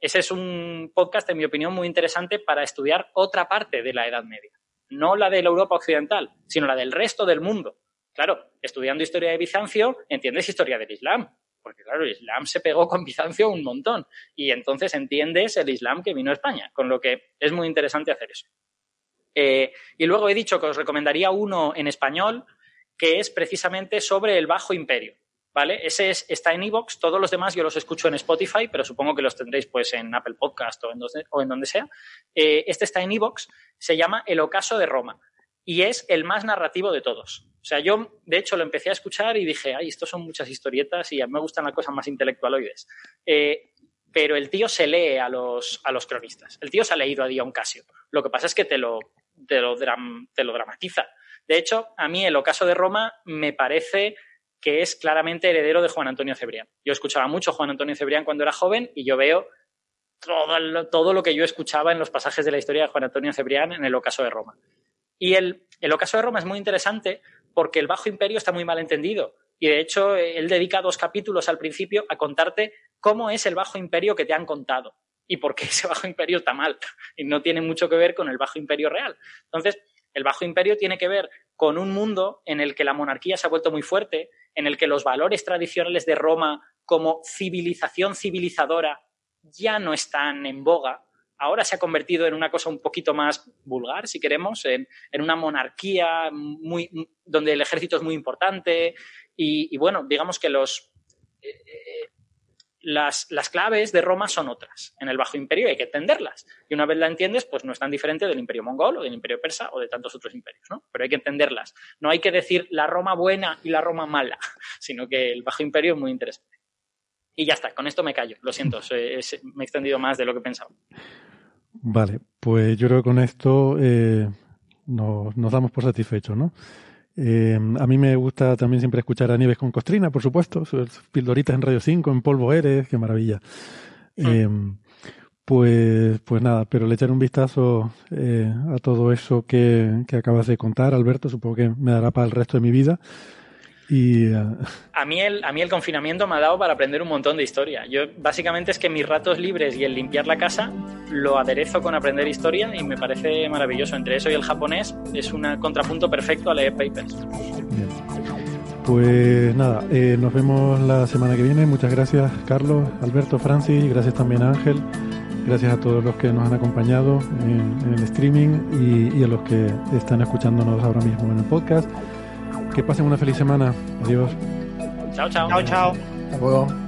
ese es un podcast, en mi opinión, muy interesante para estudiar otra parte de la Edad Media. No la de la Europa Occidental, sino la del resto del mundo Claro, estudiando historia de Bizancio, entiendes historia del Islam, porque claro, el Islam se pegó con Bizancio un montón y entonces entiendes el Islam que vino a España, con lo que es muy interesante hacer eso. Eh, y luego he dicho que os recomendaría uno en español que es precisamente sobre el Bajo Imperio. Ese está en Evox, todos los demás yo los escucho en Spotify, pero supongo que los tendréis pues en Apple Podcast o en donde, sea. Eh, este está en Evox, se llama El Ocaso de Roma y es el más narrativo de todos. O sea, yo de hecho lo empecé a escuchar y dije, ay, estos son muchas historietas y a mí me gustan las cosas más intelectualoides. Eh, pero el tío se lee a los, a los cronistas. El tío se ha leído a Dion Casio. Lo que pasa es que te lo, te lo dramatiza. De hecho, a mí el ocaso de Roma me parece que es claramente heredero de Juan Antonio Cebrián. Yo escuchaba mucho Juan Antonio Cebrián cuando era joven y yo veo todo lo, todo lo que yo escuchaba en los pasajes de la historia de Juan Antonio Cebrián en el ocaso de Roma. Y el, el ocaso de Roma es muy interesante porque el Bajo Imperio está muy mal entendido. Y de hecho, él dedica dos capítulos al principio a contarte cómo es el Bajo Imperio que te han contado y por qué *laughs* ese Bajo Imperio está mal. Y no tiene mucho que ver con el Bajo Imperio real. Entonces, el Bajo Imperio tiene que ver con un mundo en el que la monarquía se ha vuelto muy fuerte, en el que los valores tradicionales de Roma como civilización civilizadora ya no están en boga, ahora se ha convertido en una cosa un poquito más vulgar, si queremos, en, una monarquía muy, donde el ejército es muy importante. Y, bueno, digamos que los, eh, las, claves de Roma son otras. En el Bajo Imperio hay que entenderlas. Y una vez la entiendes, pues no es tan diferente del Imperio Mongol o del Imperio Persa o de tantos otros imperios, ¿no? Pero hay que entenderlas. No hay que decir la Roma buena y la Roma mala, *laughs* sino que el Bajo Imperio es muy interesante. Y ya está, con esto me callo. Lo siento, me he extendido más de lo que pensaba. Vale, pues yo creo que con esto eh, nos, damos por satisfechos, ¿no? Eh, a mí me gusta también siempre escuchar a Nieves con Costrina, por supuesto, sus pildoritas en Radio 5, en Polvo Eres, qué maravilla. Hmm. Eh, pues, pues nada, pero le echaré un vistazo a todo eso que, que acabas de contar, Alberto, supongo que me dará para el resto de mi vida. Y, eh, a, mí el, a mí el confinamiento me ha dado para aprender un montón de historia. Yo básicamente es que mis ratos libres y el limpiar la casa lo aderezo con aprender historia y me parece maravilloso. Entre eso y el japonés es un contrapunto perfecto a leer papers. Pues nada, eh, nos vemos la semana que viene. Muchas gracias Carlos, Alberto, Francis, gracias también a Ángel. Gracias a todos los que nos han acompañado en, el streaming y, y a los que están escuchándonos ahora mismo en el podcast. Que pasen una feliz semana. Adiós. Chao, chao. Chao, chao. Hasta luego.